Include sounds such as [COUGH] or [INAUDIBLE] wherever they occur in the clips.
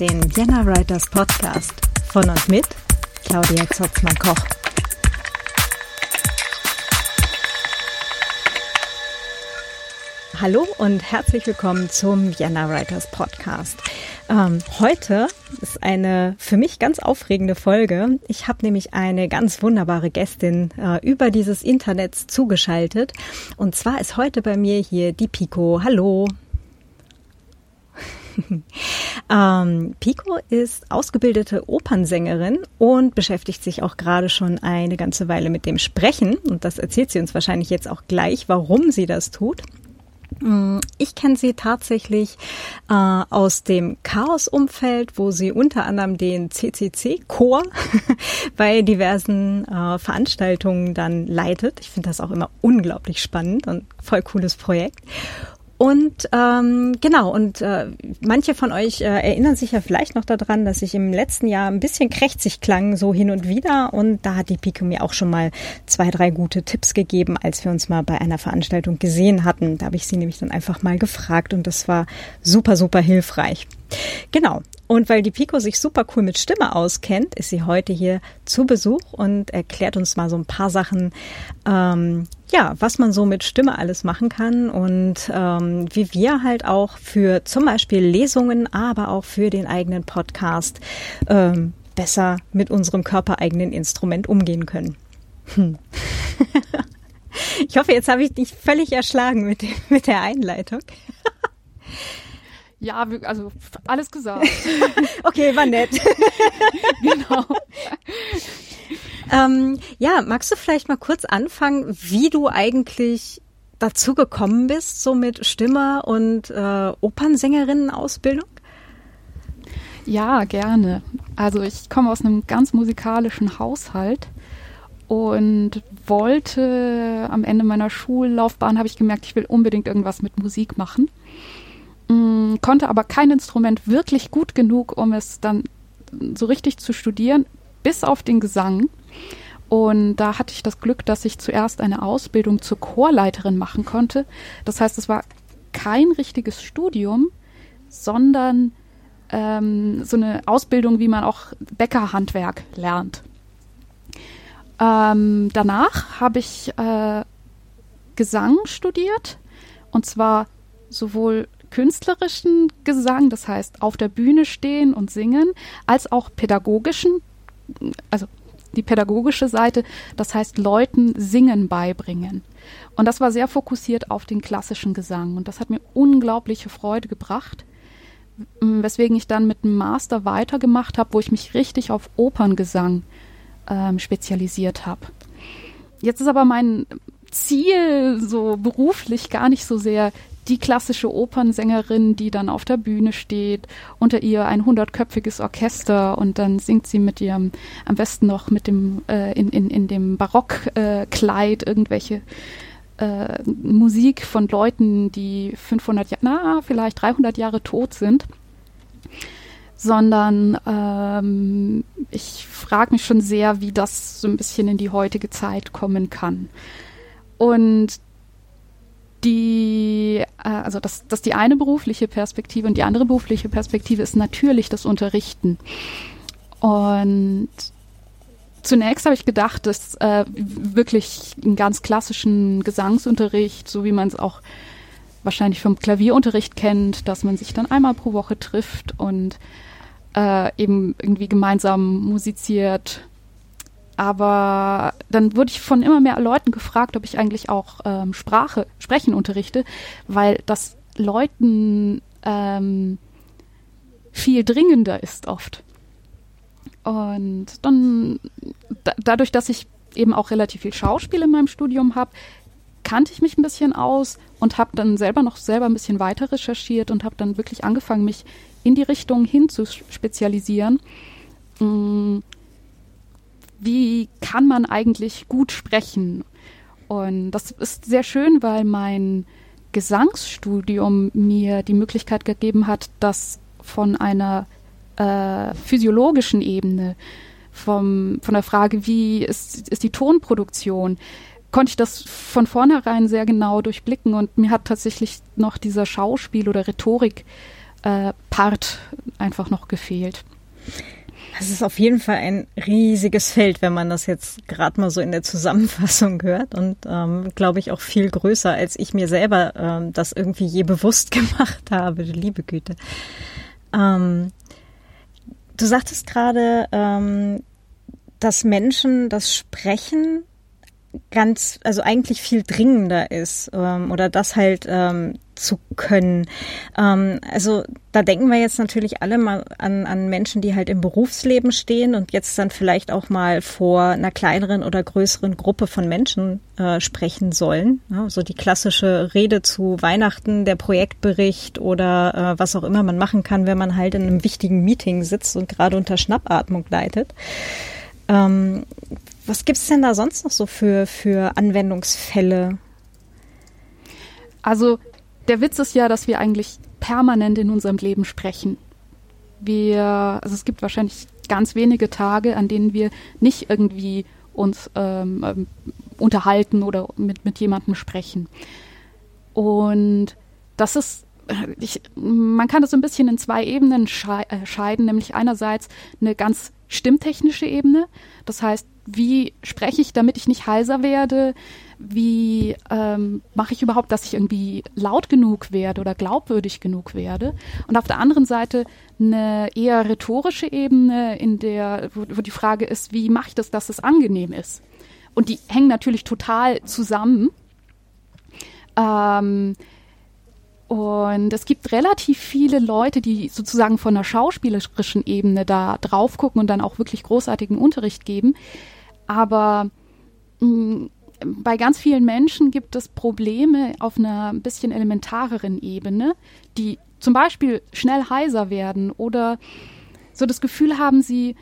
Den Vienna Writers Podcast von und mit Claudia Zotzmann-Koch. Hallo und herzlich willkommen zum Vienna Writers Podcast. Ähm, heute ist eine für mich ganz aufregende Folge. Ich habe nämlich eine ganz wunderbare Gästin äh, über dieses Internet zugeschaltet. Und zwar ist heute bei mir hier die Pico. Hallo. [LAUGHS] ähm, Pico ist ausgebildete Opernsängerin und beschäftigt sich auch gerade schon eine ganze Weile mit dem Sprechen. Und das erzählt sie uns wahrscheinlich jetzt auch gleich, warum sie das tut. Mm, ich kenne sie tatsächlich äh, aus dem Chaos-Umfeld, wo sie unter anderem den CCC-Chor [LAUGHS] bei diversen äh, Veranstaltungen dann leitet. Ich finde das auch immer unglaublich spannend und voll cooles Projekt. Und ähm, genau, und äh, manche von euch äh, erinnern sich ja vielleicht noch daran, dass ich im letzten Jahr ein bisschen krächzig klang, so hin und wieder. Und da hat die Pico mir auch schon mal zwei, drei gute Tipps gegeben, als wir uns mal bei einer Veranstaltung gesehen hatten. Da habe ich sie nämlich dann einfach mal gefragt und das war super, super hilfreich. Genau. Und weil die Pico sich super cool mit Stimme auskennt, ist sie heute hier zu Besuch und erklärt uns mal so ein paar Sachen, ähm, ja, was man so mit Stimme alles machen kann und ähm, wie wir halt auch für zum Beispiel Lesungen, aber auch für den eigenen Podcast ähm, besser mit unserem körpereigenen Instrument umgehen können. Hm. [LAUGHS] ich hoffe, jetzt habe ich dich völlig erschlagen mit, mit der Einleitung. [LAUGHS] Ja, also alles gesagt. [LAUGHS] okay, war nett. [LAUGHS] genau. ähm, ja, magst du vielleicht mal kurz anfangen, wie du eigentlich dazu gekommen bist, so mit Stimme und äh, Opernsängerinnen-Ausbildung? Ja, gerne. Also ich komme aus einem ganz musikalischen Haushalt und wollte am Ende meiner Schullaufbahn habe ich gemerkt, ich will unbedingt irgendwas mit Musik machen mh, mm, konnte aber kein Instrument wirklich gut genug, um es dann so richtig zu studieren, bis auf den Gesang. Und da hatte ich das Glück, dass ich zuerst eine Ausbildung zur Chorleiterin machen konnte. Das heißt, es war kein richtiges Studium, sondern ähm, so eine Ausbildung, wie man auch Bäckerhandwerk lernt. Ähm, danach habe ich äh, Gesang studiert und zwar sowohl künstlerischen Gesang, das heißt auf der Bühne stehen und singen, als auch pädagogischen, also die pädagogische Seite, das heißt Leuten Singen beibringen. Und das war sehr fokussiert auf den klassischen Gesang und das hat mir unglaubliche Freude gebracht, weswegen ich dann mit einem Master weitergemacht habe, wo ich mich richtig auf Operngesang ähm, spezialisiert habe. Jetzt ist aber mein Ziel so beruflich gar nicht so sehr die klassische Opernsängerin, die dann auf der Bühne steht, unter ihr ein hundertköpfiges Orchester und dann singt sie mit ihrem, am besten noch mit dem, äh, in, in, in dem Barockkleid äh, irgendwelche äh, Musik von Leuten, die 500 Jahre, na, vielleicht 300 Jahre tot sind sondern ähm, ich frage mich schon sehr, wie das so ein bisschen in die heutige Zeit kommen kann. Und die, äh, also das, das die eine berufliche Perspektive und die andere berufliche Perspektive ist natürlich das Unterrichten. Und zunächst habe ich gedacht, dass äh, wirklich einen ganz klassischen Gesangsunterricht, so wie man es auch wahrscheinlich vom Klavierunterricht kennt, dass man sich dann einmal pro Woche trifft und äh, eben irgendwie gemeinsam musiziert, aber dann wurde ich von immer mehr Leuten gefragt, ob ich eigentlich auch ähm, Sprache, Sprechen unterrichte, weil das Leuten ähm, viel dringender ist oft. Und dann, da, dadurch, dass ich eben auch relativ viel Schauspiel in meinem Studium habe, kannte ich mich ein bisschen aus und habe dann selber noch selber ein bisschen weiter recherchiert und habe dann wirklich angefangen, mich in die Richtung hin zu spezialisieren. Mm, wie kann man eigentlich gut sprechen? Und das ist sehr schön, weil mein Gesangsstudium mir die Möglichkeit gegeben hat, das von einer äh, physiologischen Ebene, vom, von der Frage, wie ist, ist die Tonproduktion, konnte ich das von vornherein sehr genau durchblicken und mir hat tatsächlich noch dieser Schauspiel oder Rhetorik äh, einfach noch gefehlt. Es ist auf jeden Fall ein riesiges Feld, wenn man das jetzt gerade mal so in der Zusammenfassung hört und ähm, glaube ich auch viel größer, als ich mir selber ähm, das irgendwie je bewusst [LAUGHS] gemacht habe, liebe Güte. Ähm, du sagtest gerade, ähm, dass Menschen das Sprechen ganz, also eigentlich viel dringender ist ähm, oder das halt ähm, zu können. Ähm, also da denken wir jetzt natürlich alle mal an, an Menschen, die halt im Berufsleben stehen und jetzt dann vielleicht auch mal vor einer kleineren oder größeren Gruppe von Menschen äh, sprechen sollen. Ja, so die klassische Rede zu Weihnachten, der Projektbericht oder äh, was auch immer man machen kann, wenn man halt in einem wichtigen Meeting sitzt und gerade unter Schnappatmung leitet. Was gibt's denn da sonst noch so für, für Anwendungsfälle? Also der Witz ist ja, dass wir eigentlich permanent in unserem Leben sprechen. Wir, also es gibt wahrscheinlich ganz wenige Tage, an denen wir nicht irgendwie uns ähm, ähm unterhalten oder mit, mit jemandem sprechen. Und das ist, ich, man kann das so ein bisschen in zwei Ebenen äh, scheiden, nämlich einerseits eine ganz stimmtechnische Ebene, das heißt, wie spreche ich, damit ich nicht heiser werde? Wie ähm, mache ich überhaupt, dass ich irgendwie laut genug werde oder glaubwürdig genug werde? Und auf der anderen Seite eine eher rhetorische Ebene, in der, wo, wo die Frage ist, wie mache ich das, dass es angenehm ist? Und die hängen natürlich total zusammen. Ähm, und es gibt relativ viele Leute, die sozusagen von der schauspielerischen Ebene da drauf gucken und dann auch wirklich großartigen Unterricht geben. Aber mh, mm, bei ganz vielen Menschen gibt es Probleme auf einer ein bisschen elementareren Ebene, die zum Beispiel schnell heiser werden oder so das Gefühl haben, sie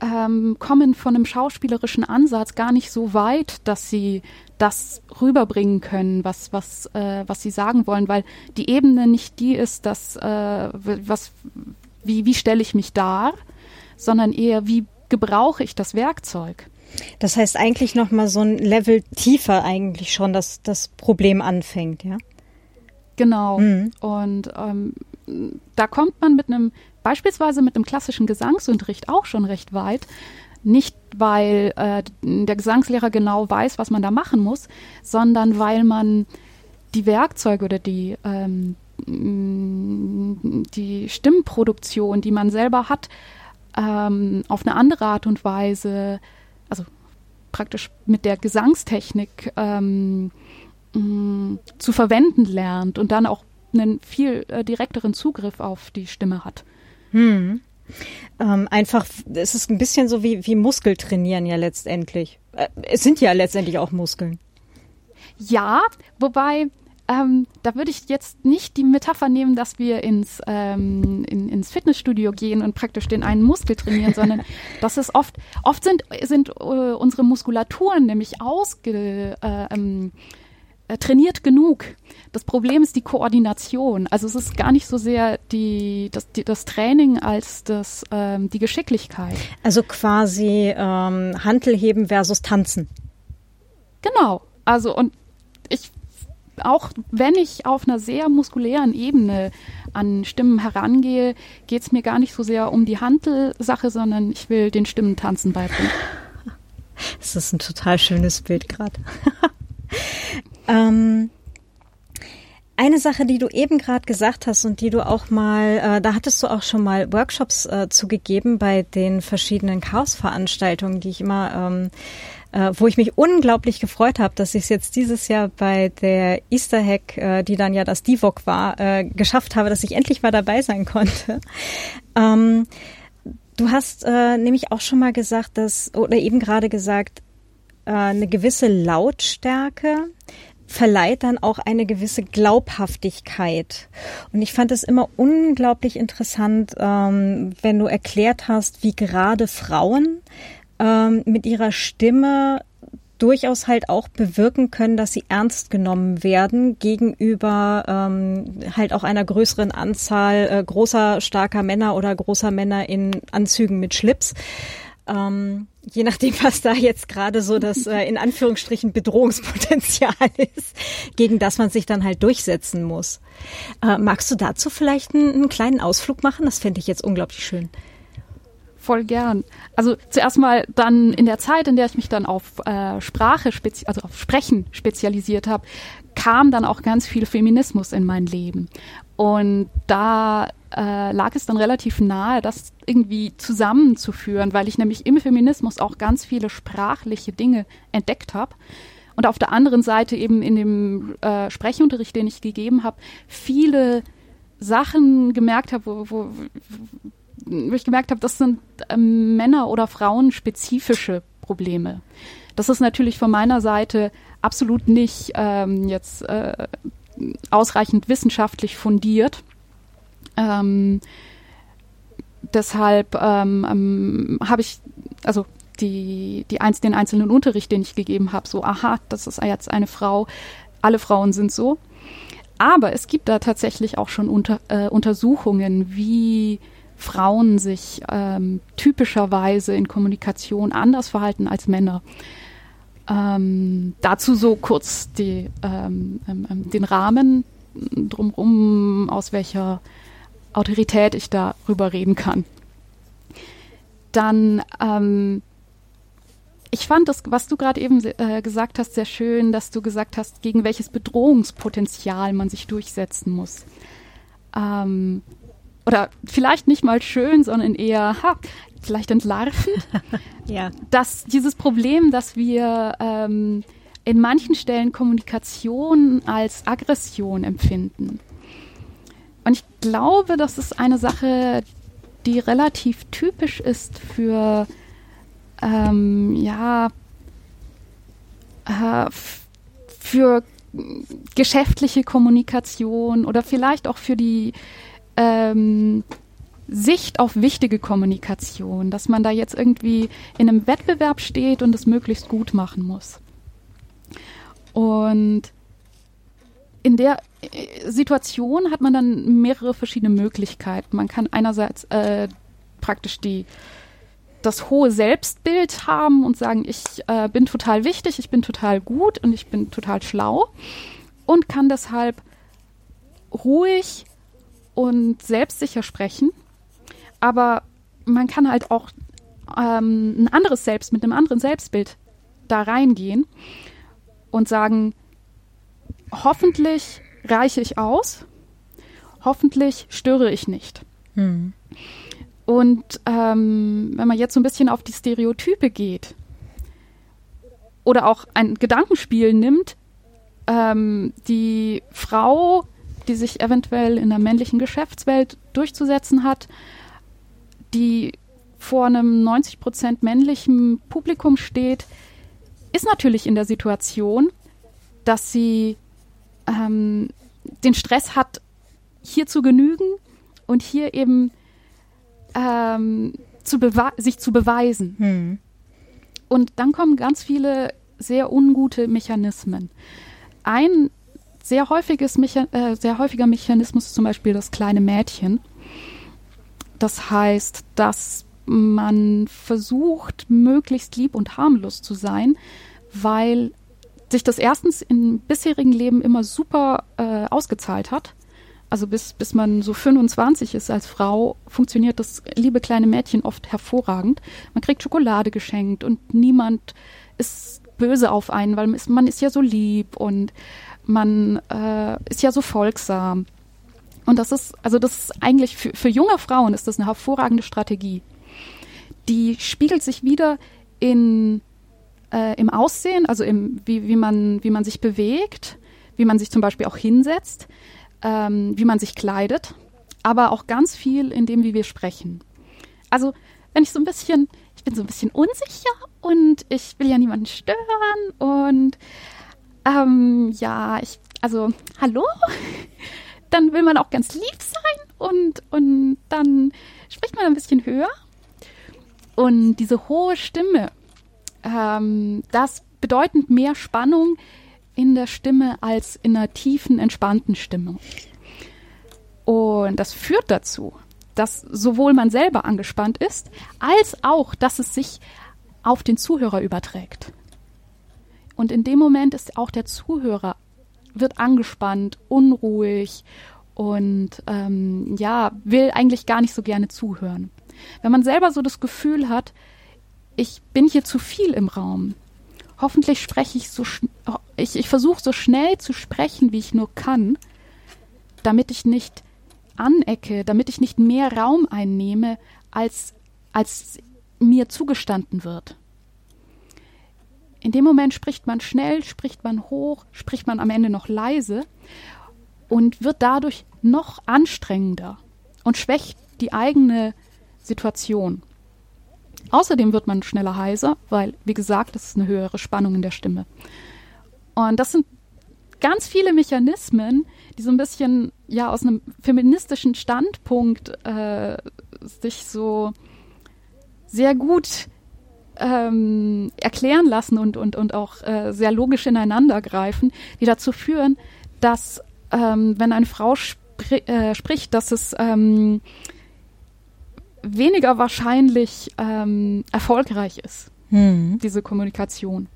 ähm, kommen von einem schauspielerischen Ansatz gar nicht so weit, dass sie das rüberbringen können, was, was, äh, was sie sagen wollen, weil die Ebene nicht die ist, dass, äh, was, wie, wie stelle ich mich dar, sondern eher, wie gebrauche ich das Werkzeug. Das heißt eigentlich noch mal so ein Level tiefer eigentlich schon, dass das Problem anfängt, ja? Genau. Mhm. Und ähm, da kommt man mit einem, beispielsweise mit einem klassischen Gesangsunterricht auch schon recht weit. Nicht, weil äh, der Gesangslehrer genau weiß, was man da machen muss, sondern weil man die Werkzeuge oder die, ähm, die Stimmproduktion, die man selber hat, ähm, auf eine andere Art und Weise also praktisch mit der Gesangstechnik ähm, mh, mm, zu verwenden lernt und dann auch einen viel äh, direkteren Zugriff auf die Stimme hat. Hm. Ähm, einfach, es ist ein bisschen so wie, wie Muskeltrainieren ja letztendlich. Äh, es sind ja letztendlich auch Muskeln. Ja, wobei ähm, da würde ich jetzt nicht die Metapher nehmen, dass wir ins, ähm, in, ins Fitnessstudio gehen und praktisch den einen Muskel trainieren, sondern [LAUGHS] das ist oft, oft sind, sind äh, unsere Muskulaturen nämlich ausge, äh, ähm, äh, trainiert genug. Das Problem ist die Koordination. Also es ist gar nicht so sehr die, das, die, das Training als das, ähm, die Geschicklichkeit. Also quasi ähm, Hantelheben versus Tanzen. Genau. Also und auch wenn ich auf einer sehr muskulären Ebene an Stimmen herangehe, geht es mir gar nicht so sehr um die Handelsache, sondern ich will den Stimmen tanzen beibringen. [LAUGHS] Das ist ein total schönes Bild gerade. [LAUGHS] ähm, eine Sache, die du eben gerade gesagt hast und die du auch mal, äh, da hattest du auch schon mal Workshops äh, zugegeben bei den verschiedenen Chaos-Veranstaltungen, die ich immer ähm, äh, wo ich mich unglaublich gefreut habe, dass ich es jetzt dieses Jahr bei der Easter Hack, äh, die dann ja das Divok war, äh, geschafft habe, dass ich endlich mal dabei sein konnte. [LAUGHS] Ähm, du hast äh, nämlich auch schon mal gesagt, dass, oder eben gerade gesagt, äh, eine gewisse Lautstärke verleiht dann auch eine gewisse Glaubhaftigkeit. Und ich fand es immer unglaublich interessant, ähm, wenn du erklärt hast, wie gerade Frauen ähm, mit ihrer Stimme durchaus halt auch bewirken können, dass sie ernst genommen werden gegenüber ähm, halt auch einer größeren Anzahl äh, großer, starker Männer oder großer Männer in Anzügen mit Schlips. ähm, je nachdem, was da jetzt gerade so das [LAUGHS] äh, in Anführungsstrichen Bedrohungspotenzial ist, gegen das man sich dann halt durchsetzen muss. Äh, magst du dazu vielleicht einen, einen kleinen Ausflug machen? Das fände ich jetzt unglaublich schön voll gern. Also zuerst mal dann in der Zeit, in der ich mich dann auf äh, Sprache, also auf Sprechen spezialisiert habe, kam dann auch ganz viel Feminismus in mein Leben. Und da äh, lag es dann relativ nahe, das irgendwie zusammenzuführen, weil ich nämlich im Feminismus auch ganz viele sprachliche Dinge entdeckt habe. Und auf der anderen Seite eben in dem äh, Sprechunterricht, den ich gegeben habe, viele Sachen gemerkt habe, wo, wo, wo ich gemerkt habe, das sind ähm, Männer- oder Frauen-spezifische Probleme. Das ist natürlich von meiner Seite absolut nicht ähm, jetzt äh, ausreichend wissenschaftlich fundiert. Ähm, deshalb ähm, ähm, habe ich, also die, die eins, den einzelnen Unterricht, den ich gegeben habe, so, aha, das ist jetzt eine Frau, alle Frauen sind so. Aber es gibt da tatsächlich auch schon unter, äh, Untersuchungen, wie Frauen sich ähm, typischerweise in Kommunikation anders verhalten als Männer. Ähm, dazu so kurz die, ähm, ähm, ähm, den Rahmen drumherum, aus welcher Autorität ich darüber reden kann. Dann, ähm, ich fand das, was du gerade eben äh, gesagt hast, sehr schön, dass du gesagt hast, gegen welches Bedrohungspotenzial man sich durchsetzen muss. Ähm, oder vielleicht nicht mal schön, sondern eher ha, vielleicht entlarvend. [LAUGHS] ja. Dass dieses Problem, dass wir ähm, in manchen Stellen Kommunikation als Aggression empfinden. Und ich glaube, das ist eine Sache, die relativ typisch ist für ähm, ja äh, für geschäftliche Kommunikation oder vielleicht auch für die ähm, Sicht auf wichtige Kommunikation, dass man da jetzt irgendwie in einem Wettbewerb steht und es möglichst gut machen muss. Und in der äh, Situation hat man dann mehrere verschiedene Möglichkeiten. Man kann einerseits äh, praktisch die das hohe Selbstbild haben und sagen, ich äh, bin total wichtig, ich bin total gut und ich bin total schlau und kann deshalb ruhig und selbstsicher sprechen. Aber man kann halt auch ähm, ein anderes Selbst mit einem anderen Selbstbild da reingehen und sagen, hoffentlich reiche ich aus, hoffentlich störe ich nicht. Hm. Und ähm, wenn man jetzt so ein bisschen auf die Stereotype geht oder auch ein Gedankenspiel nimmt, ähm, die Frau die sich eventuell in der männlichen Geschäftswelt durchzusetzen hat, die vor einem 90 Prozent männlichen Publikum steht, ist natürlich in der Situation, dass sie ähm, den Stress hat, hier zu genügen und hier eben ähm, zu sich zu beweisen. Hm. Und dann kommen ganz viele sehr ungute Mechanismen. Ein sehr, häufiges Mecha äh, sehr häufiger Mechanismus ist zum Beispiel das kleine Mädchen. Das heißt, dass man versucht, möglichst lieb und harmlos zu sein, weil sich das erstens im bisherigen Leben immer super äh, ausgezahlt hat. Also bis, bis man so 25 ist als Frau, funktioniert das liebe kleine Mädchen oft hervorragend. Man kriegt Schokolade geschenkt und niemand ist böse auf einen, weil man ist ja so lieb und man äh, ist ja so folgsam. Und das ist, also das ist eigentlich für, für junge Frauen ist das eine hervorragende Strategie. Die spiegelt sich wieder in, äh, im Aussehen, also im, wie, wie, man, wie man sich bewegt, wie man sich zum Beispiel auch hinsetzt, ähm, wie man sich kleidet, aber auch ganz viel in dem, wie wir sprechen. Also wenn ich so ein bisschen, ich bin so ein bisschen unsicher und ich will ja niemanden stören und ähm, ja, ich, also, hallo? Dann will man auch ganz lieb sein und, und dann spricht man ein bisschen höher. Und diese hohe Stimme, ähm, das bedeutet mehr Spannung in der Stimme als in einer tiefen, entspannten Stimmung. Und das führt dazu, dass sowohl man selber angespannt ist, als auch, dass es sich auf den Zuhörer überträgt. Und in dem Moment ist auch der Zuhörer wird angespannt, unruhig und ähm, ja, will eigentlich gar nicht so gerne zuhören. Wenn man selber so das Gefühl hat, ich bin hier zu viel im Raum. Hoffentlich spreche ich so, ich, ich versuche so schnell zu sprechen, wie ich nur kann, damit ich nicht anecke, damit ich nicht mehr Raum einnehme, als, als mir zugestanden wird. In dem Moment spricht man schnell, spricht man hoch, spricht man am Ende noch leise und wird dadurch noch anstrengender und schwächt die eigene Situation. Außerdem wird man schneller heiser, weil, wie gesagt, das ist eine höhere Spannung in der Stimme. Und das sind ganz viele Mechanismen, die so ein bisschen ja aus einem feministischen Standpunkt äh, sich so sehr gut ähm, erklären lassen und, und, und auch äh, sehr logisch ineinander greifen, die dazu führen, dass ähm, wenn eine Frau spri äh, spricht, dass es ähm, weniger wahrscheinlich ähm, erfolgreich ist, hm. diese Kommunikation.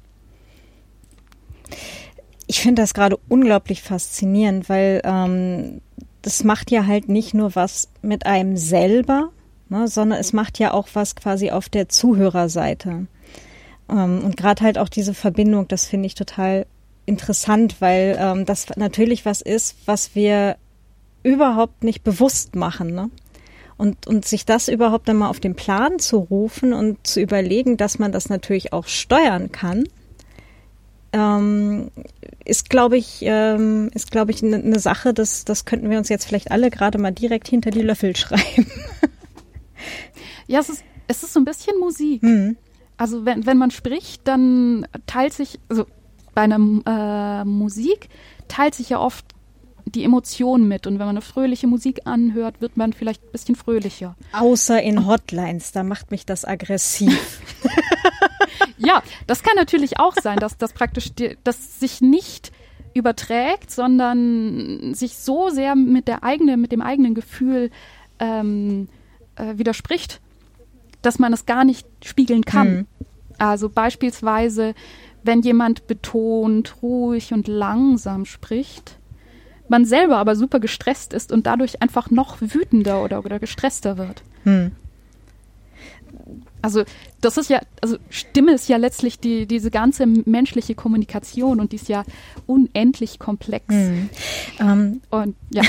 Ich finde das gerade unglaublich faszinierend, weil ähm, das macht ja halt nicht nur was mit einem selber, ne, sondern es macht ja auch was quasi auf der Zuhörerseite. Ähm, und gerade halt auch diese Verbindung, das finde ich total interessant, weil ähm, das natürlich was ist, was wir überhaupt nicht bewusst machen. Ne? Und, und sich das überhaupt einmal auf den Plan zu rufen und zu überlegen, dass man das natürlich auch steuern kann, ähm, ist, glaube ich, ähm, ist, glaube ich, eine ne Sache, das, das könnten wir uns jetzt vielleicht alle gerade mal direkt hinter die Löffel [LAUGHS] schreiben. Ja, es ist, es ist so ein bisschen Musik. Mhm. Also wenn, wenn man spricht, dann teilt sich, also bei einer äh, Musik teilt sich ja oft die Emotion mit. Und wenn man eine fröhliche Musik anhört, wird man vielleicht ein bisschen fröhlicher. Außer in Hotlines, da macht mich das aggressiv. [LAUGHS] [LAUGHS] ja, das kann natürlich auch sein, dass das praktisch, dass sich nicht überträgt, sondern sich so sehr mit der eigenen, mit dem eigenen Gefühl ähm, äh, widerspricht, dass man es gar nicht spiegeln kann. Mhm. Also beispielsweise, wenn jemand betont, ruhig und langsam spricht, man selber aber super gestresst ist und dadurch einfach noch wütender oder, oder gestresster wird. Hm. Also das ist ja, also Stimme ist ja letztlich die, diese ganze menschliche Kommunikation und die ist ja unendlich komplex. Mhm. Ähm, und ja.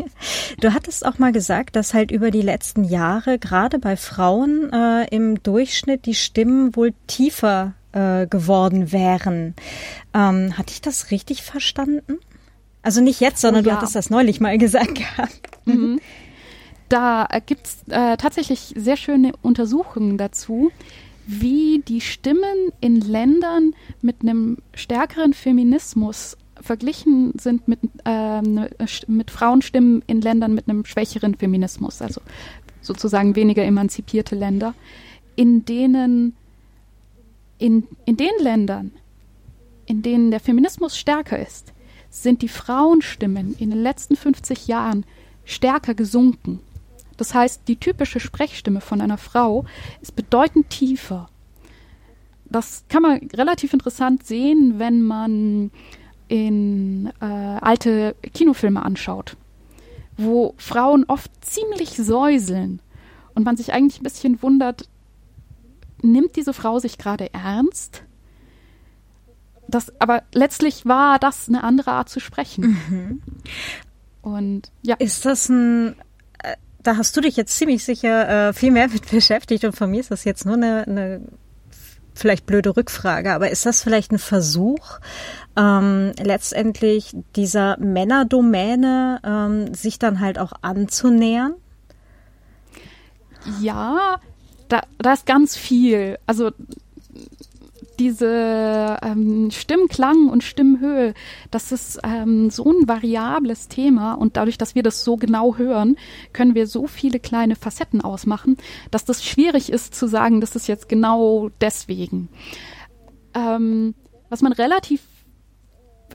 [LAUGHS] du hattest auch mal gesagt, dass halt über die letzten Jahre gerade bei Frauen äh, im Durchschnitt die Stimmen wohl tiefer äh, geworden wären. Ähm, hatte ich das richtig verstanden? Also nicht jetzt, sondern oh, ja. du hattest das neulich mal [LAUGHS] gesagt gehabt. Mhm. Da gibt es äh, tatsächlich sehr schöne Untersuchungen dazu, wie die Stimmen in Ländern mit einem stärkeren Feminismus verglichen sind mit, äh, mit Frauenstimmen in Ländern mit einem schwächeren Feminismus, also sozusagen weniger emanzipierte Länder, in denen in, in den Ländern, in denen der Feminismus stärker ist, sind die Frauenstimmen in den letzten 50 Jahren stärker gesunken. Das heißt, die typische Sprechstimme von einer Frau ist bedeutend tiefer. Das kann man relativ interessant sehen, wenn man in äh, alte Kinofilme anschaut, wo Frauen oft ziemlich säuseln und man sich eigentlich ein bisschen wundert, nimmt diese Frau sich gerade ernst? das, aber letztlich war das eine andere Art zu sprechen. Mhm. Und ja. Ist das ein, äh, da hast du dich jetzt ziemlich sicher äh, viel mehr mit [LAUGHS] beschäftigt und von mir ist das jetzt nur eine, eine vielleicht blöde Rückfrage, aber ist das vielleicht ein Versuch, ähm, letztendlich dieser Männerdomäne ähm, sich dann halt auch anzunähern? Ja, da, da ist ganz viel. Also diese ähm, Stimmklang und Stimmhöhe, das ist ähm, so ein variables Thema und dadurch, dass wir das so genau hören, können wir so viele kleine Facetten ausmachen, dass das schwierig ist zu sagen, das ist jetzt genau deswegen. Ähm, was man relativ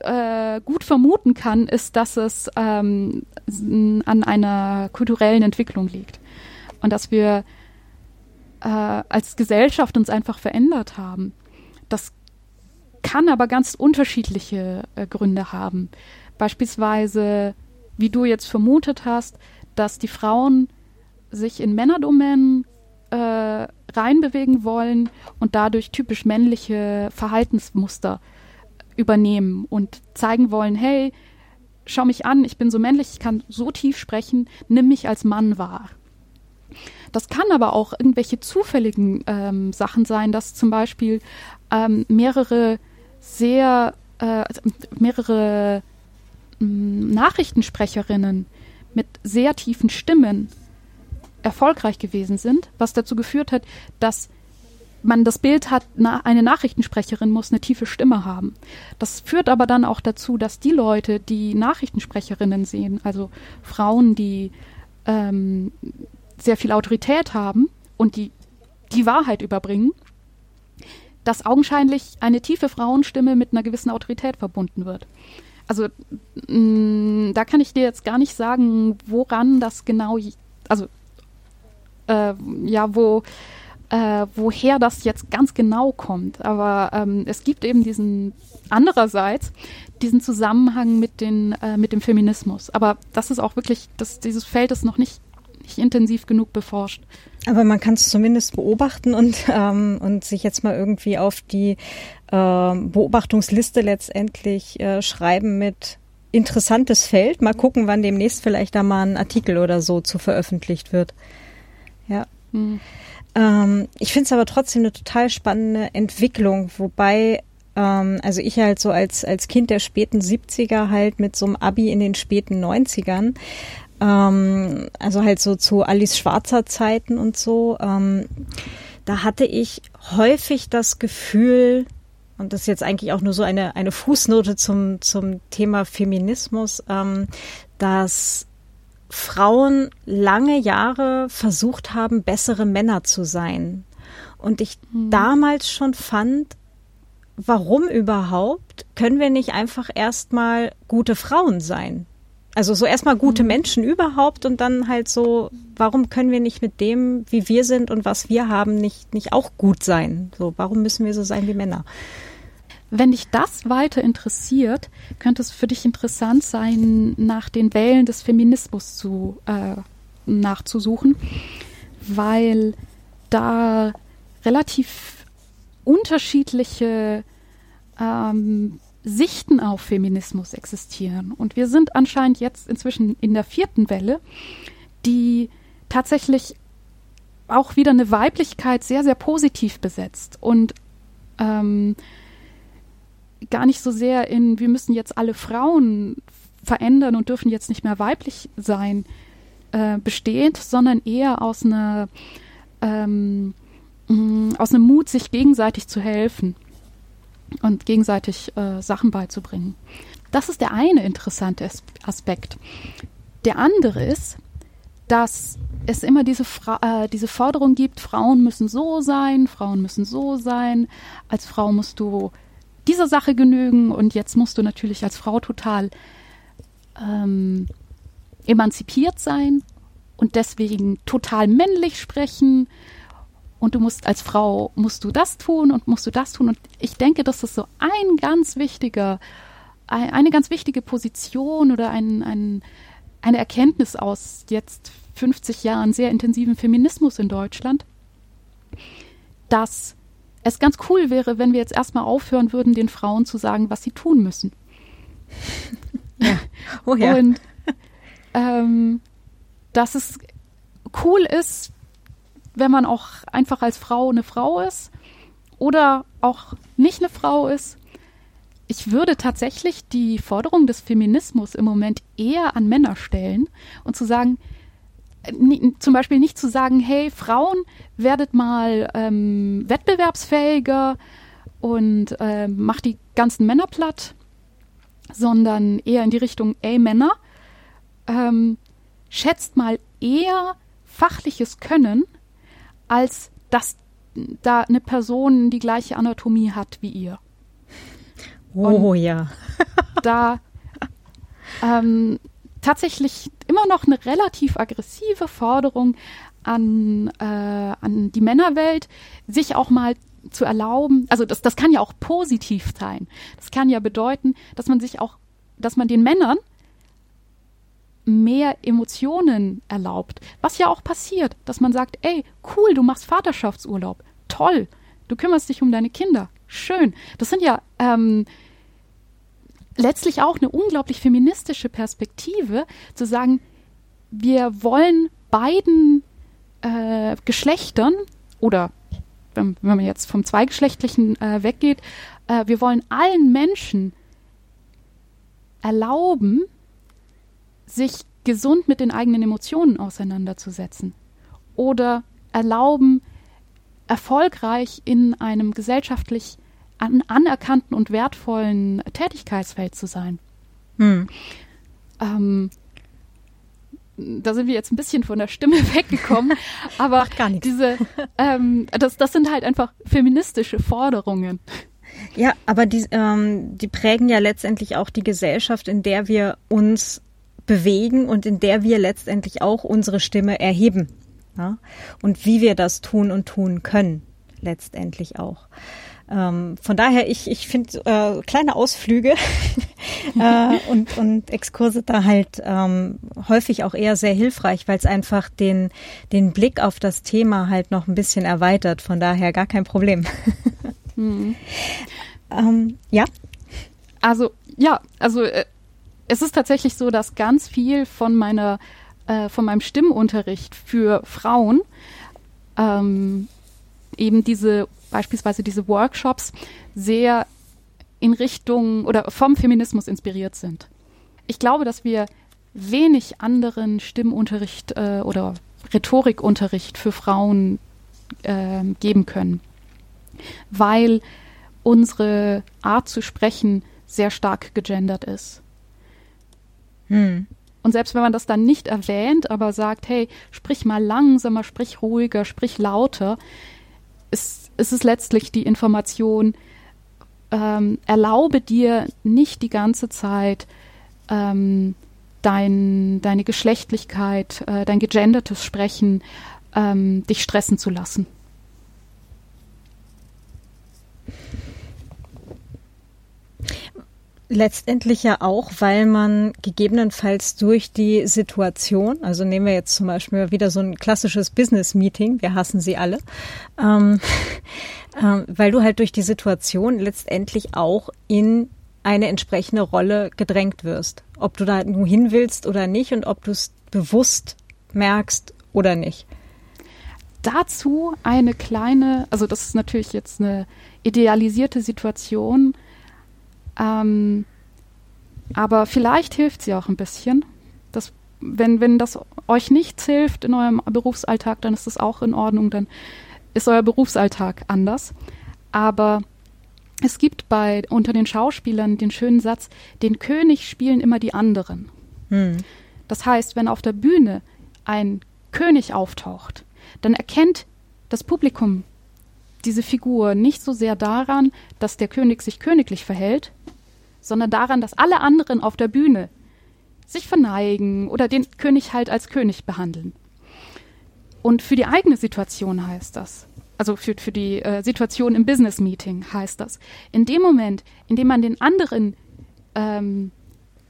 äh, gut vermuten kann, ist, dass es ähm, an einer kulturellen Entwicklung liegt. und dass wir äh, als Gesellschaft uns einfach verändert haben. Das kann aber ganz unterschiedliche äh, Gründe haben. Beispielsweise, wie du jetzt vermutet hast, dass die Frauen sich in Männerdomänen äh, reinbewegen wollen und dadurch typisch männliche Verhaltensmuster übernehmen und zeigen wollen, hey, schau mich an, ich bin so männlich, ich kann so tief sprechen, nimm mich als Mann wahr. Das kann aber auch irgendwelche zufälligen ähm, Sachen sein, dass zum Beispiel ähm, mehrere sehr, äh, also mehrere ähm, Nachrichtensprecherinnen mit sehr tiefen Stimmen erfolgreich gewesen sind, was dazu geführt hat, dass man das Bild hat, na, eine Nachrichtensprecherin muss eine tiefe Stimme haben. Das führt aber dann auch dazu, dass die Leute, die Nachrichtensprecherinnen sehen, also Frauen, die ähm, sehr viel Autorität haben und die die Wahrheit überbringen, dass augenscheinlich eine tiefe Frauenstimme mit einer gewissen Autorität verbunden wird. Also mh, da kann ich dir jetzt gar nicht sagen, woran das genau, also äh, ja, wo äh, woher das jetzt ganz genau kommt. Aber ähm, es gibt eben diesen andererseits diesen Zusammenhang mit, den, äh, mit dem Feminismus. Aber das ist auch wirklich, das, dieses Feld ist noch nicht, nicht intensiv genug beforscht. Aber man kann es zumindest beobachten und, [LAUGHS] ähm, und sich jetzt mal irgendwie auf die äh, Beobachtungsliste letztendlich äh, schreiben mit interessantes Feld. Mal gucken, wann demnächst vielleicht da mal ein Artikel oder so zu veröffentlicht wird. Ja. Hm. Ähm, ich finde es aber trotzdem eine total spannende Entwicklung, wobei ähm, also ich halt so als, als Kind der späten 70er halt mit so einem Abi in den späten 90ern, ähm, also halt so zu Alice Schwarzer Zeiten und so, ähm, da hatte ich häufig das Gefühl, und das ist jetzt eigentlich auch nur so eine, eine Fußnote zum, zum Thema Feminismus, ähm, dass Frauen lange Jahre versucht haben, bessere Männer zu sein. Und ich mhm. damals schon fand, warum überhaupt können wir nicht einfach erstmal gute Frauen sein? Also so erstmal gute mhm. Menschen überhaupt und dann halt so, warum können wir nicht mit dem, wie wir sind und was wir haben, nicht, nicht auch gut sein? So, warum müssen wir so sein wie Männer? Wenn dich das weiter interessiert, könnte es für dich interessant sein, nach den Wellen des Feminismus zu, äh, nachzusuchen, weil da relativ unterschiedliche ähm, Sichten auf Feminismus existieren. Und wir sind anscheinend jetzt inzwischen in der vierten Welle, die tatsächlich auch wieder eine Weiblichkeit sehr, sehr positiv besetzt und ähm, gar nicht so sehr in, wir müssen jetzt alle Frauen verändern und dürfen jetzt nicht mehr weiblich sein, äh, besteht, sondern eher aus einer ähm, mm, aus einem Mut, sich gegenseitig zu helfen und gegenseitig äh, Sachen beizubringen. Das ist der eine interessante Aspekt. Der andere ist, dass es immer diese, Fra äh, diese Forderung gibt, Frauen müssen so sein, Frauen müssen so sein, als Frau musst du dieser Sache genügen und jetzt musst du natürlich als Frau total ähm, emanzipiert sein und deswegen total männlich sprechen und du musst als Frau musst du das tun und musst du das tun und ich denke, das ist so ein ganz wichtiger eine ganz wichtige Position oder ein, ein, eine Erkenntnis aus jetzt 50 Jahren sehr intensiven Feminismus in Deutschland, dass es ganz cool wäre, wenn wir jetzt erstmal aufhören würden, den Frauen zu sagen, was sie tun müssen. [LAUGHS] Ja. Oh ja. Und ähm, dass es cool ist, wenn man auch einfach als Frau eine Frau ist oder auch nicht eine Frau ist. Ich würde tatsächlich die Forderung des Feminismus im Moment eher an Männer stellen und zu sagen, zum Beispiel nicht zu sagen, hey Frauen, werdet mal ähm, wettbewerbsfähiger und äh, macht die ganzen Männer platt, sondern eher in die Richtung, ey Männer, ähm, schätzt mal eher fachliches Können, als dass da eine Person die gleiche Anatomie hat wie ihr. Oh und ja. [LAUGHS] da ähm, tatsächlich immer noch eine relativ aggressive Forderung an, äh, an die Männerwelt, sich auch mal zu erlauben, also das, das kann ja auch positiv sein. Das kann ja bedeuten, dass man sich auch, dass man den Männern mehr Emotionen erlaubt. Was ja auch passiert, dass man sagt, ey, cool, du machst Vaterschaftsurlaub. Toll. Du kümmerst dich um deine Kinder. Schön. Das sind ja ähm, letztlich auch eine unglaublich feministische Perspektive, zu sagen, wir wollen beiden äh, Geschlechtern oder wenn, wenn, man jetzt vom Zweigeschlechtlichen äh, weggeht, äh, wir wollen allen Menschen erlauben, sich gesund mit den eigenen Emotionen auseinanderzusetzen oder erlauben, erfolgreich in einem gesellschaftlich an, anerkannten und wertvollen Tätigkeitsfeld zu sein. Hm. Ähm, da sind wir jetzt ein bisschen von der Stimme [LAUGHS] weggekommen, [LAUGHS] aber diese, ähm, das, das sind halt einfach feministische Forderungen. Ja, aber die, ähm, die prägen ja letztendlich auch die Gesellschaft, in der wir uns bewegen und in der wir letztendlich auch unsere Stimme erheben. Ja? Und wie wir das tun und tun können, letztendlich auch. Ähm, von daher, ich, ich finde äh, kleine Ausflüge [LAUGHS] äh, und, und Exkurse da halt ähm, häufig auch eher sehr hilfreich, weil es einfach den, den Blick auf das Thema halt noch ein bisschen erweitert. Von daher gar kein Problem. mhm. [LAUGHS] ähm, ja. Also, ja, also äh, es ist tatsächlich so, dass ganz viel von meiner, äh, von meinem Stimmunterricht für Frauen ähm, eben diese beispielsweise diese Workshops sehr in Richtung oder vom Feminismus inspiriert sind. Ich glaube, dass wir wenig anderen Stimmunterricht äh, oder Rhetorikunterricht für Frauen äh, geben können, weil unsere Art zu sprechen sehr stark gegendert ist. Hm. Und selbst wenn man das dann nicht erwähnt, aber sagt, hey, sprich mal langsamer, sprich ruhiger, sprich lauter, ist, ist es letztlich die Information, ähm, erlaube dir nicht die ganze Zeit ähm, dein, deine Geschlechtlichkeit, äh, dein gegendertes Sprechen ähm, dich stressen zu lassen. Letztendlich ja auch, weil man gegebenenfalls durch die Situation, also nehmen wir jetzt zum Beispiel wieder so ein klassisches Business-Meeting, wir hassen sie alle, ähm, [LAUGHS] äh, weil du halt durch die Situation letztendlich auch in eine entsprechende Rolle gedrängt wirst. Ob du da nur hin willst oder nicht und ob du es bewusst merkst oder nicht. Dazu eine kleine, also das ist natürlich jetzt eine idealisierte Situation, ähm, aber vielleicht hilft sie auch ein bisschen. Das, wenn, wenn das euch nichts hilft in eurem Berufsalltag, dann ist das auch in Ordnung, dann ist euer Berufsalltag anders. Aber es gibt bei unter den Schauspielern den schönen Satz, den König spielen immer die anderen. Hm. Das heißt, wenn auf der Bühne ein König auftaucht, dann erkennt das Publikum diese Figur nicht so sehr daran, dass der König sich königlich verhält, sondern daran, dass alle anderen auf der Bühne sich verneigen oder den König halt als König behandeln. Und für die eigene Situation heißt das, also für, für die äh, Situation im Business Meeting heißt das, in dem Moment, in dem man den anderen ähm,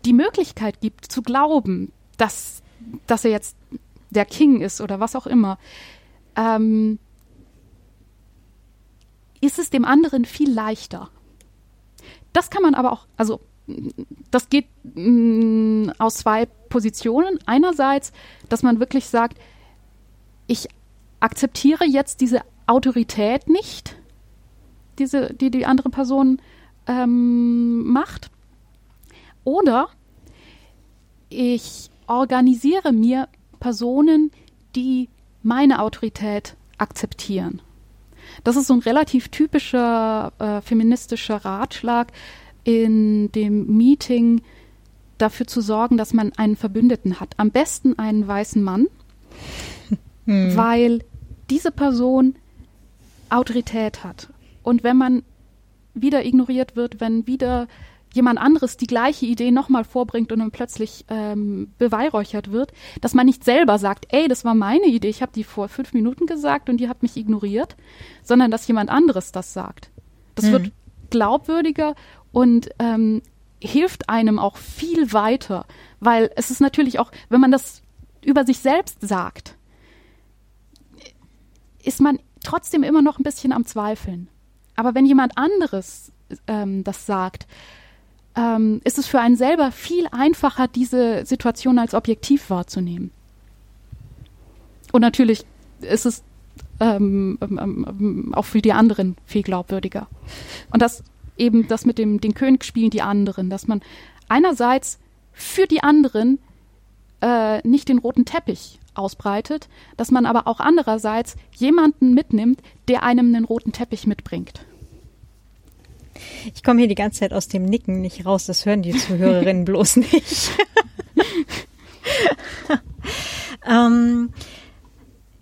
die Möglichkeit gibt zu glauben, dass, dass er jetzt der King ist oder was auch immer, ähm, ist es dem anderen viel leichter. Das kann man aber auch, also das geht mh, mm, aus zwei Positionen. Einerseits, dass man wirklich sagt, ich akzeptiere jetzt diese Autorität nicht, diese, die die andere Person ähm, macht. Oder ich organisiere mir Personen, die meine Autorität akzeptieren. Das ist so ein relativ typischer äh, feministischer Ratschlag in dem Meeting dafür zu sorgen, dass man einen Verbündeten hat. Am besten einen weißen Mann, [LAUGHS] hm. weil diese Person Autorität hat. Und wenn man wieder ignoriert wird, wenn wieder jemand anderes die gleiche Idee nochmal vorbringt und dann plötzlich ähm, beweihräuchert wird, dass man nicht selber sagt, ey, das war meine Idee, ich habe die vor fünf Minuten gesagt und die hat mich ignoriert, sondern dass jemand anderes das sagt. Das mhm. wird glaubwürdiger und ähm, hilft einem auch viel weiter, weil es ist natürlich auch, wenn man das über sich selbst sagt, ist man trotzdem immer noch ein bisschen am Zweifeln. Aber wenn jemand anderes ähm, das sagt, ähm, ist es für einen selber viel einfacher, diese Situation als objektiv wahrzunehmen. Und natürlich ist es ähm, ähm, ähm, auch für die anderen viel glaubwürdiger. Und das eben das mit dem den König spielen die anderen, dass man einerseits für die anderen äh, nicht den roten Teppich ausbreitet, dass man aber auch andererseits jemanden mitnimmt, der einem einen roten Teppich mitbringt. Ich komme hier die ganze Zeit aus dem Nicken nicht raus, das hören die Zuhörerinnen [LAUGHS] bloß nicht. [LAUGHS] ähm,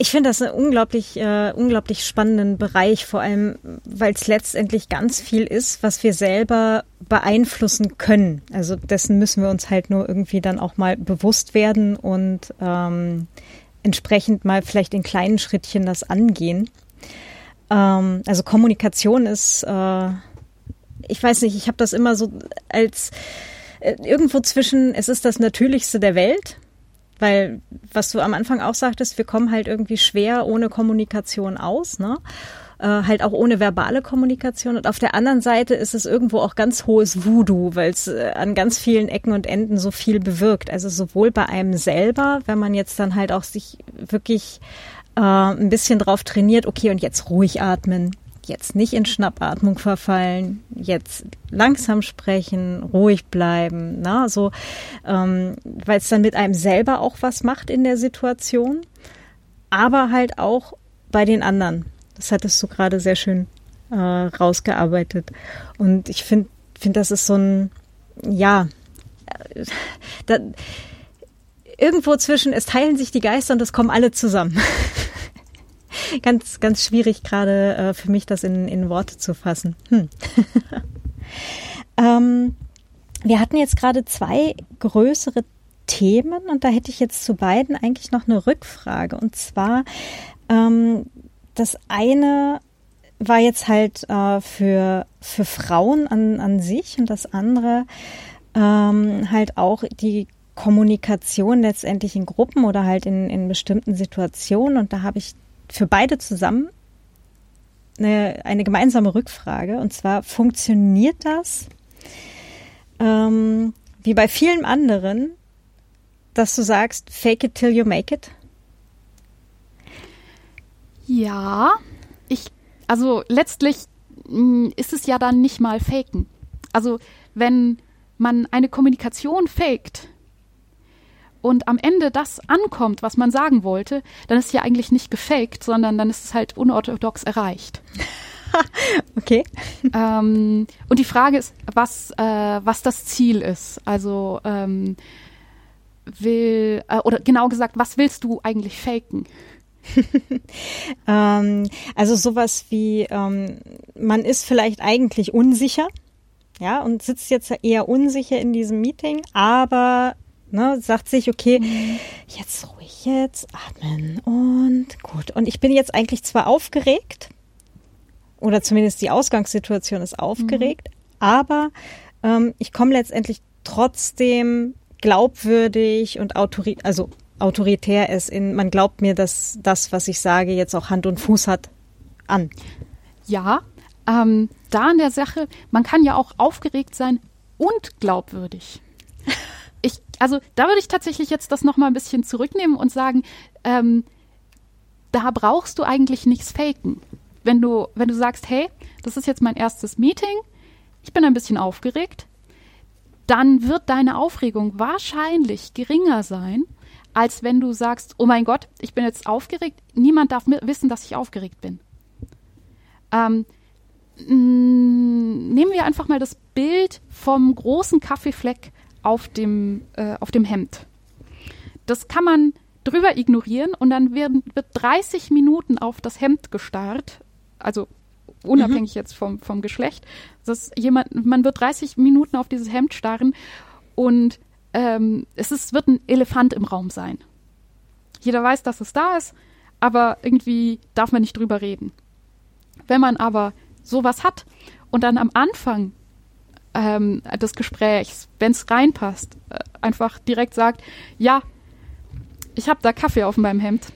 ich finde das einen unglaublich, äh, unglaublich spannenden Bereich, vor allem, weil es letztendlich ganz viel ist, was wir selber beeinflussen können. Also dessen müssen wir uns halt nur irgendwie dann auch mal bewusst werden und ähm, entsprechend mal vielleicht in kleinen Schrittchen das angehen. Ähm, also Kommunikation ist, äh, ich weiß nicht, ich habe das immer so als äh, irgendwo zwischen, es ist das Natürlichste der Welt weil, was du am Anfang auch sagtest, wir kommen halt irgendwie schwer ohne Kommunikation aus, ne? Äh, halt auch ohne verbale Kommunikation. Und auf der anderen Seite ist es irgendwo auch ganz hohes Voodoo, weil es äh, an ganz vielen Ecken und Enden so viel bewirkt. Also sowohl bei einem selber, wenn man jetzt dann halt auch sich wirklich äh, ein bisschen drauf trainiert, okay, und jetzt ruhig atmen, jetzt nicht in Schnappatmung verfallen, jetzt langsam sprechen, ruhig bleiben, na, so, ähm, weil es dann mit einem selber auch was macht in der Situation, aber halt auch bei den anderen. Das hattest du gerade sehr schön äh, rausgearbeitet. Und ich finde, finde, das ist so ein, ja, äh, da, irgendwo zwischen, es teilen sich die Geister und es kommen alle zusammen. [LAUGHS] [LAUGHS] ganz, ganz schwierig gerade äh, für mich, das in, in Worte zu fassen. Hm. [LAUGHS] ähm, wir hatten jetzt gerade zwei größere Themen und da hätte ich jetzt zu beiden eigentlich noch eine Rückfrage. Und zwar, ähm, das eine war jetzt halt äh, für, für Frauen an, an sich und das andere ähm, halt auch die Kommunikation letztendlich in Gruppen oder halt in, in bestimmten Situationen. Und da habe ich für beide zusammen eine, eine gemeinsame Rückfrage. Und zwar, funktioniert das ähm, wie bei vielen anderen, dass du sagst, fake it till you make it? Ja, ich, also letztlich mh, hm, ist es ja dann nicht mal faken. Also wenn man eine Kommunikation faked, und am Ende das ankommt, was man sagen wollte, dann ist ja eigentlich nicht gefaked, sondern dann ist es halt unorthodox erreicht. [LAUGHS] okay. Ähm, und die Frage ist, was, äh, was das Ziel ist. Also ähm, will, äh, oder genau gesagt, was willst du eigentlich faken? [LAUGHS] ähm, also sowas wie, ähm, man ist vielleicht eigentlich unsicher, ja, und sitzt jetzt eher unsicher in diesem Meeting, aber Ne, sagt sich, okay, mhm. jetzt ruhig jetzt, atmen und gut. Und ich bin jetzt eigentlich zwar aufgeregt, oder zumindest die Ausgangssituation ist aufgeregt, mhm. aber ähm, ich komme letztendlich trotzdem glaubwürdig und autori also autoritär ist in, man glaubt mir, dass das, was ich sage, jetzt auch Hand und Fuß hat, an. Ja, ähm, da an der Sache, man kann ja auch aufgeregt sein und glaubwürdig also da würde ich tatsächlich jetzt das nochmal ein bisschen zurücknehmen und sagen, ähm, da brauchst du eigentlich nichts faken. Wenn du, wenn du sagst, hey, das ist jetzt mein erstes Meeting, ich bin ein bisschen aufgeregt, dann wird deine Aufregung wahrscheinlich geringer sein, als wenn du sagst, oh mein Gott, ich bin jetzt aufgeregt, niemand darf wissen, dass ich aufgeregt bin. Ähm, nehmen wir einfach mal das Bild vom großen Kaffeefleck auf dem, äh, auf dem Hemd. Das kann man drüber ignorieren und dann werden, wird 30 Minuten auf das Hemd gestarrt, also unabhängig mhm. jetzt vom, vom Geschlecht. Das jemand, man wird 30 Minuten auf dieses Hemd starren und ähm, es ist, wird ein Elefant im Raum sein. Jeder weiß, dass es da ist, aber irgendwie darf man nicht drüber reden. Wenn man aber sowas hat und dann am Anfang ähm, des Gesprächs, wenn es reinpasst, äh, einfach direkt sagt, ja, ich habe da Kaffee auf meinem Hemd.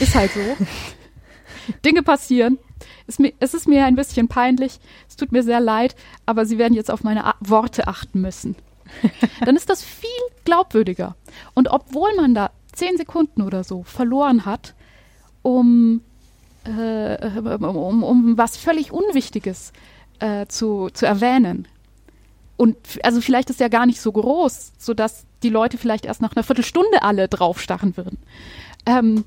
Ist halt so. [LAUGHS] Dinge passieren. Es, mir, es ist mir ein bisschen peinlich. Es tut mir sehr leid, aber Sie werden jetzt auf meine A Worte achten müssen. [LAUGHS] Dann ist das viel glaubwürdiger. Und obwohl man da zehn Sekunden oder so verloren hat, um, äh, um, um was völlig Unwichtiges äh, zu, zu erwähnen. Und also vielleicht ist er gar nicht so groß, sodass die Leute vielleicht erst nach einer Viertelstunde alle draufstarren würden. Ähm,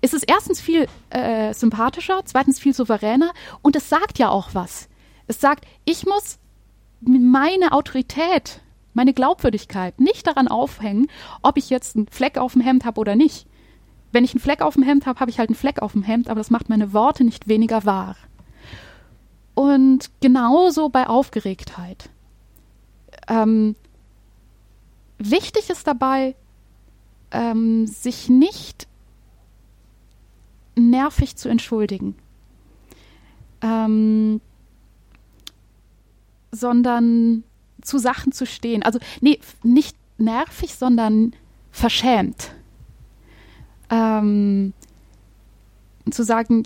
ist es erstens viel äh, sympathischer, zweitens viel souveräner und es sagt ja auch was. Es sagt, ich muss meine Autorität, meine Glaubwürdigkeit nicht daran aufhängen, ob ich jetzt einen Fleck auf dem Hemd habe oder nicht. Wenn ich einen Fleck auf dem Hemd habe, habe ich halt einen Fleck auf dem Hemd, aber das macht meine Worte nicht weniger wahr. Und genauso bei Aufgeregtheit. Ähm, wichtig ist dabei, ähm, sich nicht nervig zu entschuldigen, ähm, sondern zu Sachen zu stehen. Also, nee, nicht nervig, sondern verschämt. Ähm, zu sagen,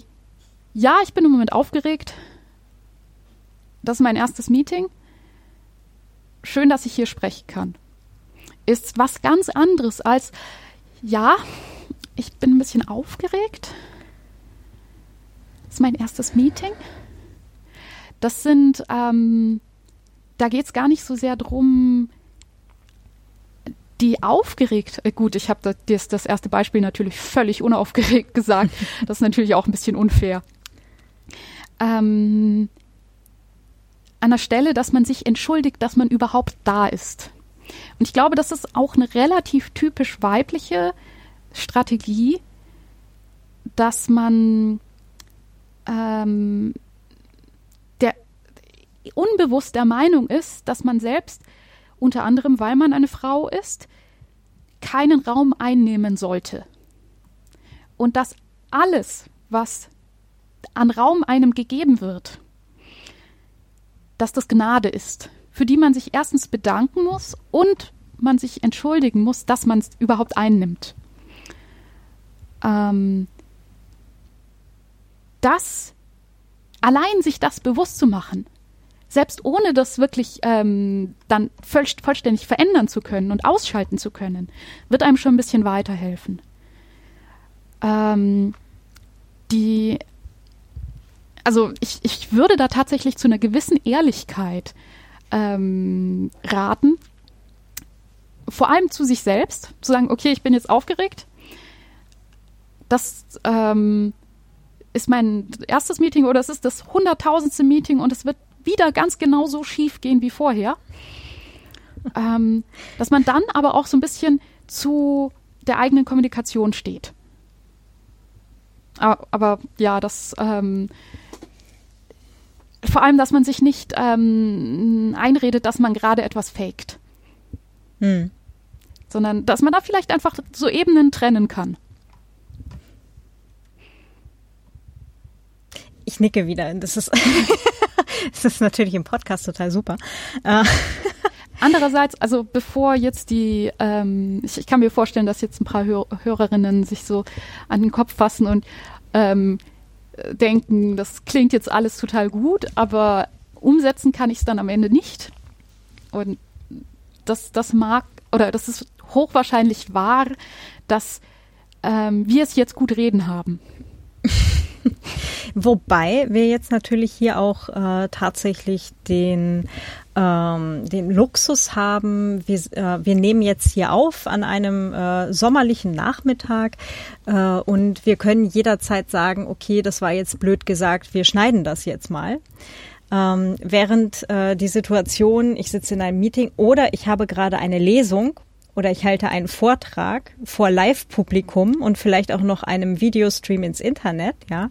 ja, ich bin im Moment aufgeregt. Das ist mein erstes Meeting. Schön, dass ich hier sprechen kann. Ist was ganz anderes als, ja, ich bin ein bisschen aufgeregt ist mein erstes Meeting. Das sind, ähm, da geht es gar nicht so sehr drum, die aufgeregt, äh, gut, ich habe das, das erste Beispiel natürlich völlig unaufgeregt [LAUGHS] gesagt. Das ist natürlich auch ein bisschen unfair. Ähm, an der Stelle, dass man sich entschuldigt, dass man überhaupt da ist. Und ich glaube, das ist auch eine relativ typisch weibliche Strategie, dass man ähm, der unbewusst der Meinung ist, dass man selbst, unter anderem weil man eine Frau ist, keinen Raum einnehmen sollte. Und dass alles, was an Raum einem gegeben wird, dass das Gnade ist, für die man sich erstens bedanken muss und man sich entschuldigen muss, dass man es überhaupt einnimmt. Ähm, das, allein sich das bewusst zu machen, selbst ohne das wirklich ähm, dann voll, vollständig verändern zu können und ausschalten zu können, wird einem schon ein bisschen weiterhelfen. Ähm, die, also ich, ich würde da tatsächlich zu einer gewissen Ehrlichkeit ähm, raten, vor allem zu sich selbst, zu sagen, okay, ich bin jetzt aufgeregt. Das ähm, ist mein erstes Meeting oder es ist das hunderttausendste Meeting und es wird wieder ganz genau so schief gehen wie vorher. Ähm, dass man dann aber auch so ein bisschen zu der eigenen Kommunikation steht. Aber, aber ja, das ähm, vor allem, dass man sich nicht ähm, einredet, dass man gerade etwas faked. Hm. Sondern dass man da vielleicht einfach so Ebenen trennen kann. Ich nicke wieder. Das ist, [LAUGHS] das ist natürlich im Podcast total super. Äh. [LAUGHS] Andererseits, also bevor jetzt die, ähm, ich, ich, kann mir vorstellen, dass jetzt ein paar Hör Hörerinnen sich so an den Kopf fassen und ähm, denken, das klingt jetzt alles total gut, aber umsetzen kann ich es dann am Ende nicht. Und das, das mag, oder das ist hochwahrscheinlich wahr, dass ähm, wir es jetzt gut reden haben. [LAUGHS] [LAUGHS] Wobei wir jetzt natürlich hier auch äh, tatsächlich den ähm, den Luxus haben, wir, äh, wir nehmen jetzt hier auf an einem äh, sommerlichen Nachmittag äh, und wir können jederzeit sagen, okay, das war jetzt blöd gesagt, wir schneiden das jetzt mal. Ähm, während äh, die Situation, ich sitze in einem Meeting oder ich habe gerade eine Lesung oder ich halte einen Vortrag vor Live-Publikum und vielleicht auch noch einem Videostream ins Internet, ja,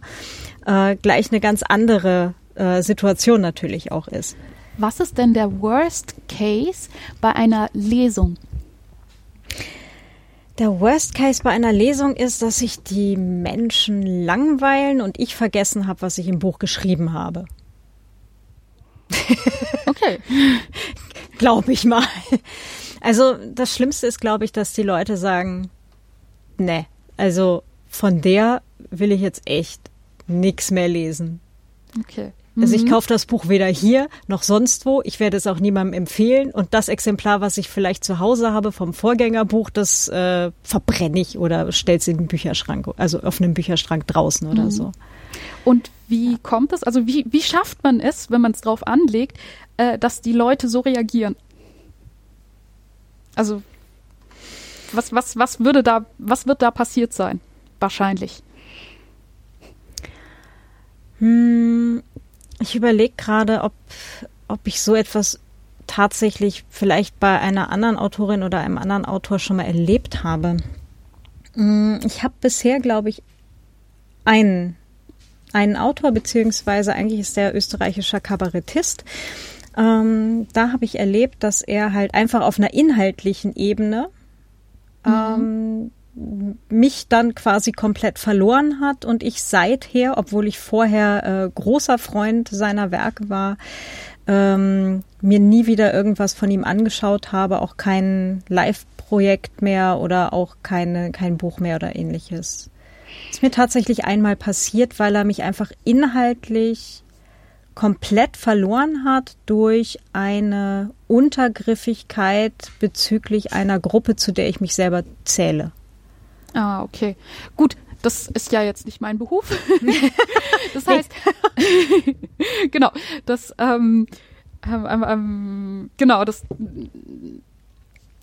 äh, gleich eine ganz andere äh, Situation natürlich auch ist. Was ist denn der Worst Case bei einer Lesung? Der Worst Case bei einer Lesung ist, dass sich die Menschen langweilen und ich vergessen habe, was ich im Buch geschrieben habe. Okay. [LAUGHS] glaube ich mal. Also das Schlimmste ist, glaube ich, dass die Leute sagen, ne, also von der will ich jetzt echt nichts mehr lesen. Okay. Also ich kaufe das Buch weder hier noch sonst wo. Ich werde es auch niemandem empfehlen. Und das Exemplar, was ich vielleicht zu Hause habe vom Vorgängerbuch, das äh, verbrenne ich oder stelle es in den Bücherschrank, also auf einem Bücherschrank draußen oder mhm. so. Und wie kommt es? Also wie, wie schafft man es, wenn man es drauf anlegt, äh, dass die Leute so reagieren? Also was, was, was würde da, was wird da passiert sein? Wahrscheinlich. Hm, ich überlege gerade, ob, ob ich so etwas tatsächlich vielleicht bei einer anderen Autorin oder einem anderen Autor schon mal erlebt habe. Hm, ich habe bisher, glaube ich, einen, einen Autor, beziehungsweise eigentlich ist der österreichischer Kabarettist. Ähm, da habe ich erlebt, dass er halt einfach auf einer inhaltlichen Ebene mhm. ähm, mich dann quasi komplett verloren hat und ich seither, obwohl ich vorher äh, großer Freund seiner Werke war, ähm, mir nie wieder irgendwas von ihm angeschaut habe, auch kein Live-Projekt mehr oder auch keine, kein Buch mehr oder ähnliches. ist mir tatsächlich einmal passiert, weil er mich einfach inhaltlich komplett verloren hat durch eine Untergriffigkeit bezüglich einer Gruppe, zu der ich mich selber zähle. Ah, okay. Gut, das ist ja jetzt nicht mein Beruf. [LAUGHS] das heißt, [LAUGHS] genau, das, ähm, ähm, ähm, ähm, genau, das,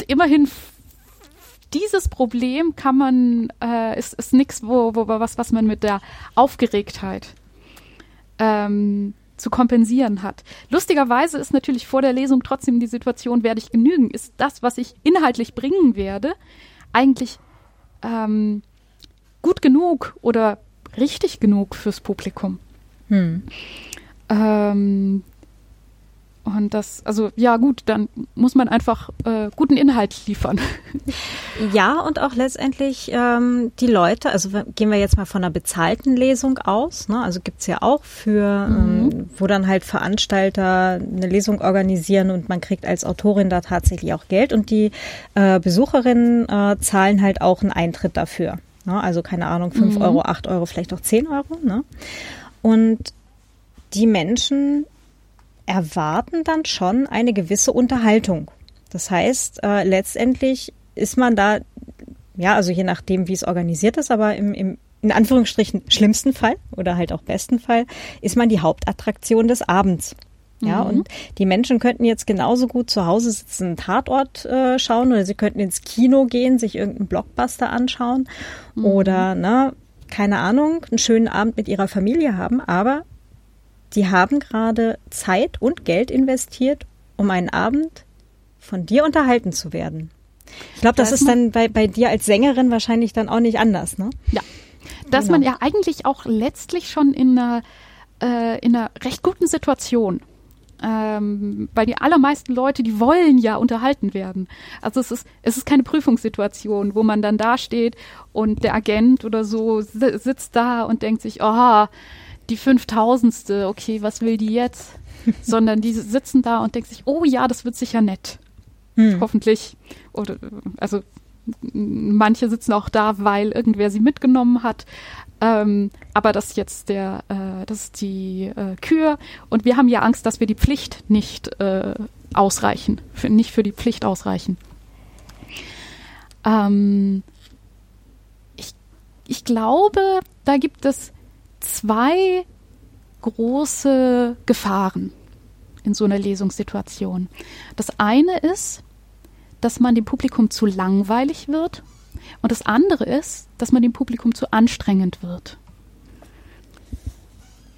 immerhin dieses Problem kann man, äh, ist, ist nichts, wo, wo, was, was man mit der Aufgeregtheit ähm, zu kompensieren hat. Lustigerweise ist natürlich vor der Lesung trotzdem die Situation, werde ich genügen? Ist das, was ich inhaltlich bringen werde, eigentlich ähm, gut genug oder richtig genug fürs Publikum. Hm. Ähm, und das, also ja gut, dann muss man einfach äh, guten Inhalt liefern. [LAUGHS] Ja, und auch letztendlich ähm, die Leute, also gehen wir jetzt mal von einer bezahlten Lesung aus, ne? also gibt's ja auch für, mhm. ähm, wo dann halt Veranstalter eine Lesung organisieren und man kriegt als Autorin da tatsächlich auch Geld und die äh, Besucherinnen äh, zahlen halt auch einen Eintritt dafür. Ne? Also keine Ahnung, fünf mhm. Euro, acht Euro, vielleicht auch zehn Euro. Ne? Und die Menschen erwarten dann schon eine gewisse Unterhaltung. Das heißt, äh, letztendlich ist man da, ja, also je nachdem, wie es organisiert ist, aber im, im in Anführungsstrichen schlimmsten Fall oder halt auch besten Fall ist man die Hauptattraktion des Abends. Ja, mhm. und die Menschen könnten jetzt genauso gut zu Hause sitzen, einen Tatort äh, schauen oder sie könnten ins Kino gehen, sich irgendeinen Blockbuster anschauen mhm. oder, ne, keine Ahnung, einen schönen Abend mit ihrer Familie haben, aber die haben gerade Zeit und Geld investiert, um einen Abend von dir unterhalten zu werden. Ich glaube, das da ist dann bei, bei dir als Sängerin wahrscheinlich dann auch nicht anders, ne? Ja. Dass genau. man ja eigentlich auch letztlich schon in einer, äh, in einer recht guten Situation ähm, weil die allermeisten Leute, die wollen ja unterhalten werden. Also es ist, es ist keine Prüfungssituation, wo man dann da steht und der Agent oder so sitzt da und denkt sich, oh, die fünftausendste, okay, was will die jetzt? [LAUGHS] Sondern die sitzen da und denken sich, oh ja, das wird sicher nett. Hm. Hoffentlich. Oder, also manche sitzen auch da, weil irgendwer sie mitgenommen hat. Ähm, aber das ist jetzt der, äh, das ist die äh, Kür und wir haben ja Angst, dass wir die Pflicht nicht äh, ausreichen, für, nicht für die Pflicht ausreichen. Ähm, ich, ich glaube, da gibt es zwei große Gefahren in so einer Lesungssituation. Das eine ist, dass man dem Publikum zu langweilig wird und das andere ist, dass man dem Publikum zu anstrengend wird.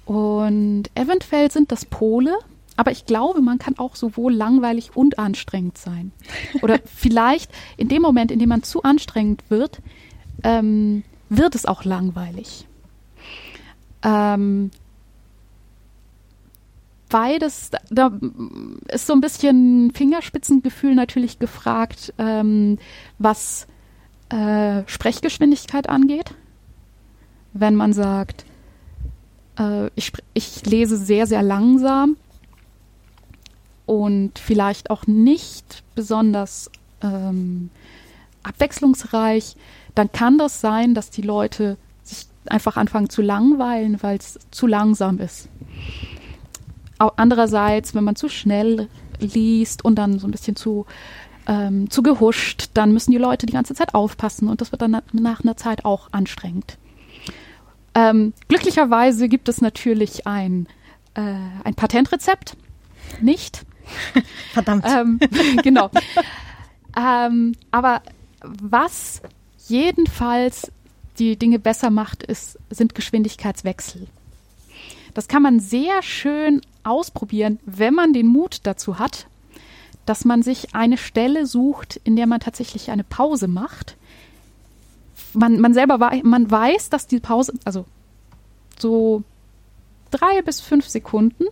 Und eventuell sind das Pole, aber ich glaube, man kann auch sowohl langweilig und anstrengend sein. Oder [LAUGHS] vielleicht in dem Moment, in dem man zu anstrengend wird, ähm, wird es auch langweilig. Ähm, beides, da ist so ein bisschen Fingerspitzengefühl natürlich gefragt, ähm, was äh, Sprechgeschwindigkeit angeht. Wenn man sagt, äh, ich, ich lese sehr, sehr langsam und vielleicht auch nicht besonders ähm, abwechslungsreich, dann kann das sein, dass die Leute einfach anfangen zu langweilen, weil es zu langsam ist. Andererseits, wenn man zu schnell liest und dann so ein bisschen zu, ähm, zu gehuscht, dann müssen die Leute die ganze Zeit aufpassen und das wird dann nach einer Zeit auch anstrengend. Ähm, glücklicherweise gibt es natürlich ein, äh, ein Patentrezept. Nicht. [LAUGHS] Verdammt. Ähm, [LAUGHS] genau. ähm, aber was jedenfalls die Dinge besser macht, ist, sind Geschwindigkeitswechsel. Das kann man sehr schön ausprobieren, wenn man den Mut dazu hat, dass man sich eine Stelle sucht, in der man tatsächlich eine Pause macht. Man, man selber man weiß, dass die Pause, also so drei bis fünf Sekunden,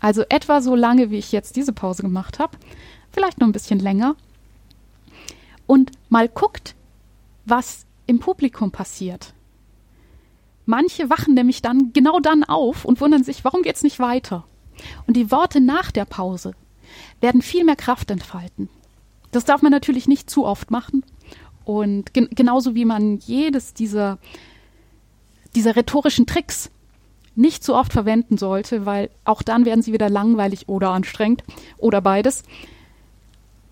also etwa so lange, wie ich jetzt diese Pause gemacht habe, vielleicht noch ein bisschen länger, und mal guckt, was im Publikum passiert. Manche wachen nämlich dann genau dann auf und wundern sich, warum geht's nicht weiter? Und die Worte nach der Pause werden viel mehr Kraft entfalten. Das darf man natürlich nicht zu oft machen. Und gen genauso wie man jedes dieser, dieser rhetorischen Tricks nicht zu oft verwenden sollte, weil auch dann werden sie wieder langweilig oder anstrengend oder beides.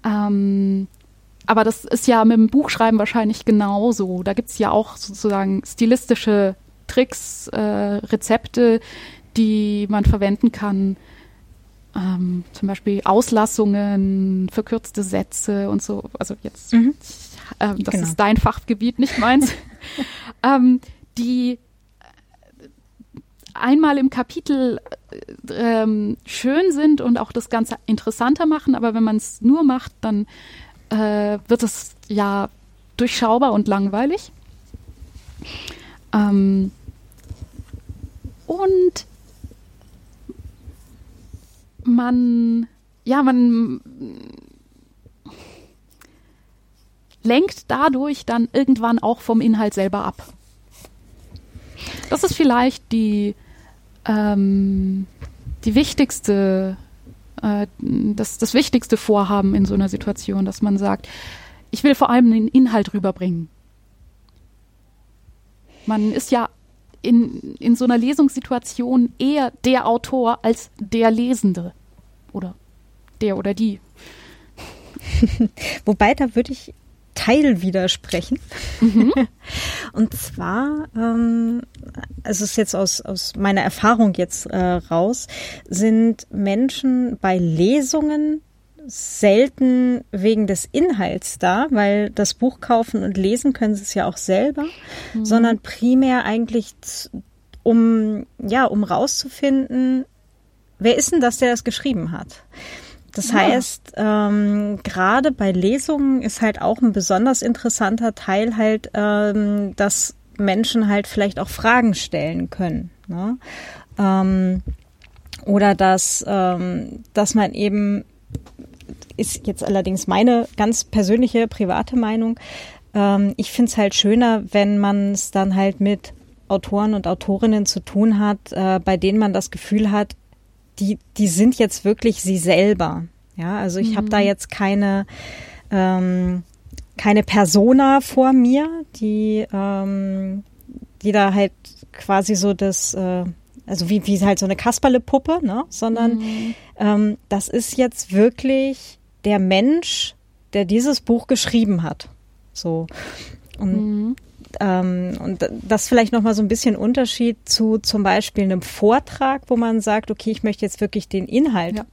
Ähm, aber das ist ja mit dem Buchschreiben wahrscheinlich genauso. Da gibt es ja auch sozusagen stilistische Tricks, äh, Rezepte, die man verwenden kann. Ähm, zum Beispiel Auslassungen, verkürzte Sätze und so. Also jetzt, mhm. äh, das genau. ist dein Fachgebiet, nicht meins. [LAUGHS] ähm, die einmal im Kapitel äh, ähm, schön sind und auch das Ganze interessanter machen, aber wenn man es nur macht, dann äh, wird es ja durchschaubar und langweilig. Ähm, und man, ja, man lenkt dadurch dann irgendwann auch vom Inhalt selber ab. Das ist vielleicht die, ähm, die wichtigste, äh, das, das wichtigste Vorhaben in so einer Situation, dass man sagt, ich will vor allem den Inhalt rüberbringen. Man ist ja in, in so einer Lesungssituation eher der Autor als der Lesende. Oder der oder die. [LAUGHS] Wobei, da würde ich Teil widersprechen. Mhm. [LAUGHS] Und zwar, ähm, also es ist jetzt aus, aus meiner Erfahrung jetzt äh, raus, sind Menschen bei Lesungen selten wegen des Inhalts da, weil das Buch kaufen und lesen können sie es ja auch selber, mhm. sondern primär eigentlich um ja um rauszufinden, wer ist denn das, der das geschrieben hat. Das ja. heißt, ähm, gerade bei Lesungen ist halt auch ein besonders interessanter Teil halt, ähm, dass Menschen halt vielleicht auch Fragen stellen können. Ne? Ähm, oder dass, ähm, dass man eben ist jetzt allerdings meine ganz persönliche, private Meinung. Ähm, ich finde es halt schöner, wenn man es dann halt mit Autoren und Autorinnen zu tun hat, äh, bei denen man das Gefühl hat, die, die sind jetzt wirklich sie selber. Ja, also ich mhm. habe da jetzt keine, ähm, keine Persona vor mir, die, ähm, die da halt quasi so das, äh, also wie, wie halt so eine Kasperle-Puppe, ne? Sondern mhm. ähm, das ist jetzt wirklich der Mensch, der dieses Buch geschrieben hat. So. Und, mhm. Ähm, und das vielleicht nochmal so ein bisschen Unterschied zu zum Beispiel einem Vortrag, wo man sagt, okay, ich möchte jetzt wirklich den Inhalt ja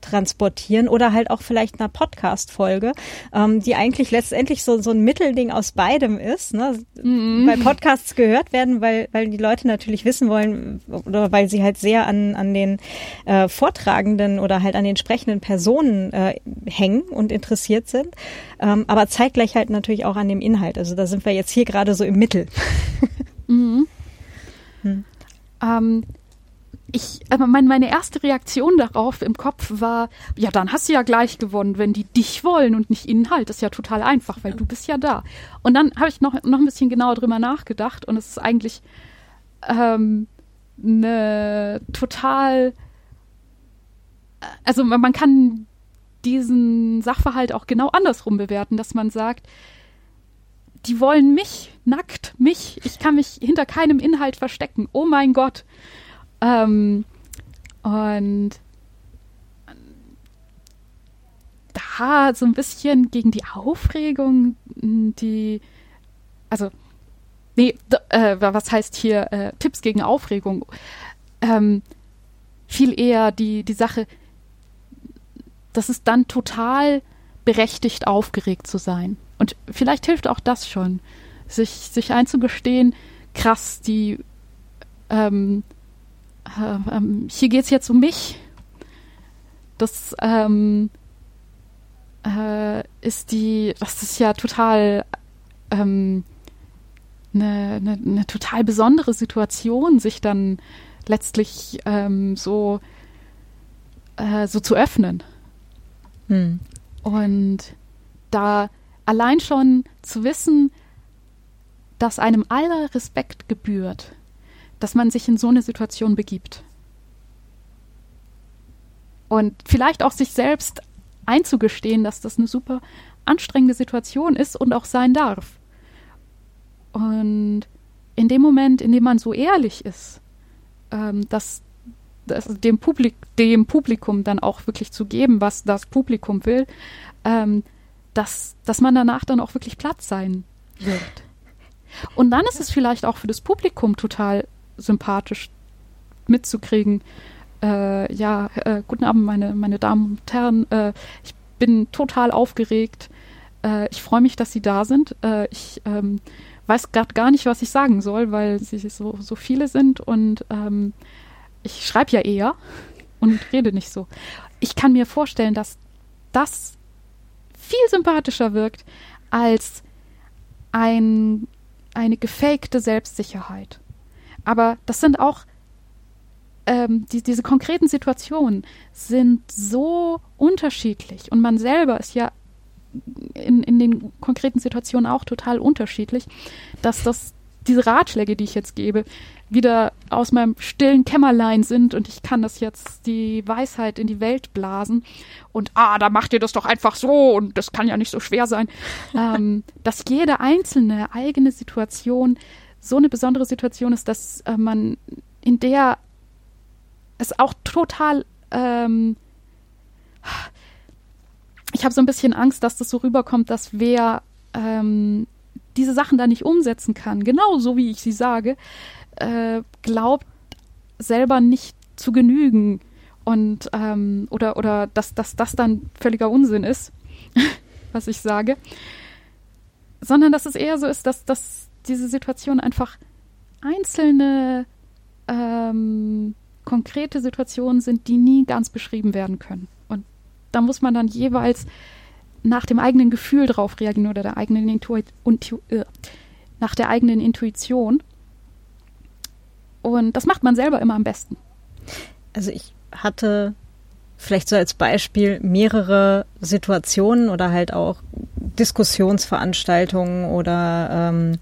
transportieren oder halt auch vielleicht einer Podcast-Folge, ähm, die eigentlich letztendlich so, so ein Mittelding aus beidem ist. Ne? Mhm. Bei Podcasts gehört werden, weil, weil die Leute natürlich wissen wollen oder weil sie halt sehr an, an den äh, Vortragenden oder halt an den sprechenden Personen äh, hängen und interessiert sind. Ähm, aber zeitgleich halt natürlich auch an dem Inhalt. Also da sind wir jetzt hier gerade so im Mittel. [LAUGHS] mhm. hm. ähm, ich, also meine erste Reaktion darauf im Kopf war, ja, dann hast du ja gleich gewonnen, wenn die dich wollen und nicht Inhalt. Das ist ja total einfach, weil du bist ja da. Und dann habe ich noch, noch ein bisschen genauer drüber nachgedacht und es ist eigentlich ähm, eine total, also man kann diesen Sachverhalt auch genau andersrum bewerten, dass man sagt, die wollen mich, nackt, mich. Ich kann mich hinter keinem Inhalt verstecken. Oh mein Gott. Ähm, und da so ein bisschen gegen die Aufregung, die, also, nee, äh, was heißt hier äh, Tipps gegen Aufregung? Ähm, viel eher die, die Sache, das ist dann total berechtigt, aufgeregt zu sein. Und vielleicht hilft auch das schon, sich, sich einzugestehen, krass, die ähm, äh, ähm, hier geht es jetzt um mich. Das ähm, äh, ist die, das ist ja total ähm, eine, eine, eine, total besondere Situation, sich dann letztlich ähm, so, äh, so zu öffnen. Hm. Und da allein schon zu wissen, dass einem aller Respekt gebührt, dass man sich in so eine Situation begibt. Und vielleicht auch sich selbst einzugestehen, dass das eine super anstrengende Situation ist und auch sein darf. Und in dem Moment, in dem man so ehrlich ist, ähm, dass, dass dem, Publik dem Publikum dann auch wirklich zu geben, was das Publikum will, ähm, dass, dass man danach dann auch wirklich Platz sein wird. Und dann ist es vielleicht auch für das Publikum total sympathisch mitzukriegen. Äh, ja, äh, guten Abend, meine, meine Damen und Herren. Äh, ich bin total aufgeregt. Äh, ich freue mich, dass Sie da sind. Äh, ich ähm, weiß gerade gar nicht, was ich sagen soll, weil Sie so, so viele sind und ähm, ich schreibe ja eher und rede nicht so. Ich kann mir vorstellen, dass das viel sympathischer wirkt als ein, eine gefakte Selbstsicherheit. Aber das sind auch, ähm, die, diese konkreten Situationen sind so unterschiedlich. Und man selber ist ja in, in den konkreten Situationen auch total unterschiedlich, dass das diese Ratschläge, die ich jetzt gebe, wieder aus meinem stillen Kämmerlein sind und ich kann das jetzt die Weisheit in die Welt blasen und ah, da macht ihr das doch einfach so und das kann ja nicht so schwer sein, [LAUGHS] ähm, dass jede einzelne eigene Situation so eine besondere Situation ist, dass äh, man in der es auch total ähm, ich habe so ein bisschen Angst, dass das so rüberkommt, dass wer ähm, diese Sachen da nicht umsetzen kann, genau so wie ich sie sage, äh, glaubt selber nicht zu genügen und ähm, oder oder dass, dass das dann völliger Unsinn ist, [LAUGHS] was ich sage, sondern dass es eher so ist, dass, dass diese Situation einfach einzelne ähm, konkrete Situationen sind, die nie ganz beschrieben werden können. Und da muss man dann jeweils nach dem eigenen Gefühl drauf reagieren oder der eigenen Intu äh, nach der eigenen Intuition. Und das macht man selber immer am besten. Also ich hatte vielleicht so als Beispiel mehrere Situationen oder halt auch Diskussionsveranstaltungen oder ähm,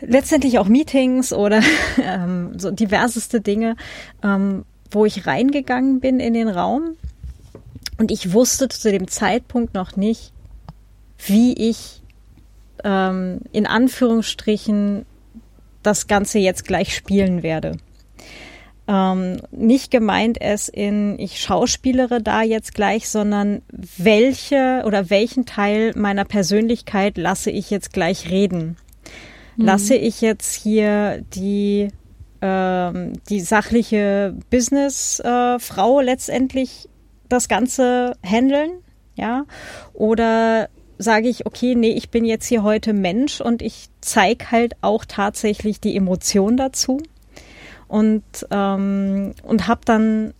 letztendlich auch Meetings oder [LAUGHS] ähm, so diverseste Dinge, ähm, wo ich reingegangen bin in den Raum und ich wusste zu dem Zeitpunkt noch nicht, wie ich ähm, in Anführungsstrichen das Ganze jetzt gleich spielen werde. Ähm, nicht gemeint es in, ich schauspielere da jetzt gleich, sondern welche oder welchen Teil meiner Persönlichkeit lasse ich jetzt gleich reden? Mhm. Lasse ich jetzt hier die, ähm, die sachliche Businessfrau äh, letztendlich das Ganze handeln? Ja? Oder sage ich, okay, nee, ich bin jetzt hier heute Mensch und ich zeige halt auch tatsächlich die Emotion dazu und, ähm, und habe dann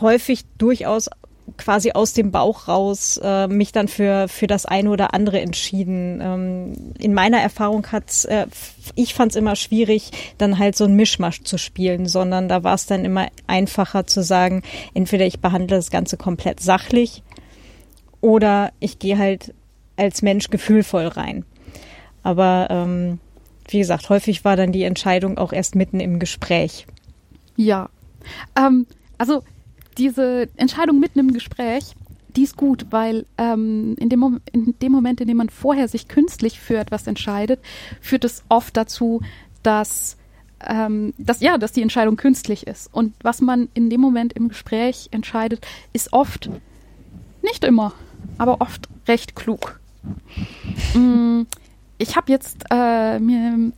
häufig durchaus quasi aus dem Bauch raus äh, mich dann für, für das eine oder andere entschieden. Ähm, in meiner Erfahrung hat's, äh, ich fand es immer schwierig, dann halt so ein Mischmasch zu spielen, sondern da war es dann immer einfacher zu sagen, entweder ich behandle das Ganze komplett sachlich oder ich gehe halt als Mensch gefühlvoll rein. Aber ähm, wie gesagt, häufig war dann die Entscheidung auch erst mitten im Gespräch. Ja. Ähm, also diese Entscheidung mitten im Gespräch, die ist gut, weil ähm, in, dem in dem Moment, in dem man vorher sich künstlich für etwas entscheidet, führt es oft dazu, dass ähm, dass ja, dass die Entscheidung künstlich ist. Und was man in dem Moment im Gespräch entscheidet, ist oft nicht immer, aber oft recht klug. Mm, ich habe jetzt äh, mir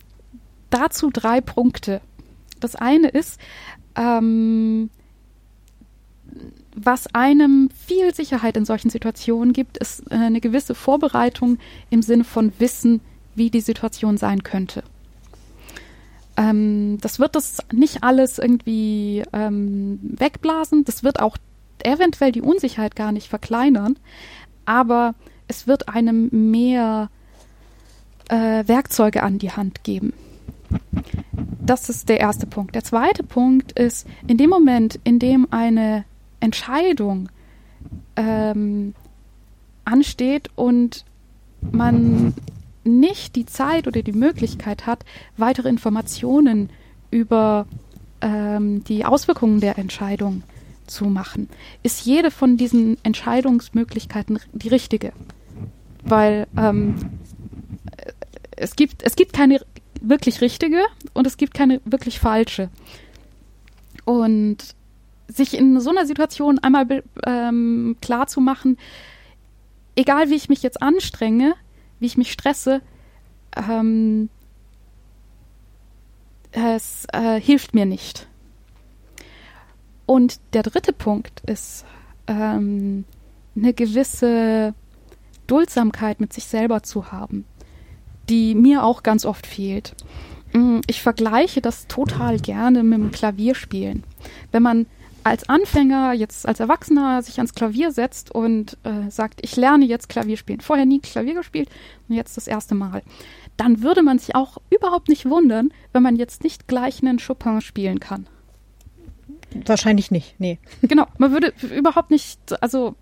dazu drei Punkte. Das eine ist, ähm, was einem viel Sicherheit in solchen Situationen gibt, ist äh, eine gewisse Vorbereitung im Sinne von Wissen, wie die Situation sein könnte. Ähm, das wird das nicht alles irgendwie ähm, wegblasen. Das wird auch eventuell die Unsicherheit gar nicht verkleinern, aber es wird einem mehr äh, Werkzeuge an die Hand geben. Das ist der erste Punkt. Der zweite Punkt ist, in dem Moment, in dem eine Entscheidung ähm, ansteht und man nicht die Zeit oder die Möglichkeit hat, weitere Informationen über ähm, die Auswirkungen der Entscheidung zu machen, ist jede von diesen Entscheidungsmöglichkeiten die richtige. Weil ähm, es, gibt, es gibt keine wirklich richtige und es gibt keine wirklich falsche. Und sich in so einer Situation einmal ähm, klar zu machen, egal wie ich mich jetzt anstrenge, wie ich mich stresse, ähm, es äh, hilft mir nicht. Und der dritte Punkt ist ähm, eine gewisse Duldsamkeit mit sich selber zu haben, die mir auch ganz oft fehlt. Mm, ich vergleiche das total gerne mit dem Klavierspielen. Wenn man als Anfänger, jetzt als Erwachsener, sich ans Klavier setzt und äh, sagt, ich lerne jetzt Klavier spielen. Vorher nie Klavier gespielt und jetzt das erste Mal. Dann würde man sich auch überhaupt nicht wundern, wenn man jetzt nicht gleich einen Chopin spielen kann. Wahrscheinlich nicht, nee. Genau, man würde überhaupt nicht, also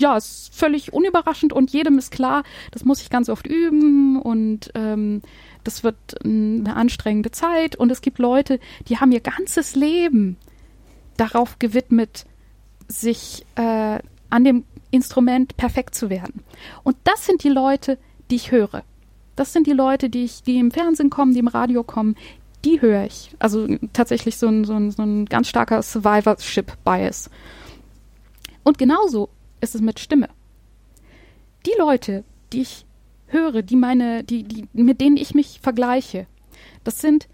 ja, ist völlig unüberraschend und jedem ist klar, das muss ich ganz oft üben und ähm, das wird eine anstrengende Zeit und es gibt Leute, die haben ihr ganzes Leben darauf gewidmet, sich äh, an dem Instrument perfekt zu werden. Und das sind die Leute, die ich höre. Das sind die Leute, die ich, die im Fernsehen kommen, die im Radio kommen, die höre ich. Also tatsächlich so ein, so ein, so ein ganz starker Survivorship-Bias. Und genauso ist es mit Stimme. Die Leute, die ich höre, die meine, die, die, mit denen ich mich vergleiche, das sind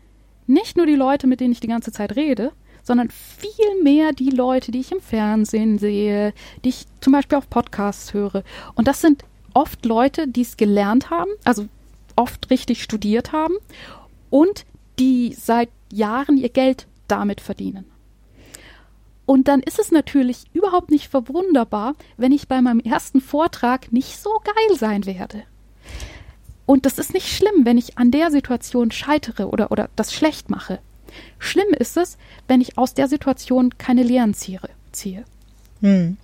nicht nur die Leute, mit denen ich die ganze Zeit rede, sondern viel mehr die Leute, die ich im Fernsehen sehe, die ich zum Beispiel auf Podcasts höre. Und das sind oft Leute, die es gelernt haben, also oft richtig studiert haben und die seit Jahren ihr Geld damit verdienen. Und dann ist es natürlich überhaupt nicht verwunderbar, wenn ich bei meinem ersten Vortrag nicht so geil sein werde. Und das ist nicht schlimm, wenn ich an der Situation scheitere oder, oder das schlecht mache. Schlimm ist es, wenn ich aus der Situation keine Lehren ziehe. ziehe. Hm.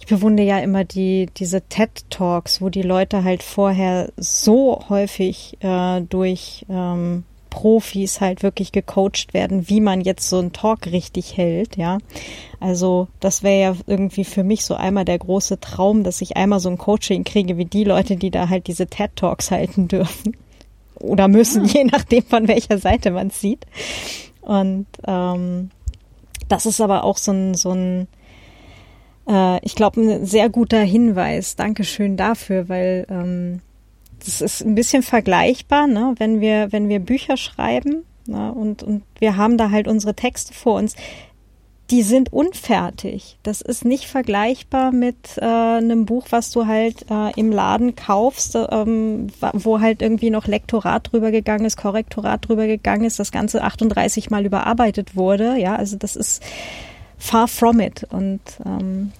Ich bewundere ja immer die, diese TED Talks, wo die Leute halt vorher so häufig äh, durch ähm, Profis halt wirklich gecoacht werden, wie man jetzt so einen Talk richtig hält, ja. Also das wäre ja irgendwie für mich so einmal der große Traum, dass ich einmal so ein Coaching kriege wie die Leute, die da halt diese TED Talks halten dürfen oder müssen, ja. [LAUGHS] je nachdem von welcher Seite man sieht. Und ähm, das ist aber auch so ein, so ein äh, ich glaube, ein sehr guter Hinweis. Dankeschön dafür, weil ähm, das ist ein bisschen vergleichbar, ne? wenn wir, wenn wir Bücher schreiben ne? und, und wir haben da halt unsere Texte vor uns die sind unfertig. Das ist nicht vergleichbar mit äh, einem Buch, was du halt äh, im Laden kaufst, ähm, wo halt irgendwie noch Lektorat drüber gegangen ist, Korrektorat drüber gegangen ist, das Ganze 38 Mal überarbeitet wurde. Ja, also das ist far from it. Und ähm,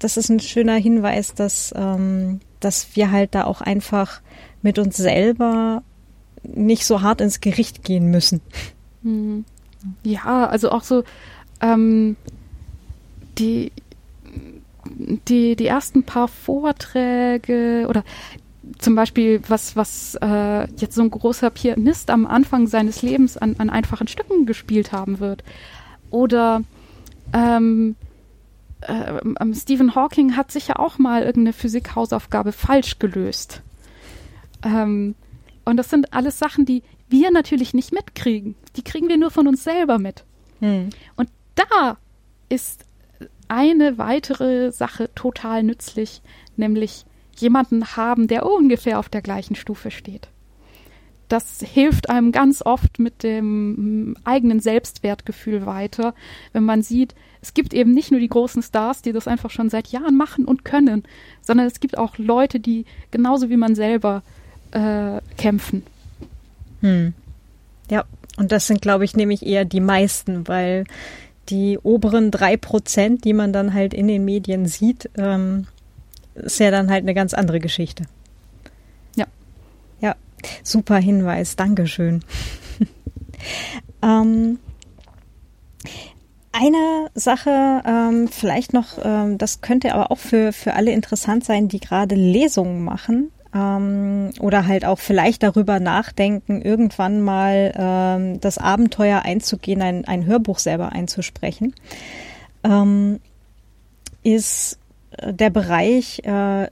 das ist ein schöner Hinweis, dass, ähm, dass wir halt da auch einfach mit uns selber nicht so hart ins Gericht gehen müssen. Mhm. Ja, also auch so ähm, die, die, die ersten paar Vorträge oder zum Beispiel, was, was äh, jetzt so ein großer Pianist am Anfang seines Lebens an, an einfachen Stücken gespielt haben wird. Oder ähm, äh, ähm, Stephen Hawking hat sicher auch mal irgendeine Physikhausaufgabe falsch gelöst. Ähm, und das sind alles Sachen, die wir natürlich nicht mitkriegen. Die kriegen wir nur von uns selber mit. Hm. Und da ist eine weitere Sache total nützlich, nämlich jemanden haben, der ungefähr auf der gleichen Stufe steht. Das hilft einem ganz oft mit dem mm, eigenen Selbstwertgefühl weiter, wenn man sieht, es gibt eben nicht nur die großen Stars, die das einfach schon seit Jahren machen und können, sondern es gibt auch Leute, die genauso wie man selber äh, kämpfen. Hm. Ja, und das sind, glaube ich, nämlich eher die meisten, weil die oberen drei Prozent, die man dann halt in den Medien sieht, ähm, ist ja dann halt eine ganz andere Geschichte. Super Hinweis, Dankeschön. [LAUGHS] ähm, eine Sache ähm, vielleicht noch, ähm, das könnte aber auch für, für alle interessant sein, die gerade Lesungen machen ähm, oder halt auch vielleicht darüber nachdenken, irgendwann mal ähm, das Abenteuer einzugehen, ein, ein Hörbuch selber einzusprechen, ähm, ist der Bereich äh,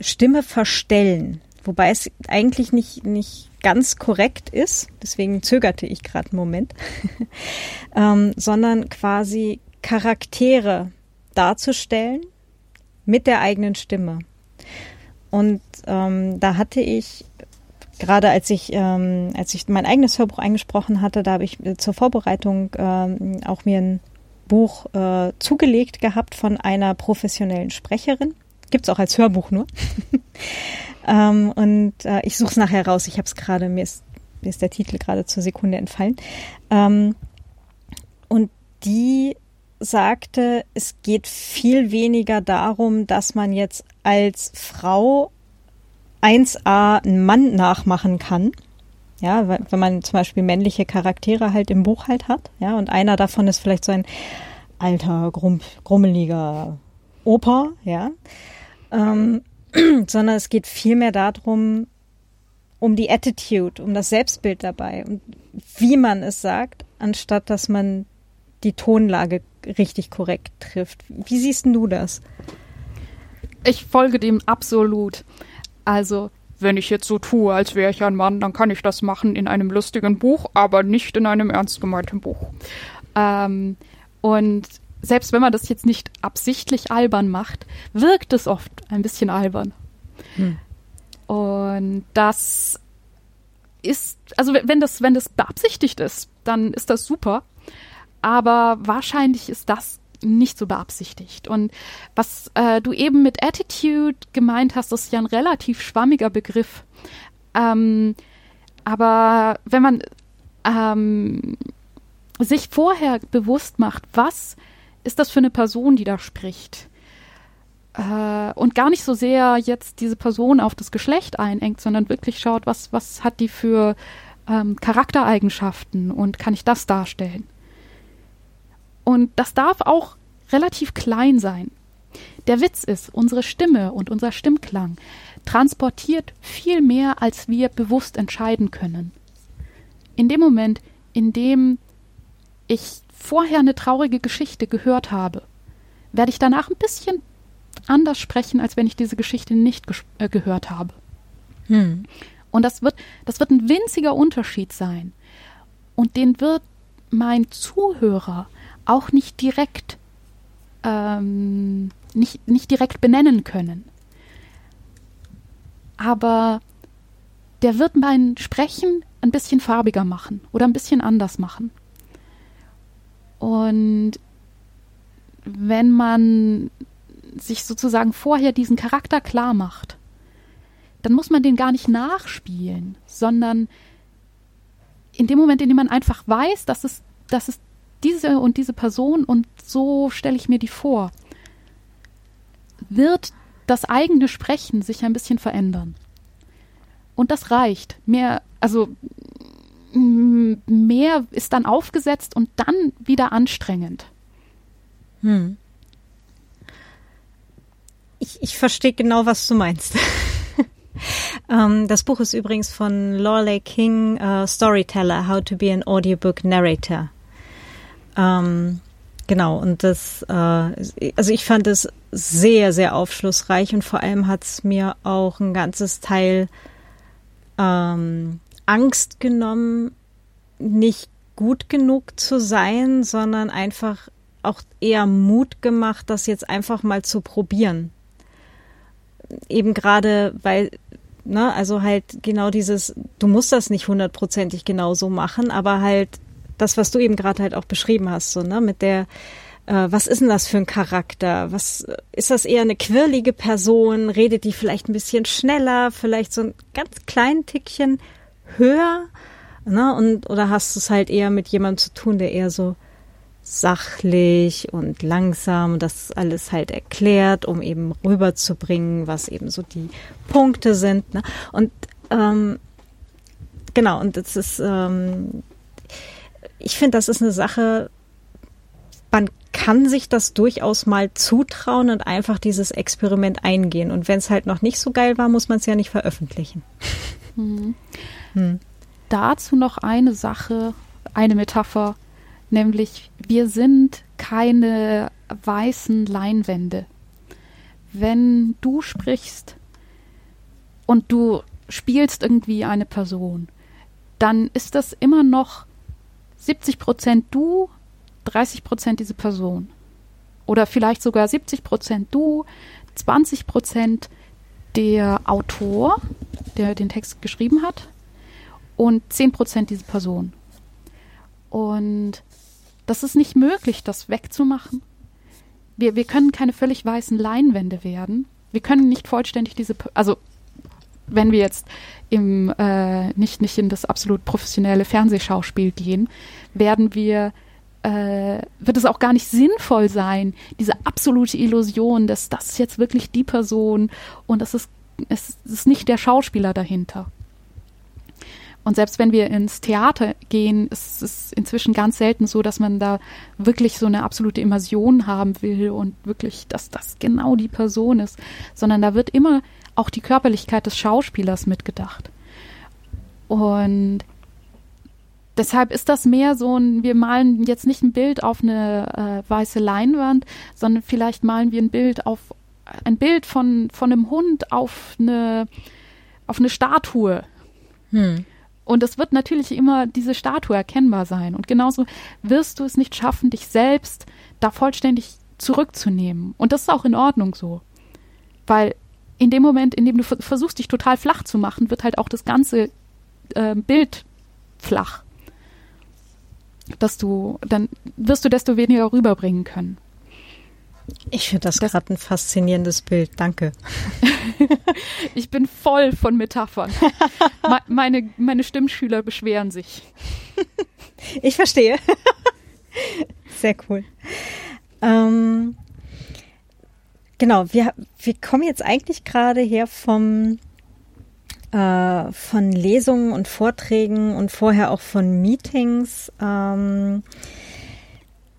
Stimme verstellen, wobei es eigentlich nicht, nicht ganz korrekt ist, deswegen zögerte ich gerade einen Moment, [LAUGHS] ähm, sondern quasi Charaktere darzustellen mit der eigenen Stimme. Und ähm, da hatte ich gerade als ich ähm, als ich mein eigenes Hörbuch eingesprochen hatte, da habe ich zur Vorbereitung ähm, auch mir ein Buch äh, zugelegt gehabt von einer professionellen Sprecherin. Gibt's auch als Hörbuch nur. [LAUGHS] ähm, und äh, ich suche es nachher raus. Ich habe es gerade, mir ist, mir ist der Titel gerade zur Sekunde entfallen. Ähm, und die sagte, es geht viel weniger darum, dass man jetzt als Frau 1a einen Mann nachmachen kann. Ja, wenn man zum Beispiel männliche Charaktere halt im Buch halt hat, ja, und einer davon ist vielleicht so ein alter, grumm, grummeliger Opa, ja, ähm, [CLEARS THROAT] sondern es geht vielmehr darum, um die Attitude, um das Selbstbild dabei und wie man es sagt, anstatt dass man die Tonlage richtig korrekt trifft. Wie siehst du das? Ich folge dem absolut. Also, wenn ich jetzt so tue, als wäre ich ein Mann, dann kann ich das machen in einem lustigen Buch, aber nicht in einem ernst gemeinten Buch. Ähm, und selbst wenn man das jetzt nicht absichtlich albern macht, wirkt es oft ein bisschen albern. Hm. Und das ist, also wenn das, wenn das beabsichtigt ist, dann ist das super aber wahrscheinlich ist das nicht so beabsichtigt. Und was äh, du eben mit Attitude gemeint hast, ist ja ein relativ schwammiger Begriff. Ähm, aber wenn man ähm, sich vorher bewusst macht, was ist das für eine Person, die da spricht, äh, und gar nicht so sehr jetzt diese Person auf das Geschlecht einengt, sondern wirklich schaut, was, was hat die für ähm, Charaktereigenschaften und kann ich das darstellen? Und das darf auch relativ klein sein. Der Witz ist, unsere Stimme und unser Stimmklang transportiert viel mehr, als wir bewusst entscheiden können. In dem Moment, in dem ich vorher eine traurige Geschichte gehört habe, werde ich danach ein bisschen anders sprechen, als wenn ich diese Geschichte nicht äh, gehört habe. Hm. Und das wird, das wird ein winziger Unterschied sein. Und den wird mein Zuhörer auch nicht direkt ähm, nicht, nicht direkt benennen können. Aber der wird mein Sprechen ein bisschen farbiger machen oder ein bisschen anders machen. Und wenn man sich sozusagen vorher diesen Charakter klar macht, dann muss man den gar nicht nachspielen, sondern in dem Moment, in dem man einfach weiß, dass es, dass es diese und diese Person und so stelle ich mir die vor, wird das eigene Sprechen sich ein bisschen verändern. Und das reicht. Mehr, also mehr ist dann aufgesetzt und dann wieder anstrengend. Hm. Ich, ich verstehe genau, was du meinst. [LAUGHS] ähm, das Buch ist übrigens von Lorelei King, uh, Storyteller, How to be an Audiobook Narrator. Ähm, genau, und das, äh, also ich fand es sehr, sehr aufschlussreich und vor allem hat es mir auch ein ganzes Teil ähm, Angst genommen, nicht gut genug zu sein, sondern einfach auch eher Mut gemacht, das jetzt einfach mal zu probieren. Eben gerade, weil, ne, also halt genau dieses, du musst das nicht hundertprozentig genauso machen, aber halt das, was du eben gerade halt auch beschrieben hast, so, ne, mit der, äh, was ist denn das für ein Charakter? Was ist das eher eine quirlige Person? Redet die vielleicht ein bisschen schneller, vielleicht so ein ganz klein Tickchen höher? Ne? Und, oder hast du es halt eher mit jemandem zu tun, der eher so sachlich und langsam das alles halt erklärt, um eben rüberzubringen, was eben so die Punkte sind. Ne? Und ähm, genau, und das ist, ähm, ich finde, das ist eine Sache, man kann sich das durchaus mal zutrauen und einfach dieses Experiment eingehen. Und wenn es halt noch nicht so geil war, muss man es ja nicht veröffentlichen. Hm. Hm. Dazu noch eine Sache, eine Metapher, nämlich wir sind keine weißen Leinwände. Wenn du sprichst und du spielst irgendwie eine Person, dann ist das immer noch 70 Prozent du, 30 Prozent diese Person. Oder vielleicht sogar 70 Prozent du, 20 Prozent der Autor, der den Text geschrieben hat, und 10 Prozent diese Person. Und das ist nicht möglich, das wegzumachen. Wir, wir können keine völlig weißen Leinwände werden. Wir können nicht vollständig diese, also wenn wir jetzt im, äh, nicht, nicht in das absolut professionelle Fernsehschauspiel gehen, werden wir äh, wird es auch gar nicht sinnvoll sein, diese absolute Illusion, dass das jetzt wirklich die Person und das ist, es ist nicht der Schauspieler dahinter. Und selbst wenn wir ins Theater gehen, ist es inzwischen ganz selten so, dass man da wirklich so eine absolute Immersion haben will und wirklich, dass das genau die Person ist, sondern da wird immer auch die Körperlichkeit des Schauspielers mitgedacht. Und deshalb ist das mehr so ein, wir malen jetzt nicht ein Bild auf eine äh, weiße Leinwand, sondern vielleicht malen wir ein Bild auf ein Bild von, von einem Hund auf eine, auf eine Statue. Hm. Und es wird natürlich immer diese Statue erkennbar sein. Und genauso wirst du es nicht schaffen, dich selbst da vollständig zurückzunehmen. Und das ist auch in Ordnung so. Weil in dem Moment, in dem du versuchst, dich total flach zu machen, wird halt auch das ganze äh, Bild flach dass du, dann wirst du desto weniger rüberbringen können. Ich finde das, das gerade ein faszinierendes Bild. Danke. [LAUGHS] ich bin voll von Metaphern. [LAUGHS] meine, meine Stimmschüler beschweren sich. Ich verstehe. [LAUGHS] Sehr cool. Ähm, genau, wir, wir kommen jetzt eigentlich gerade her vom äh, von Lesungen und Vorträgen und vorher auch von Meetings. Ähm,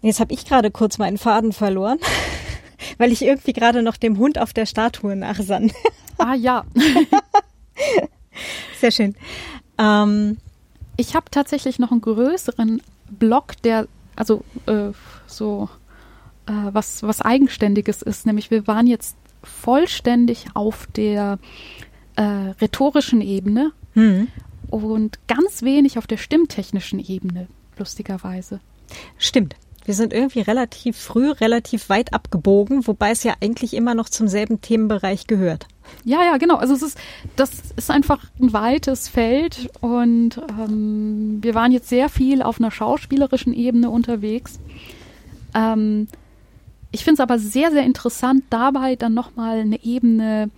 jetzt habe ich gerade kurz meinen Faden verloren, [LAUGHS] weil ich irgendwie gerade noch dem Hund auf der Statue nachsann. [LAUGHS] ah ja. [LAUGHS] Sehr schön. Ähm, ich habe tatsächlich noch einen größeren Block, der also äh, so äh, was was eigenständiges ist, nämlich wir waren jetzt vollständig auf der äh, rhetorischen Ebene hm. und ganz wenig auf der stimmtechnischen Ebene, lustigerweise. Stimmt. Wir sind irgendwie relativ früh, relativ weit abgebogen, wobei es ja eigentlich immer noch zum selben Themenbereich gehört. Ja, ja, genau. Also es ist, das ist einfach ein weites Feld und ähm, wir waren jetzt sehr viel auf einer schauspielerischen Ebene unterwegs. Ähm, ich finde es aber sehr, sehr interessant, dabei dann nochmal eine Ebene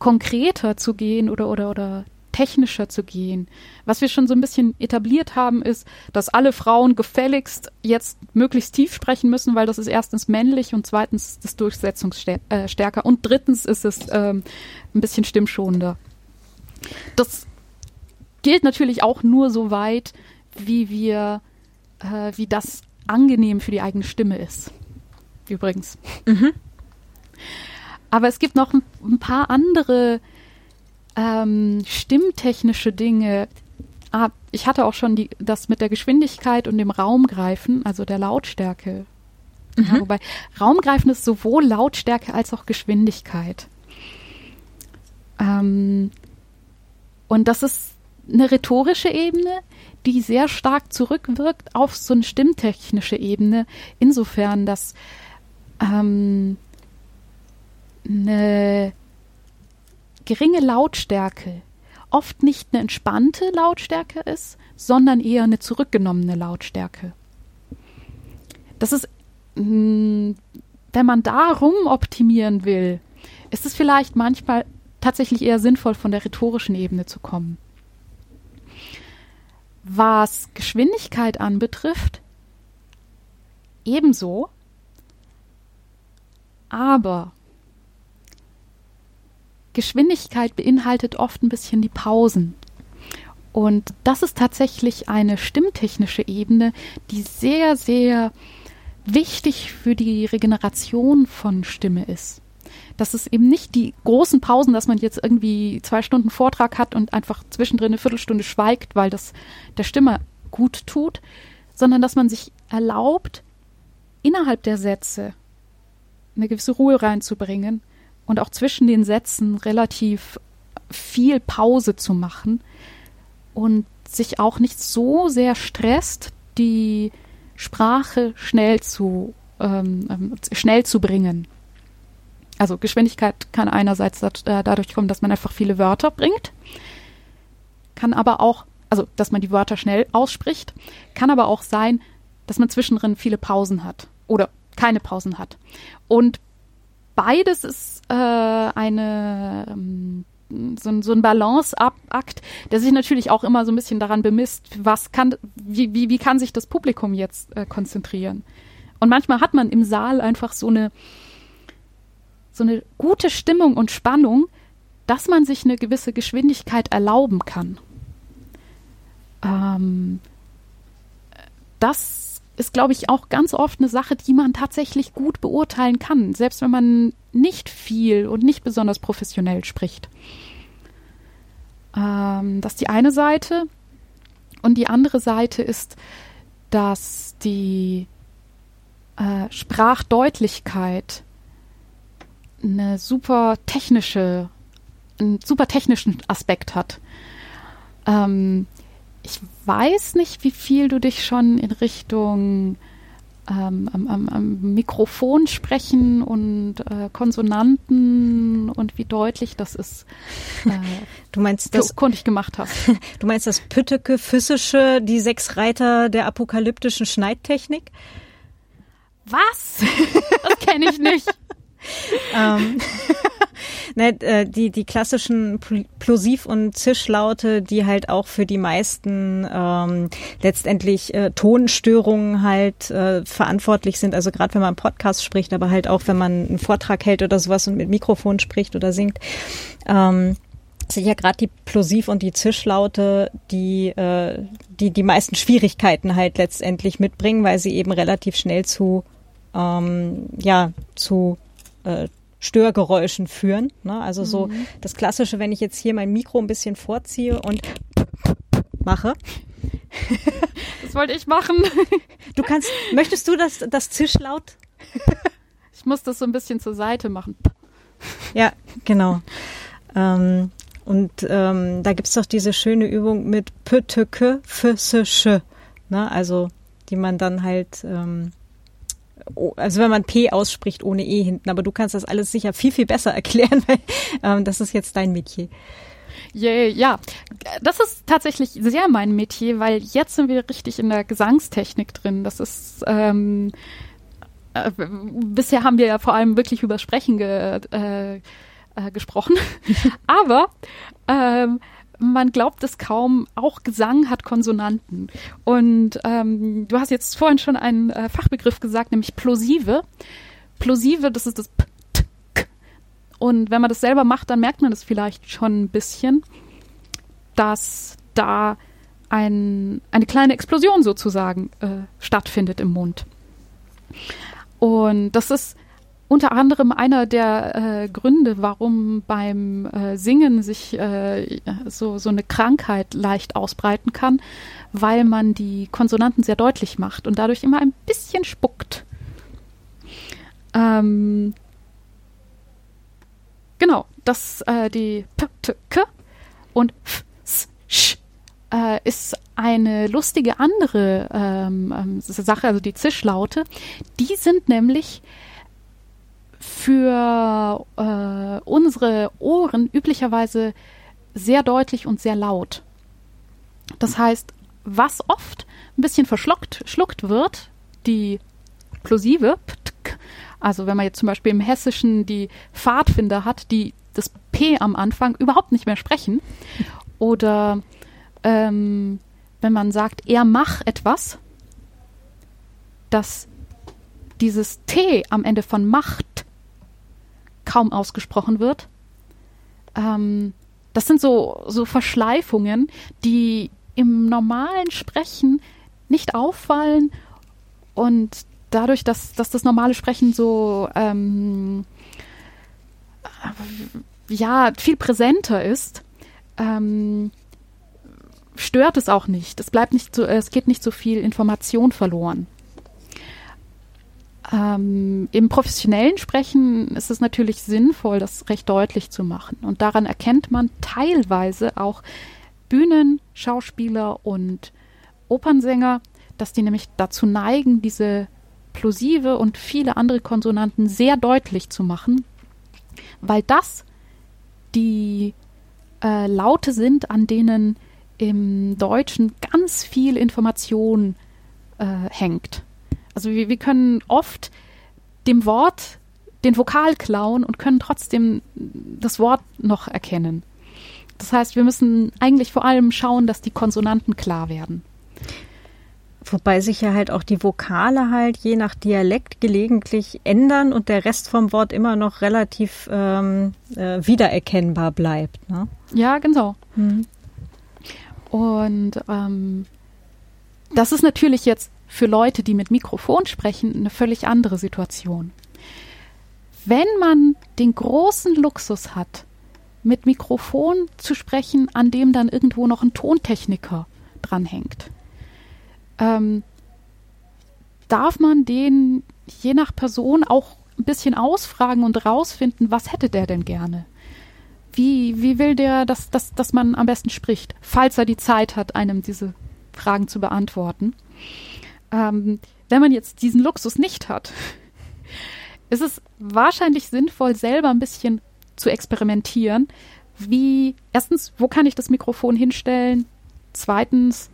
konkreter zu gehen oder, oder, oder technischer zu gehen. Was wir schon so ein bisschen etabliert haben, ist, dass alle Frauen gefälligst jetzt möglichst tief sprechen müssen, weil das ist erstens männlich und zweitens es durchsetzungsstärker und drittens ist es ähm, ein bisschen stimmschonender. Das gilt natürlich auch nur so weit, wie wir, äh, wie das angenehm für die eigene Stimme ist. Übrigens. Mhm. Aber es gibt noch ein, paar andere ähm, stimmtechnische Dinge. Ah, ich hatte auch schon die, das mit der Geschwindigkeit und dem Raumgreifen, also der Lautstärke. Mhm. Ja, wobei Raumgreifen ist sowohl Lautstärke als auch Geschwindigkeit. Ähm, und das ist eine rhetorische Ebene, die sehr stark zurückwirkt auf so eine stimmtechnische Ebene, insofern, dass ähm, eine geringe Lautstärke oft nicht eine entspannte Lautstärke ist, sondern eher eine zurückgenommene Lautstärke. Das ist, mm, wenn man darum optimieren will, ist es vielleicht manchmal tatsächlich eher sinnvoll, von der rhetorischen Ebene zu kommen. Was Geschwindigkeit anbetrifft, ebenso, aber Geschwindigkeit beinhaltet oft ein bisschen die Pausen. Und das ist tatsächlich eine stimmtechnische Ebene, die sehr, sehr wichtig für die Regeneration von Stimme ist. Das ist eben nicht die großen Pausen, dass man jetzt irgendwie zwei Stunden Vortrag hat und einfach zwischendrin eine Viertelstunde schweigt, weil das der Stimme gut tut, sondern dass man sich erlaubt, innerhalb der Sätze eine gewisse Ruhe reinzubringen und auch zwischen den Sätzen relativ viel Pause zu machen und sich auch nicht so sehr stresst, die Sprache schnell zu, ähm, ähm schnell zu bringen. Also Geschwindigkeit kann einerseits äh, dadurch kommen, dass man einfach viele Wörter bringt, kann aber auch, also dass man die Wörter schnell ausspricht, kann aber auch sein, dass man zwischendrin viele Pausen hat oder keine Pausen hat. Und beides ist äh, eine ähm, so, ein, so ein Balanceakt, der sich natürlich auch immer so ein bisschen daran bemisst, was kann, wie, wie, wie kann sich das Publikum jetzt äh, konzentrieren. Und manchmal hat man im Saal einfach so eine, so eine gute Stimmung und Spannung, dass man sich eine gewisse Geschwindigkeit erlauben kann. Ähm, das ist, glaube ich, auch ganz oft eine Sache, die man tatsächlich gut beurteilen kann, selbst wenn man nicht viel und nicht besonders professionell spricht. Ähm, das ist die eine Seite. Und die andere Seite ist, dass die äh, Sprachdeutlichkeit eine super technische, einen super technischen Aspekt hat. Ähm, ich weiß nicht, wie viel du dich schon in Richtung ähm, am, am, am, Mikrofon sprechen und äh, Konsonanten und wie deutlich das ist. Äh, [LAUGHS] du meinst das kundig gemacht hast. [LAUGHS] Du meinst das Pütteke physische, die sechs Reiter der apokalyptischen Schneidtechnik? Was? [LAUGHS] Das kenne ich nicht. [LAUGHS] ähm, ne, äh, die, die klassischen Plosiv- und Zischlaute, die halt auch für die meisten ähm, letztendlich äh, Tonstörungen halt äh, verantwortlich sind. Also gerade wenn man Podcast spricht, aber halt auch wenn man einen Vortrag hält oder sowas und mit Mikrofon spricht oder singt. Ähm, sind ja gerade die Plosiv- und die Zischlaute, die, äh, die die meisten Schwierigkeiten halt letztendlich mitbringen, weil sie eben relativ schnell zu ähm, ja zu äh, Störgeräuschen führen. Ne? Also so mhm. das Klassische, wenn ich jetzt hier mein Mikro ein bisschen vorziehe und mache. [LAUGHS] Das wollte ich machen. Du kannst, möchtest du das, das Zischlaut? [LAUGHS] Ich muss das so ein bisschen zur Seite machen. Ja, genau. Ähm, und ähm, da gibt's doch diese schöne Übung mit Pötöke, Füssische, ne? Also die man dann halt ähm, also wenn man P ausspricht ohne E hinten, aber du kannst das alles sicher viel, viel besser [LAUGHS] erklären, weil ähm, das ist jetzt dein Metier. Yeah, ja, das ist tatsächlich sehr mein Metier, weil jetzt sind wir richtig in der Gesangstechnik drin. Das ist ähm, äh, bisher haben wir ja vor allem wirklich über Sprechen ge, äh, äh, gesprochen, [LAUGHS] aber ähm, man glaubt es kaum, auch Gesang hat Konsonanten. Und ähm, du hast jetzt vorhin schon einen äh, Fachbegriff gesagt, nämlich plosive. Plosive, das ist das P, T, K. Und wenn man das selber macht, dann merkt man das vielleicht schon ein bisschen, dass da ein, eine kleine Explosion sozusagen äh, stattfindet im Mund. Und das ist unter anderem einer der äh, Gründe, warum beim äh, Singen sich äh, so, so eine Krankheit leicht ausbreiten kann, weil man die Konsonanten sehr deutlich macht und dadurch immer ein bisschen spuckt. Ähm, genau, das äh, die P, T, K und F, S, Sch äh, ist eine lustige andere ähm, ähm Sache, also die Zischlaute. Die sind nämlich für äh, unsere Ohren üblicherweise sehr deutlich und sehr laut. Das heißt, was oft ein bisschen verschluckt schluckt wird, die Plosive, also wenn man jetzt zum Beispiel im Hessischen die Pfadfinder hat, die das P am Anfang überhaupt nicht mehr sprechen, oder ähm, wenn man sagt, er mach etwas, dass dieses T am Ende von macht kaum ausgesprochen wird. Ähm, das sind so, so Verschleifungen, die im normalen Sprechen nicht auffallen und dadurch, dass, dass das normale Sprechen so ähm, ja viel präsenter ist, ähm, stört es auch nicht. Es bleibt nicht so, es geht nicht so viel Information verloren. Ähm, Im professionellen Sprechen ist es natürlich sinnvoll, das recht deutlich zu machen. Und daran erkennt man teilweise auch Bühnenschauspieler und Opernsänger, dass die nämlich dazu neigen, diese Plosive und viele andere Konsonanten sehr deutlich zu machen, weil das die äh, Laute sind, an denen im Deutschen ganz viel Information äh, hängt. Also wir, wir können oft dem Wort den Vokal klauen und können trotzdem das Wort noch erkennen. Das heißt, wir müssen eigentlich vor allem schauen, dass die Konsonanten klar werden. Wobei sich ja halt auch die Vokale halt je nach Dialekt gelegentlich ändern und der Rest vom Wort immer noch relativ ähm, äh, wiedererkennbar bleibt. Ne? Ja, genau. Hm. Und ähm, das ist natürlich jetzt für Leute, die mit Mikrofon sprechen, eine völlig andere Situation. Wenn man den großen Luxus hat, mit Mikrofon zu sprechen, an dem dann irgendwo noch ein Tontechniker dranhängt, ähm, darf man den je nach Person auch ein bisschen ausfragen und rausfinden, was hätte der denn gerne? Wie, wie will der, dass, dass, dass man am besten spricht, falls er die Zeit hat, einem diese Fragen zu beantworten? Ähm, wenn man jetzt diesen Luxus nicht hat, [LAUGHS] ist es wahrscheinlich sinnvoll, selber ein bisschen zu experimentieren. Wie, erstens, wo kann ich das Mikrofon hinstellen? Zweitens,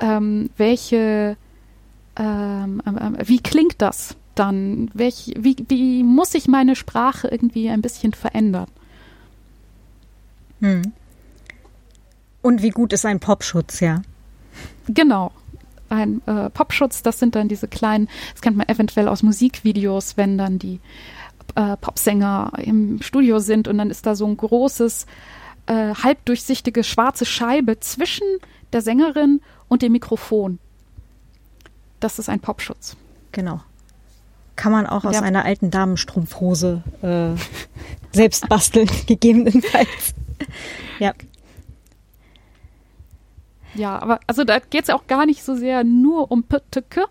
ähm, welche, ähm, ähm, wie klingt das dann? Welch, wie, wie muss ich meine Sprache irgendwie ein bisschen verändern? Hm. Und wie gut ist ein Popschutz, ja? Genau, ein äh, Popschutz. Das sind dann diese kleinen, das kennt man eventuell aus Musikvideos, wenn dann die äh, Popsänger im Studio sind und dann ist da so ein großes, äh, halbdurchsichtige schwarze Scheibe zwischen der Sängerin und dem Mikrofon. Das ist ein Popschutz. Genau. Kann man auch aus ja. einer alten Damenstrumpfhose äh, selbst basteln, [LAUGHS] gegebenenfalls. ja. Ja, aber also da geht es auch gar nicht so sehr nur um Pötteke,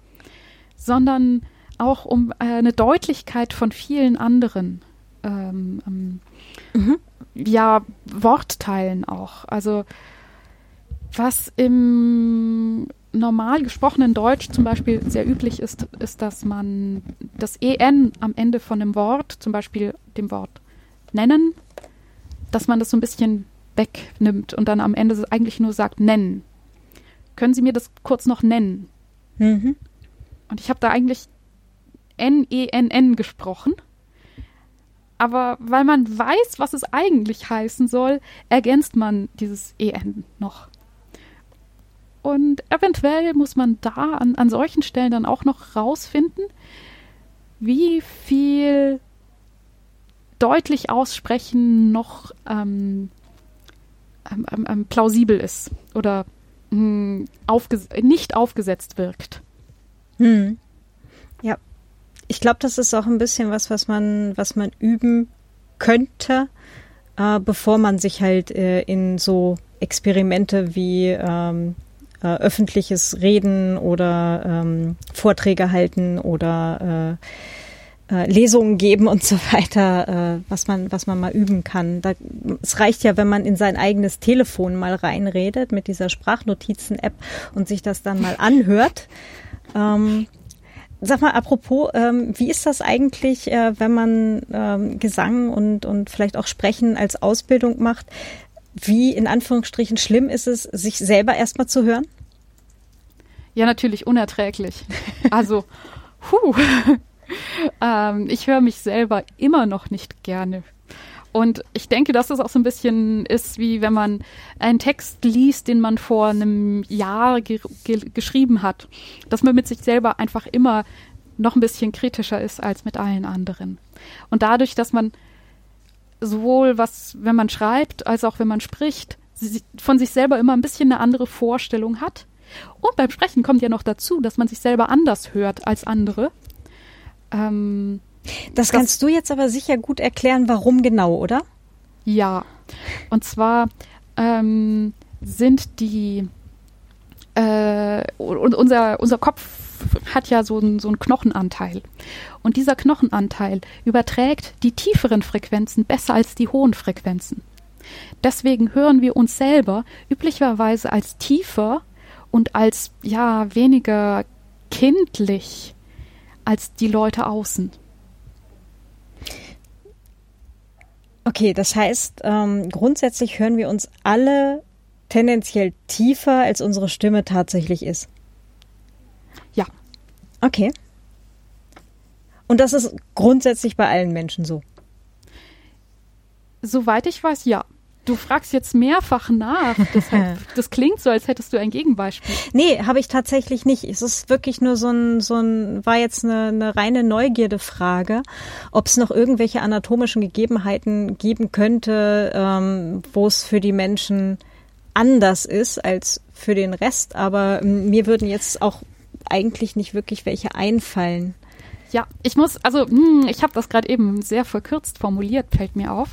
sondern auch um äh, eine Deutlichkeit von vielen anderen ähm, ähm, mhm. ja, Wortteilen auch. Also was im normal gesprochenen Deutsch zum Beispiel sehr üblich ist, ist, dass man das EN am Ende von einem Wort, zum Beispiel dem Wort nennen, dass man das so ein bisschen wegnimmt und dann am Ende eigentlich nur sagt nennen. Können Sie mir das kurz noch nennen? Mhm. Und ich habe da eigentlich N-E-N-N gesprochen. aber weil man weiß, was es eigentlich heißen soll, ergänzt man dieses EN noch. Und eventuell muss man da an, an solchen Stellen dann auch noch rausfinden, wie viel deutlich aussprechen noch ähm, ähm, ähm, ähm plausibel ist oder mh, aufges nicht aufgesetzt wirkt. Hm. Ja, ich glaube, das ist auch ein bisschen was, was man, was man üben könnte, äh, bevor man sich halt äh, in so Experimente wie ähm, äh, öffentliches Reden oder ähm, Vorträge halten oder äh, äh, Lesungen geben und so weiter, äh, was man was man mal üben kann. Da, es reicht ja, wenn man in sein eigenes Telefon mal reinredet mit dieser Sprachnotizen-App und sich das dann mal anhört. Ähm, Sag mal, apropos, ähm, wie ist das eigentlich, äh, wenn man ähm, Gesang und, und vielleicht auch Sprechen als Ausbildung macht? Wie in Anführungsstrichen schlimm ist es, sich selber erstmal zu hören? Ja, natürlich unerträglich. Also, puh. Ähm, ich höre mich selber immer noch nicht gerne. Und ich denke, dass es auch so ein bisschen ist, wie wenn man einen Text liest, den man vor einem Jahr ge ge geschrieben hat. Dass man mit sich selber einfach immer noch ein bisschen kritischer ist als mit allen anderen. Und dadurch, dass man sowohl was, wenn man schreibt, als auch wenn man spricht, von sich selber immer ein bisschen eine andere Vorstellung hat. Und beim Sprechen kommt ja noch dazu, dass man sich selber anders hört als andere. Ähm, das, das kannst du jetzt aber sicher gut erklären, warum genau, oder? Ja. Und zwar ähm, sind die äh, unser, unser Kopf hat ja so, ein, so einen Knochenanteil. Und dieser Knochenanteil überträgt die tieferen Frequenzen besser als die hohen Frequenzen. Deswegen hören wir uns selber üblicherweise als tiefer und als ja weniger kindlich als die Leute außen. Okay, das heißt, ähm, grundsätzlich hören wir uns alle tendenziell tiefer, als unsere Stimme tatsächlich ist. Ja. Okay. Und das ist grundsätzlich bei allen Menschen so. Soweit ich weiß, ja. Du fragst jetzt mehrfach nach. Deshalb, [LAUGHS] das klingt so, als hättest du ein Gegenbeispiel. Nee, habe ich tatsächlich nicht. Es ist wirklich nur so ein, so ein, war jetzt eine, eine reine Neugierdefrage, ob es noch irgendwelche anatomischen Gegebenheiten geben könnte, ähm, wo es für die Menschen anders ist als für den Rest. Aber ähm, mir würden jetzt auch eigentlich nicht wirklich welche einfallen. Ja, ich muss, also hm, ich habe das gerade eben sehr verkürzt formuliert, fällt mir auf.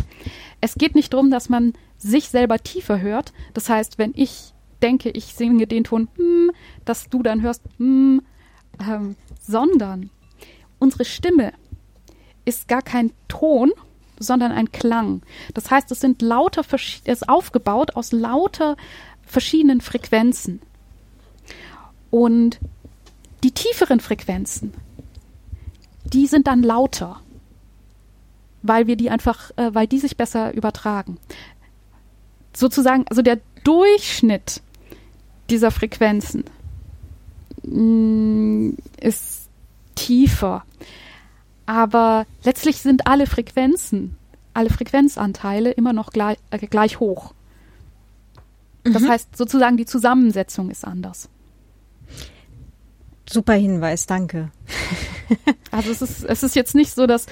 Es geht nicht darum, dass man sich selber tiefer hört. Das heißt, wenn ich denke, ich singe den Ton, hm, dass du dann hörst, hm, ähm, sondern unsere Stimme ist gar kein Ton, sondern ein Klang. Das heißt, es sind lauter, es ist aufgebaut aus lauter verschiedenen Frequenzen. Und die tieferen Frequenzen, die sind dann lauter weil wir die einfach, äh, weil die sich besser übertragen. Sozusagen, also der Durchschnitt dieser Frequenzen mh, mm, ist tiefer. Aber letztlich sind alle Frequenzen, alle Frequenzanteile immer noch gleich, äh, gleich hoch. Das mhm. heißt, sozusagen die Zusammensetzung ist anders. Super Hinweis, danke. [LAUGHS] also es ist, es ist jetzt nicht so, dass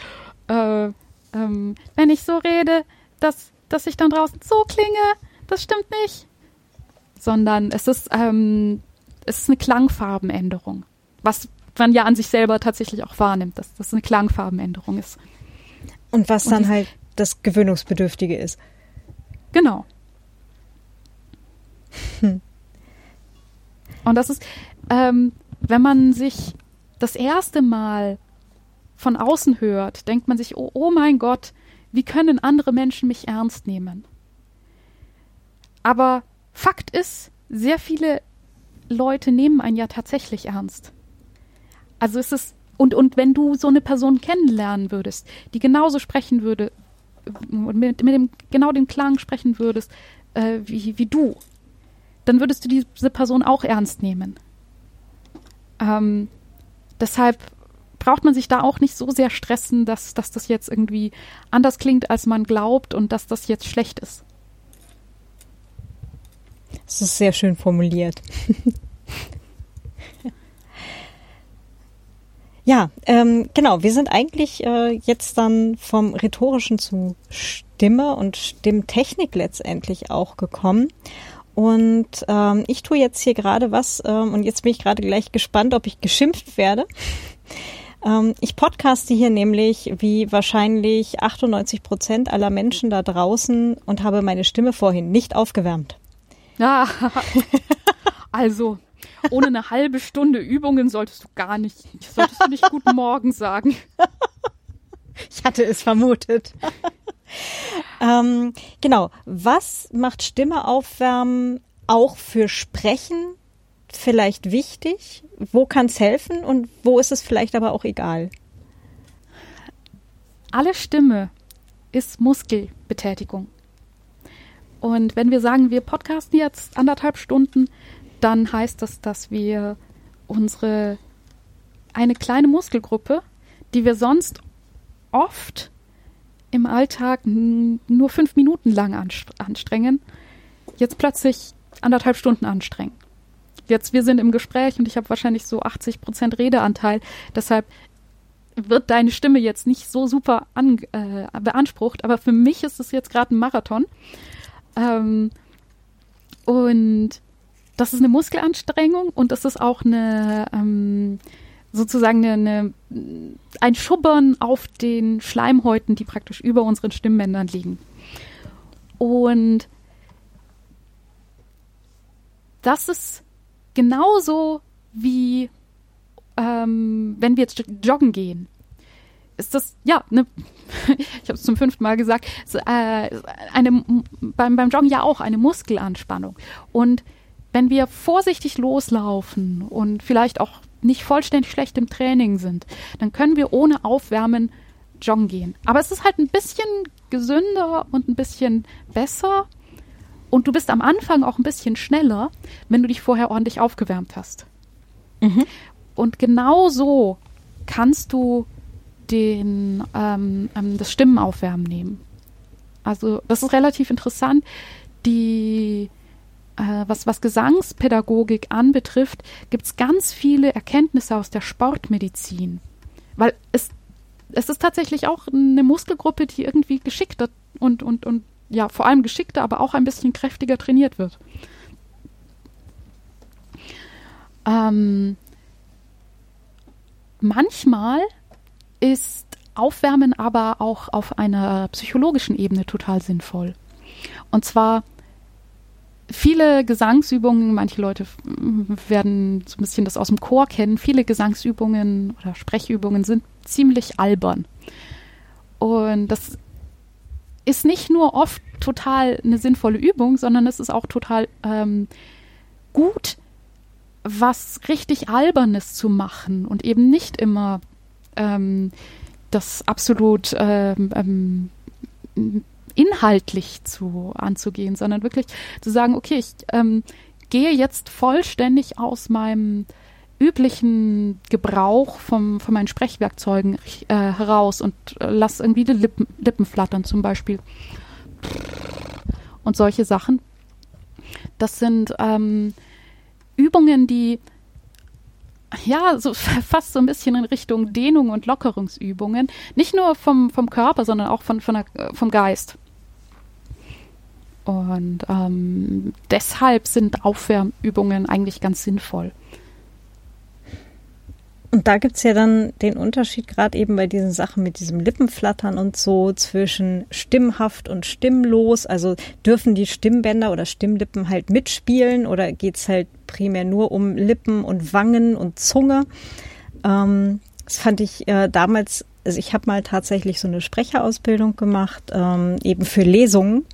äh, ähm, wenn ich so rede, dass, dass ich dann draußen so klinge, das stimmt nicht. Sondern es ist, ähm, es ist eine Klangfarbenänderung. Was man ja an sich selber tatsächlich auch wahrnimmt, dass das eine Klangfarbenänderung ist. Und was Und dann halt das Gewöhnungsbedürftige ist. Genau. Hm. Und das ist, ähm, wenn man sich das erste Mal von außen hört, denkt man sich, oh, oh mein Gott, wie können andere Menschen mich ernst nehmen? Aber Fakt ist, sehr viele Leute nehmen einen ja tatsächlich ernst. Also ist es, und, und wenn du so eine Person kennenlernen würdest, die genauso sprechen würde, mit, mit dem, genau dem Klang sprechen würdest, äh, wie, wie du, dann würdest du diese Person auch ernst nehmen. Ähm, deshalb braucht man sich da auch nicht so sehr stressen, dass, dass das jetzt irgendwie anders klingt, als man glaubt und dass das jetzt schlecht ist. Das ist sehr schön formuliert. ja, ähm, genau. Wir sind eigentlich äh, jetzt dann vom Rhetorischen zu Stimme und Stimmtechnik letztendlich auch gekommen. Und ähm, ich tue jetzt hier gerade was ähm, und jetzt bin ich gerade gleich gespannt, ob ich geschimpft werde. [LAUGHS] Ähm, ich podcaste hier nämlich wie wahrscheinlich 98 Prozent aller Menschen da draußen und habe meine Stimme vorhin nicht aufgewärmt. Ja, [LAUGHS] also ohne eine halbe Stunde Übungen solltest du gar nicht, solltest du nicht Guten Morgen sagen. [LAUGHS] Ich hatte es vermutet. Ähm, genau. Was macht Stimme aufwärmen auch für Sprechen vielleicht wichtig? Wo kann es helfen und wo ist es vielleicht aber auch egal? Alle Stimme ist Muskelbetätigung. Und wenn wir sagen, wir podcasten jetzt anderthalb Stunden, dann heißt das, dass wir unsere eine kleine Muskelgruppe, die wir sonst oft im Alltag nur fünf Minuten lang anstrengen, jetzt plötzlich anderthalb Stunden anstrengen. Jetzt, wir sind im Gespräch und ich habe wahrscheinlich so 80 Prozent Redeanteil. Deshalb wird deine Stimme jetzt nicht so super an, äh, beansprucht, aber für mich ist es jetzt gerade ein Marathon. Ähm, und das ist eine Muskelanstrengung und das ist auch eine ähm, sozusagen eine, eine, ein Schubbern auf den Schleimhäuten, die praktisch über unseren Stimmbändern liegen. Und das ist genauso wie ähm, wenn wir jetzt joggen gehen. Ist das, ja, ne, [LAUGHS] ich habe es zum fünften Mal gesagt, ist, äh, eine, beim, beim Joggen ja auch eine Muskelanspannung. Und wenn wir vorsichtig loslaufen und vielleicht auch nicht vollständig schlecht im Training sind, dann können wir ohne Aufwärmen joggen gehen. Aber es ist halt ein bisschen gesünder und ein bisschen besser. Und du bist am Anfang auch ein bisschen schneller, wenn du dich vorher ordentlich aufgewärmt hast. Mhm. Und genau so kannst du den, ähm, ähm, das Stimmenaufwärmen nehmen. Also das ist relativ interessant. Die was, was Gesangspädagogik anbetrifft, gibt es ganz viele Erkenntnisse aus der Sportmedizin. Weil es, es ist tatsächlich auch eine Muskelgruppe, die irgendwie geschickter und, und, und ja, vor allem geschickter, aber auch ein bisschen kräftiger trainiert wird. Ähm, manchmal ist Aufwärmen aber auch auf einer psychologischen Ebene total sinnvoll. Und zwar viele Gesangsübungen, manche Leute werden so ein bisschen das aus dem Chor kennen, viele Gesangsübungen oder Sprechübungen sind ziemlich albern. Und das ist nicht nur oft total eine sinnvolle Übung, sondern es ist auch total ähm, gut, was richtig Albernes zu machen und eben nicht immer ähm, das absolut ähm, ähm inhaltlich zu anzugehen, sondern wirklich zu sagen, okay, ich ähm, gehe jetzt vollständig aus meinem üblichen Gebrauch vom, von meinen Sprechwerkzeugen äh, heraus und äh, lass irgendwie die Lippen, Lippen flattern zum Beispiel. Und solche Sachen. Das sind ähm, Übungen, die ja, so [LAUGHS] fast so ein bisschen in Richtung Dehnung und Lockerungsübungen. Nicht nur vom, vom Körper, sondern auch von, von der, vom Geist. Und ähm, deshalb sind Aufwärmübungen eigentlich ganz sinnvoll. Und da gibt es ja dann den Unterschied gerade eben bei diesen Sachen mit diesem Lippenflattern und so zwischen stimmhaft und stimmlos. Also dürfen die Stimmbänder oder Stimmlippen halt mitspielen oder geht es halt primär nur um Lippen und Wangen und Zunge? Ähm, das fand ich äh, damals, also ich habe mal tatsächlich so eine Sprecherausbildung gemacht, ähm, eben für Lesungen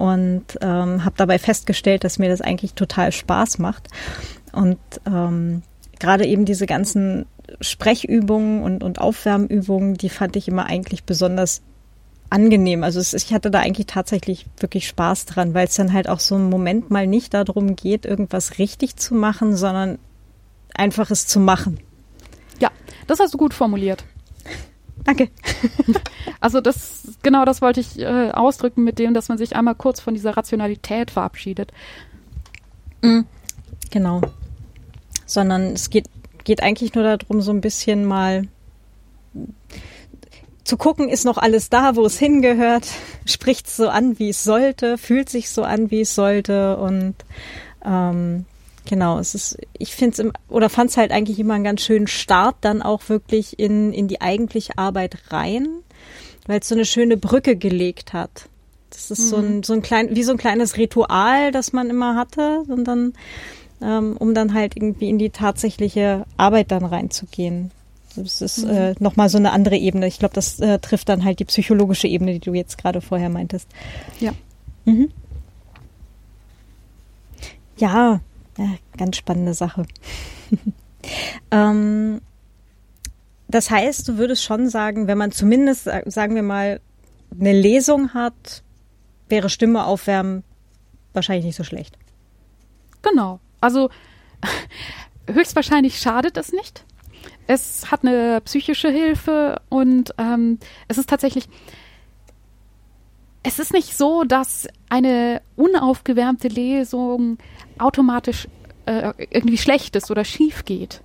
und ähm, habe dabei festgestellt, dass mir das eigentlich total Spaß macht. Und ähm, gerade eben diese ganzen Sprechübungen und, und Aufwärmübungen, die fand ich immer eigentlich besonders angenehm. Also es, ich hatte da eigentlich tatsächlich wirklich Spaß dran, weil es dann halt auch so einen Moment mal nicht darum geht, irgendwas richtig zu machen, sondern einfach es zu machen. Ja, das hast du gut formuliert. Danke. [LAUGHS] Also das genau das wollte ich äh, ausdrücken mit dem, dass man sich einmal kurz von dieser Rationalität verabschiedet. Mhm. Genau. Sondern es geht, geht eigentlich nur darum, so ein bisschen mal zu gucken, ist noch alles da, wo es hingehört, [LAUGHS] spricht es so an, wie es sollte, fühlt sich so an, wie es sollte und ähm, genau, es ist, ich finde es oder fand es halt eigentlich immer einen ganz schönen Start dann auch wirklich in, in die eigentliche Arbeit rein, weil es so eine schöne Brücke gelegt hat. Das ist mhm. so ein, so ein klein, wie so ein kleines Ritual, das man immer hatte und dann, ähm, um dann halt irgendwie in die tatsächliche Arbeit dann reinzugehen. Das ist mhm. äh, nochmal so eine andere Ebene. Ich glaube, das äh, trifft dann halt die psychologische Ebene, die du jetzt gerade vorher meintest. Ja. Mhm. Ja, ja, ganz spannende Sache. [LAUGHS] ähm, das heißt, du würdest schon sagen, wenn man zumindest, sagen wir mal, eine Lesung hat, wäre Stimme aufwärmen wahrscheinlich nicht so schlecht. Genau. Also [LAUGHS] höchstwahrscheinlich schadet es nicht. Es hat eine psychische Hilfe und ähm, es ist tatsächlich, es ist nicht so, dass eine unaufgewärmte Lesung automatisch äh, irgendwie schlecht ist oder schief geht.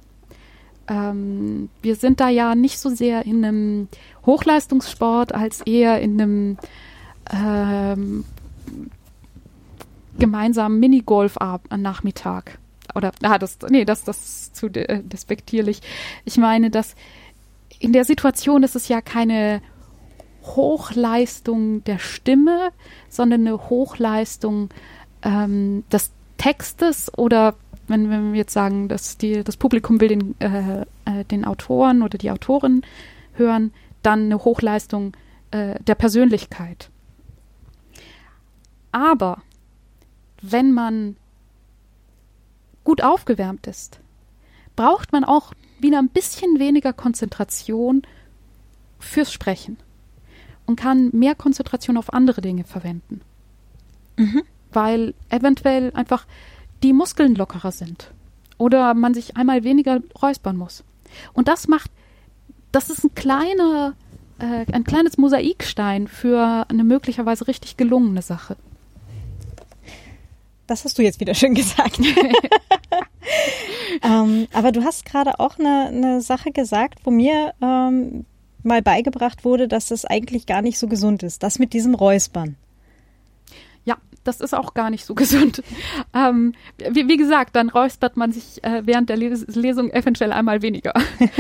Ähm, wir sind da ja nicht so sehr in einem Hochleistungssport als eher in einem ähm, gemeinsamen Minigolf-Nachmittag oder ah, das, nee, das, das ist zu de despektierlich. Ich meine, dass in der Situation ist es ja keine Hochleistung der Stimme, sondern eine Hochleistung ähm, des Textes oder wenn, wenn wir jetzt sagen, dass die, das Publikum will den, äh, äh, den Autoren oder die Autorin hören, dann eine Hochleistung äh, der Persönlichkeit. Aber wenn man gut aufgewärmt ist, braucht man auch wieder ein bisschen weniger Konzentration fürs Sprechen und kann mehr Konzentration auf andere Dinge verwenden. Mhm. Weil eventuell einfach die Muskeln lockerer sind oder man sich einmal weniger räuspern muss. Und das macht, das ist ein kleiner, äh, ein kleines Mosaikstein für eine möglicherweise richtig gelungene Sache. Das hast du jetzt wieder schön gesagt. [LAUGHS] ähm, aber du hast gerade auch eine, eine Sache gesagt, wo mir ähm, mal beigebracht wurde, dass das eigentlich gar nicht so gesund ist. Das mit diesem Räuspern. Das ist auch gar nicht so [LAUGHS] gesund. Ähm, wie, wie, gesagt, dann räuspert man sich äh, während der Les Lesung eventuell einmal weniger.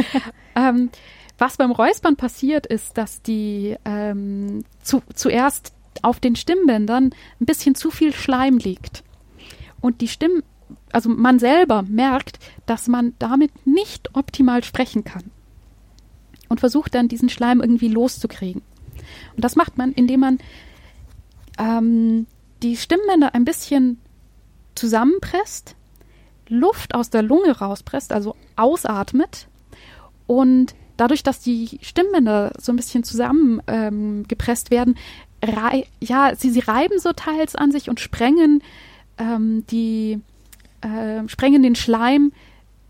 [LAUGHS] ähm, was beim Räuspern passiert, ist, dass die ähm, zu, zuerst auf den Stimmbändern ein bisschen zu viel Schleim liegt und die Stimmen, also man selber merkt, dass man damit nicht optimal sprechen kann. Und versucht dann diesen Schleim irgendwie loszukriegen. Und das macht man, indem man ähm, die Stimmbänder ein bisschen zusammenpresst, Luft aus der Lunge rauspresst, also ausatmet und dadurch, dass die Stimmbänder so ein bisschen zusammengepresst ähm, werden, ja, sie, sie reiben so teils an sich und sprengen ähm, die äh, sprengen den Schleim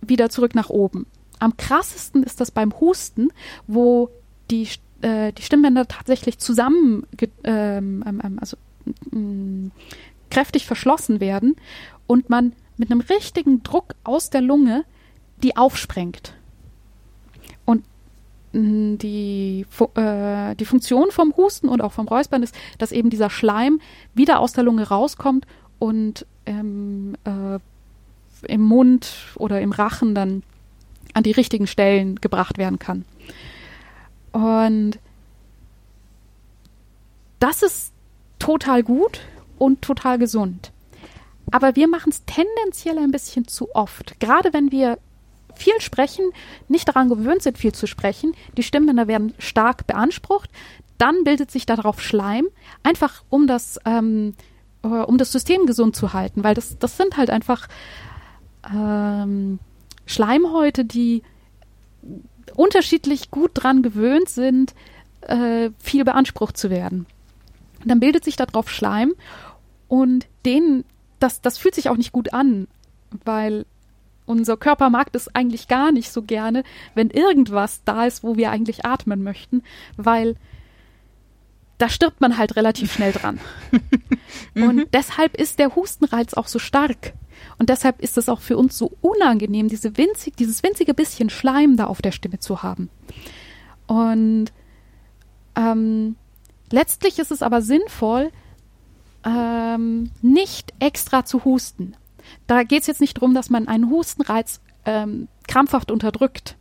wieder zurück nach oben. Am krassesten ist das beim Husten, wo die, äh, die Stimmbänder tatsächlich zusammen, ähm, ähm, ähm, also kräftig verschlossen werden und man mit einem richtigen Druck aus der Lunge die aufsprengt. Und die, äh, die Funktion vom Husten und auch vom Räuspern ist, dass eben dieser Schleim wieder aus der Lunge rauskommt und ähm, äh, im Mund oder im Rachen dann an die richtigen Stellen gebracht werden kann. Und das ist total gut und total gesund. Aber wir machen es tendenziell ein bisschen zu oft. Gerade wenn wir viel sprechen, nicht daran gewöhnt sind, viel zu sprechen, die Stimmbänder werden stark beansprucht, dann bildet sich darauf Schleim, einfach um das ähm, äh, um das System gesund zu halten, weil das, das sind halt einfach ähm, Schleimhäute, die unterschiedlich gut dran gewöhnt sind, äh, viel beansprucht zu werden. Und dann bildet sich darauf Schleim und den, das, das fühlt sich auch nicht gut an, weil unser Körper mag das eigentlich gar nicht so gerne, wenn irgendwas da ist, wo wir eigentlich atmen möchten, weil da stirbt man halt relativ schnell dran. [LAUGHS] Und mhm. deshalb ist der Hustenreiz auch so stark. Und deshalb ist es auch für uns so unangenehm, diese winzig, dieses winzige bisschen Schleim da auf der Stimme zu haben. Und ähm, letztlich ist es aber sinnvoll, ähm, nicht extra zu husten. Da geht es jetzt nicht darum, dass man einen Hustenreiz ähm, krampfhaft unterdrückt.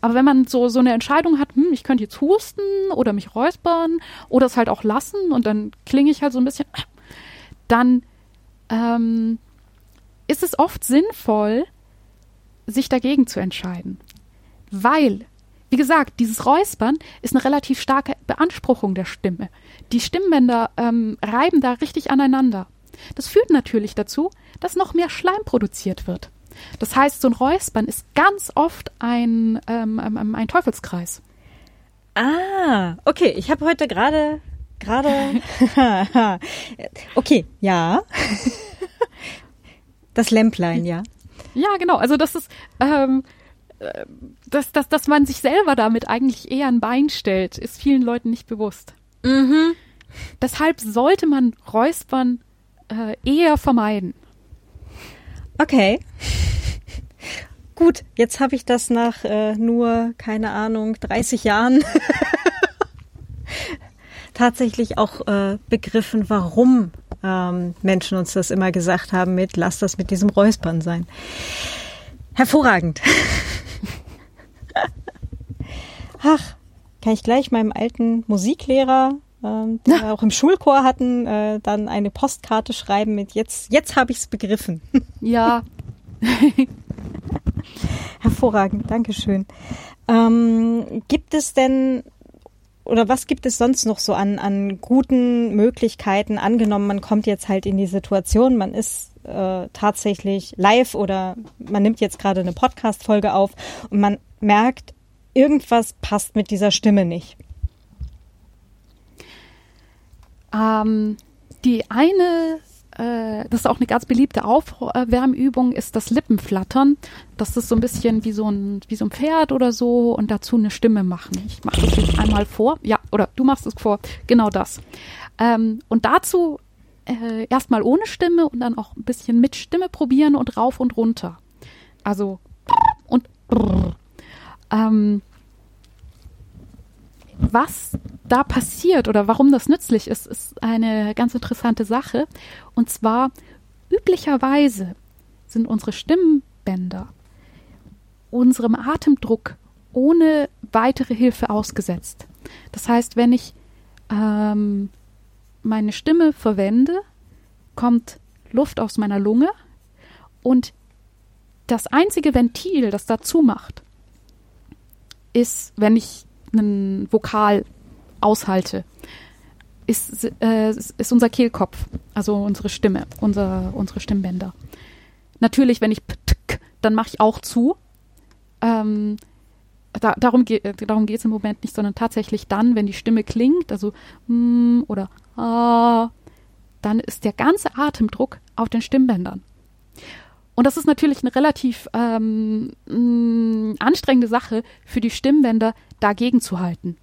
Aber wenn man so, so eine Entscheidung hat, hm, ich könnte jetzt husten oder mich räuspern oder es halt auch lassen und dann klinge ich halt so ein bisschen, [CLEARS THROAT] dann ähm, ist es oft sinnvoll, sich dagegen zu entscheiden. Weil, wie gesagt, dieses Räuspern ist eine relativ starke Beanspruchung der Stimme. Die Stimmbänder ähm, reiben da richtig aneinander. Das führt natürlich dazu, dass noch mehr Schleim produziert wird. Das heißt, so ein Räuspern ist ganz oft ein, ähm, ähm, ähm ein Teufelskreis. Ah, okay. Ich habe heute gerade gerade [LAUGHS] okay, ja. [LAUGHS] Das Lämplein, ja. Ja, genau. Also das ist ähm, äh, dass, dass, dass man sich selber damit eigentlich eher ein Bein stellt, ist vielen Leuten nicht bewusst. Mhm. Deshalb sollte man Räuspern äh, eher vermeiden. Okay. [LAUGHS] Gut, jetzt habe ich das nach äh, nur, keine Ahnung, 30 Jahren [LAUGHS] tatsächlich auch äh, begriffen, warum ähm, Menschen uns das immer gesagt haben mit, lass das mit diesem Räuspern sein. Hervorragend. [LAUGHS] Ach, kann ich gleich meinem alten Musiklehrer ähm, den wir auch im Schulchor hatten, äh, dann eine Postkarte schreiben mit jetzt, jetzt habe ich es begriffen. [LAUGHS] Ja. [LAUGHS] Hervorragend, Dankeschön. Ähm, gibt es denn oder was gibt es sonst noch so an, an guten Möglichkeiten? Angenommen, man kommt jetzt halt in die Situation, man ist äh, tatsächlich live oder man nimmt jetzt gerade eine Podcast-Folge auf und man merkt, irgendwas passt mit dieser Stimme nicht. Ähm, die eine, äh, das ist auch eine ganz beliebte Aufwärmübung, ist das Lippenflattern. Das ist so ein bisschen wie so ein, wie so ein Pferd oder so und dazu eine Stimme machen. Ich mache das jetzt einmal vor. Ja, oder du machst es vor. Genau das. Ähm, und dazu äh, erstmal ohne Stimme und dann auch ein bisschen mit Stimme probieren und rauf und runter. Also und. Ähm, was da passiert oder warum das nützlich ist, ist eine ganz interessante Sache. Und zwar, üblicherweise sind unsere Stimmbänder unserem Atemdruck ohne weitere Hilfe ausgesetzt. Das heißt, wenn ich ähm, meine Stimme verwende, kommt Luft aus meiner Lunge und das einzige Ventil, das dazu macht, ist, wenn ich einen Vokal aushalte, ist, äh, ist unser Kehlkopf, also unsere Stimme, unser, unsere Stimmbänder. Natürlich, wenn ich ptk, dann mache ich auch zu. Ähm, da, darum, ge darum geht es im Moment nicht, sondern tatsächlich dann, wenn die Stimme klingt, also mm, oder ah, dann ist der ganze Atemdruck auf den Stimmbändern. Und das ist natürlich eine relativ ähm, mh, anstrengende Sache für die Stimmbänder, dagegen zu halten.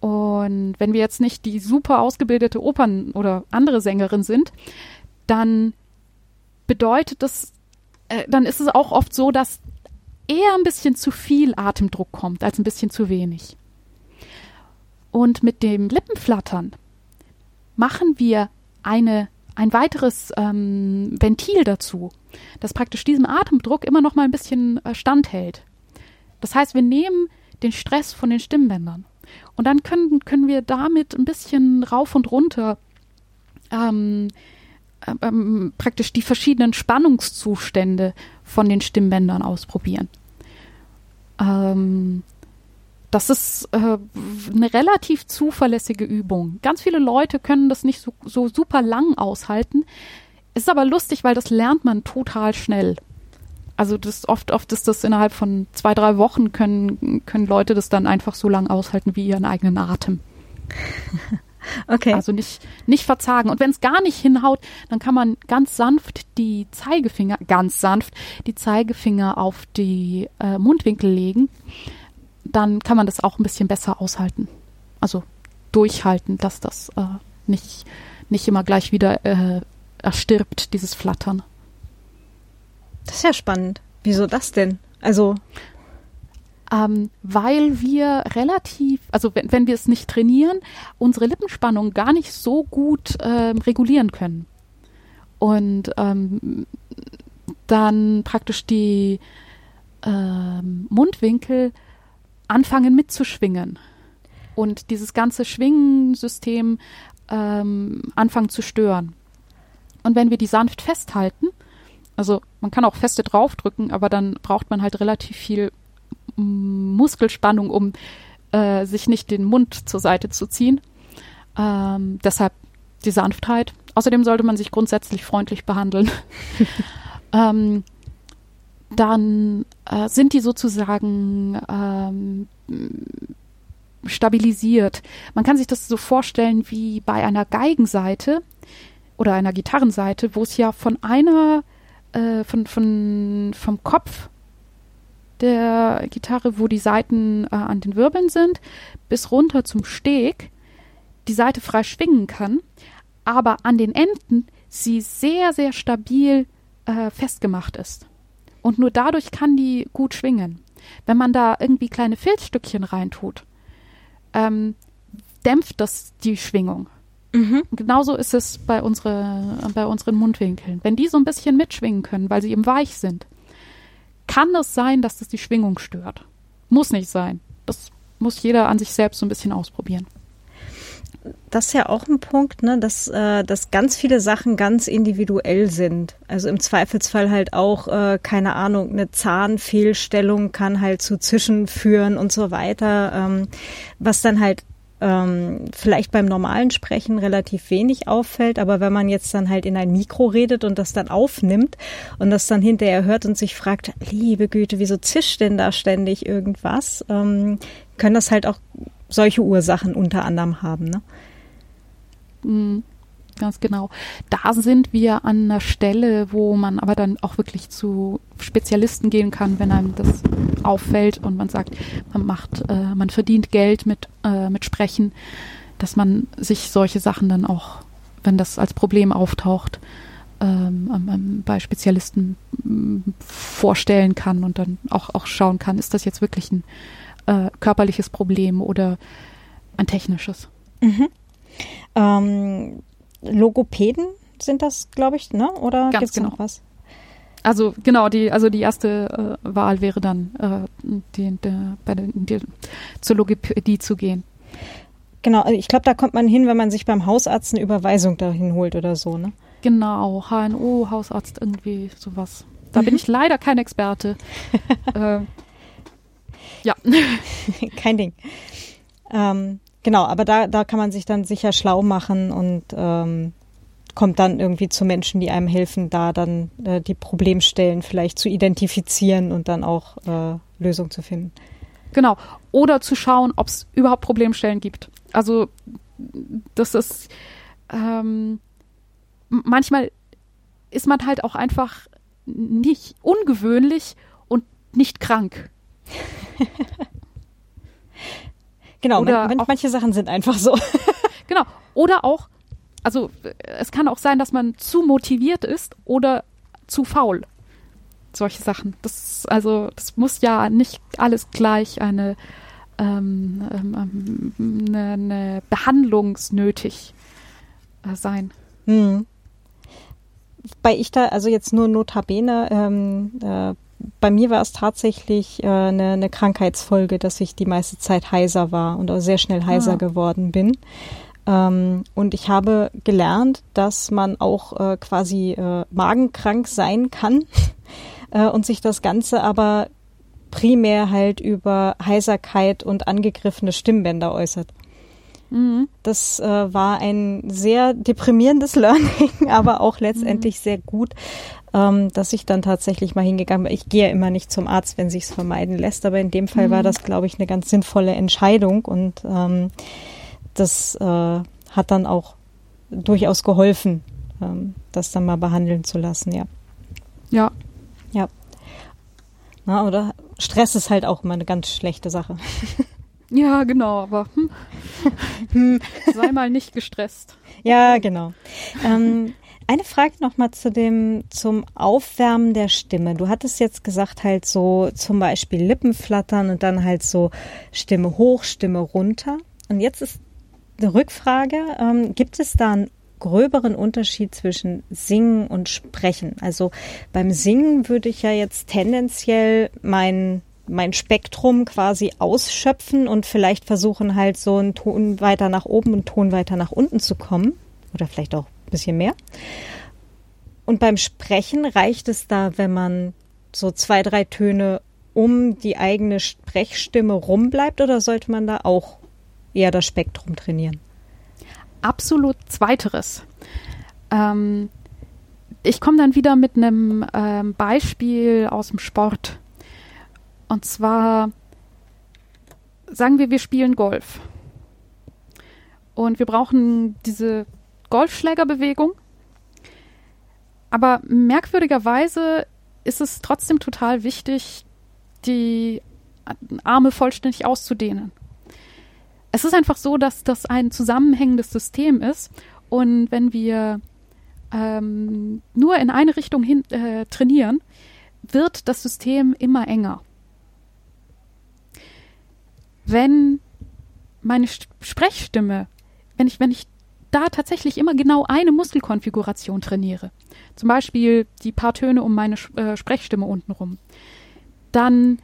Und wenn wir jetzt nicht die super ausgebildete Opern- oder andere Sängerin sind, dann bedeutet das, äh, dann ist es auch oft so, dass eher ein bisschen zu viel Atemdruck kommt als ein bisschen zu wenig. Und mit dem Lippenflattern machen wir eine, ein weiteres ähm, Ventil dazu das praktisch diesem Atemdruck immer noch mal ein bisschen äh, standhält. Das heißt, wir nehmen den Stress von den Stimmbändern. Und dann können, können wir damit ein bisschen rauf und runter ähm, ähm, praktisch die verschiedenen Spannungszustände von den Stimmbändern ausprobieren. Ähm, das ist äh, eine relativ zuverlässige Übung. Ganz viele Leute können das nicht so, so super lang aushalten. Ist aber lustig, weil das lernt man total schnell. Also das oft, oft ist das innerhalb von zwei, drei Wochen können, können Leute das dann einfach so lang aushalten wie ihren eigenen Atem. [LAUGHS] Okay. Also nicht, nicht verzagen. Und wenn es gar nicht hinhaut, dann kann man ganz sanft die Zeigefinger, ganz sanft die Zeigefinger auf die äh, Mundwinkel legen. Dann kann man das auch ein bisschen besser aushalten. Also durchhalten, dass das äh, nicht, nicht immer gleich wieder äh, erstirbt, dieses Flattern. Das ist ja spannend. Wieso das denn? Also ähm, weil wir relativ, also wenn, wenn wir es nicht trainieren, unsere Lippenspannung gar nicht so gut ähm, regulieren können. Und ähm, dann praktisch die ähm, Mundwinkel anfangen mitzuschwingen und dieses ganze Schwingensystem ähm, anfangen zu stören. Und wenn wir die sanft festhalten, also man kann auch feste draufdrücken, aber dann braucht man halt relativ viel Muskelspannung, um äh, sich nicht den Mund zur Seite zu ziehen. Ähm, deshalb die Sanftheit. Außerdem sollte man sich grundsätzlich freundlich behandeln. [LAUGHS] ähm, dann äh, sind die sozusagen ähm, stabilisiert. Man kann sich das so vorstellen wie bei einer Geigenseite oder einer Gitarrenseite, wo es ja von einer, äh, von, von, vom Kopf der Gitarre, wo die Saiten äh, an den Wirbeln sind, bis runter zum Steg die Seite frei schwingen kann, aber an den Enden sie sehr, sehr stabil äh, festgemacht ist. Und nur dadurch kann die gut schwingen. Wenn man da irgendwie kleine Filzstückchen reintut, ähm, dämpft das die Schwingung. Mhm. Genauso ist es bei, unsere, bei unseren Mundwinkeln. Wenn die so ein bisschen mitschwingen können, weil sie eben weich sind, kann es sein, dass das die Schwingung stört. Muss nicht sein. Das muss jeder an sich selbst so ein bisschen ausprobieren. Das ist ja auch ein Punkt, ne, dass, äh, dass ganz viele Sachen ganz individuell sind. Also im Zweifelsfall halt auch, äh, keine Ahnung, eine Zahnfehlstellung kann halt zu Zischen führen und so weiter, ähm, was dann halt ähm, vielleicht beim normalen Sprechen relativ wenig auffällt, aber wenn man jetzt dann halt in ein Mikro redet und das dann aufnimmt und das dann hinterher hört und sich fragt, liebe Güte, wieso zischt denn da ständig irgendwas, ähm, können das halt auch solche Ursachen unter anderem haben. Ne? Mhm. Ganz genau. Da sind wir an einer Stelle, wo man aber dann auch wirklich zu Spezialisten gehen kann, wenn einem das auffällt und man sagt, man macht, äh, man verdient Geld mit, äh, mit Sprechen, dass man sich solche Sachen dann auch, wenn das als Problem auftaucht, ähm, bei Spezialisten vorstellen kann und dann auch, auch schauen kann, ist das jetzt wirklich ein äh, körperliches Problem oder ein technisches. Mhm. Ähm, Logopäden sind das, glaube ich, ne? Oder gibt es genau. noch was? Also genau, die, also die erste äh, Wahl wäre dann, äh, die, die, bei der, die, zur Logopädie zu gehen. Genau, also ich glaube, da kommt man hin, wenn man sich beim Hausarzt eine Überweisung dahin holt oder so, ne? Genau, HNO, Hausarzt, irgendwie sowas. Da bin ich leider kein Experte. [LAUGHS] äh, ja. [LAUGHS] kein Ding. Ähm, genau, aber da, da kann man sich dann sicher schlau machen und ähm, kommt dann irgendwie zu Menschen, die einem helfen, da dann äh, die Problemstellen vielleicht zu identifizieren und dann auch äh, Lösungen zu finden. Genau. Oder zu schauen, ob es überhaupt Problemstellen gibt. Also das ist ähm, manchmal ist man halt auch einfach nicht ungewöhnlich und nicht krank. [LAUGHS] [LAUGHS] genau, Oder man, manche Sachen sind einfach so. [LAUGHS] genau. Oder auch, also es kann auch sein, dass man zu motiviert ist oder zu faul. Solche Sachen. Das, also, das muss ja nicht alles gleich eine, ähm, ähm, eine, eine Behandlungsnötig äh, sein. Hm. Bei ich da, also jetzt nur notabene, ähm, äh, bei mir war es tatsächlich äh, eine, eine Krankheitsfolge, dass ich die meiste Zeit heiser war und auch sehr schnell heiser ah. geworden bin. Ähm, und ich habe gelernt, dass man auch äh, quasi äh, magenkrank sein kann [LAUGHS] äh, und sich das Ganze aber primär halt über Heiserkeit und angegriffene Stimmbänder äußert. Mhm. Das äh, war ein sehr deprimierendes [LAUGHS] Learning, aber auch letztendlich mhm. sehr gut, ähm, dass ich dann tatsächlich mal hingegangen bin. Ich gehe ja immer nicht zum Arzt, wenn sich's vermeiden lässt, aber in dem Fall mhm. war das, glaube ich, eine ganz sinnvolle Entscheidung und ähm, das äh, hat dann auch durchaus geholfen, ähm, das dann mal behandeln zu lassen, ja. Ja. Ja. Na, oder Stress ist halt auch immer eine ganz schlechte Sache. [LAUGHS] Ja, genau, aber hm. [LAUGHS] sei mal nicht gestresst. Ja, genau. Ähm, eine Frage nochmal zu dem, zum Aufwärmen der Stimme. Du hattest jetzt gesagt, halt so zum Beispiel Lippenflattern und dann halt so Stimme hoch, Stimme runter. Und jetzt ist eine Rückfrage. Ähm, gibt es da einen gröberen Unterschied zwischen Singen und Sprechen? Also beim Singen würde ich ja jetzt tendenziell mein mein Spektrum quasi ausschöpfen und vielleicht versuchen halt so einen Ton weiter nach oben und Ton weiter nach unten zu kommen oder vielleicht auch bisschen mehr. Und beim Sprechen reicht es da, wenn man so zwei, drei Töne um die eigene Sprechstimme rumbleibt oder sollte man da auch eher das Spektrum trainieren? Absolut zweiteres. Ähm, ich komme dann wieder mit einem ähm, Beispiel aus dem Sport. Und zwar sagen wir, wir spielen Golf. Und wir brauchen diese Golfschlägerbewegung. Aber merkwürdigerweise ist es trotzdem total wichtig, die Arme vollständig auszudehnen. Es ist einfach so, dass das ein zusammenhängendes System ist. Und wenn wir ähm, nur in eine Richtung hin, äh, trainieren, wird das System immer enger wenn meine Sprechstimme, wenn ich, wenn ich da tatsächlich immer genau eine Muskelkonfiguration trainiere, zum Beispiel die paar Töne um meine äh, Sprechstimme untenrum, dann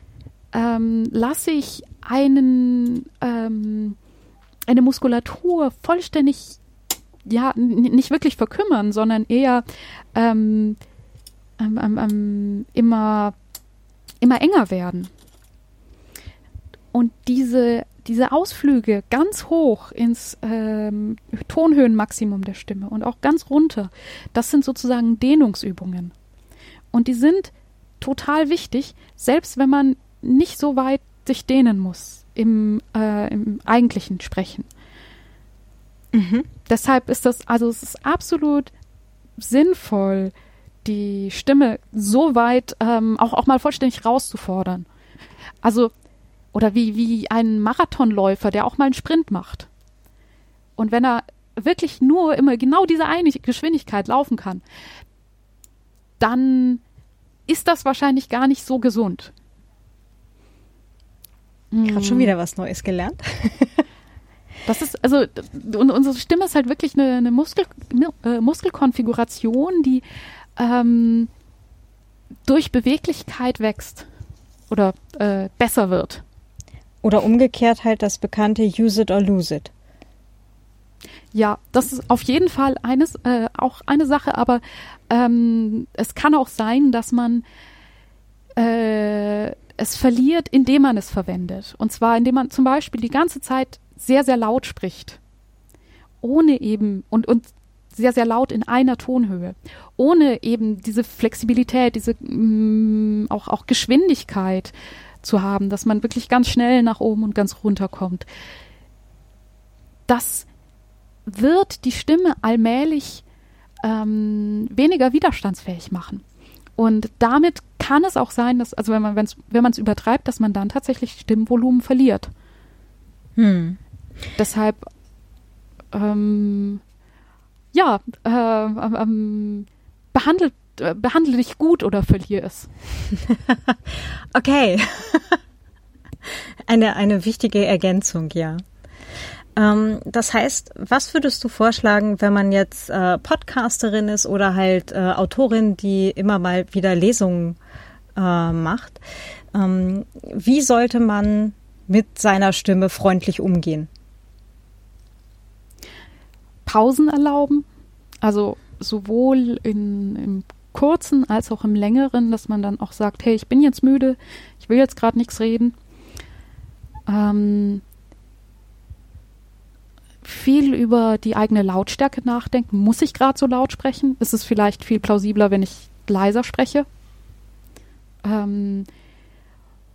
ähm, lasse ich einen, ähm, eine Muskulatur vollständig, ja, nicht wirklich verkümmern, sondern eher ähm, ähm, ähm, ähm, immer, immer enger werden. Und diese, diese Ausflüge ganz hoch ins ähm, Tonhöhenmaximum der Stimme und auch ganz runter, das sind sozusagen Dehnungsübungen. Und die sind total wichtig, selbst wenn man nicht so weit sich dehnen muss im, äh, im eigentlichen Sprechen. Mhm. Deshalb ist das, also es ist absolut sinnvoll, die Stimme so weit ähm, auch, auch mal vollständig rauszufordern. Also oder wie, wie ein Marathonläufer, der auch mal einen Sprint macht. Und wenn er wirklich nur immer genau diese eine Geschwindigkeit laufen kann, dann ist das wahrscheinlich gar nicht so gesund. Gerade schon wieder was Neues gelernt. [LAUGHS] Das ist, also, und unsere Stimme ist halt wirklich eine, eine Muskel, äh, Muskelkonfiguration, die ähm, durch Beweglichkeit wächst oder äh, besser wird. Oder umgekehrt halt das bekannte Use it or lose it. Ja, das ist auf jeden Fall eines, äh, auch eine Sache, aber ähm, es kann auch sein, dass man äh, es verliert, indem man es verwendet. Und zwar, indem man zum Beispiel die ganze Zeit sehr, sehr laut spricht. Ohne eben und, und sehr, sehr laut in einer Tonhöhe. Ohne eben diese Flexibilität, diese mh, mm, auch, auch Geschwindigkeit zu haben, dass man wirklich ganz schnell nach oben und ganz runter kommt. Das wird die Stimme allmählich ähm, weniger widerstandsfähig machen. Und damit kann es auch sein, dass, also wenn man es wenn man es übertreibt, dass man dann tatsächlich Stimmvolumen verliert. Hm. Deshalb ähm, ja, äh, ähm, behandelt behandle dich gut oder verliere es. [LAUGHS] okay. eine, eine wichtige Ergänzung, ja. Ähm, das heißt, was würdest du vorschlagen, wenn man jetzt äh, Podcasterin ist oder halt äh, Autorin, die immer mal wieder Lesungen äh, macht? Ähm, wie sollte man mit seiner Stimme freundlich umgehen? Pausen erlauben, also sowohl in, im kurzen als auch im längeren, dass man dann auch sagt, hey, ich bin jetzt müde, ich will jetzt gerade nichts reden. Ähm, viel über die eigene Lautstärke nachdenken. Muss ich gerade so laut sprechen? Ist es vielleicht viel plausibler, wenn ich leiser spreche? Ähm,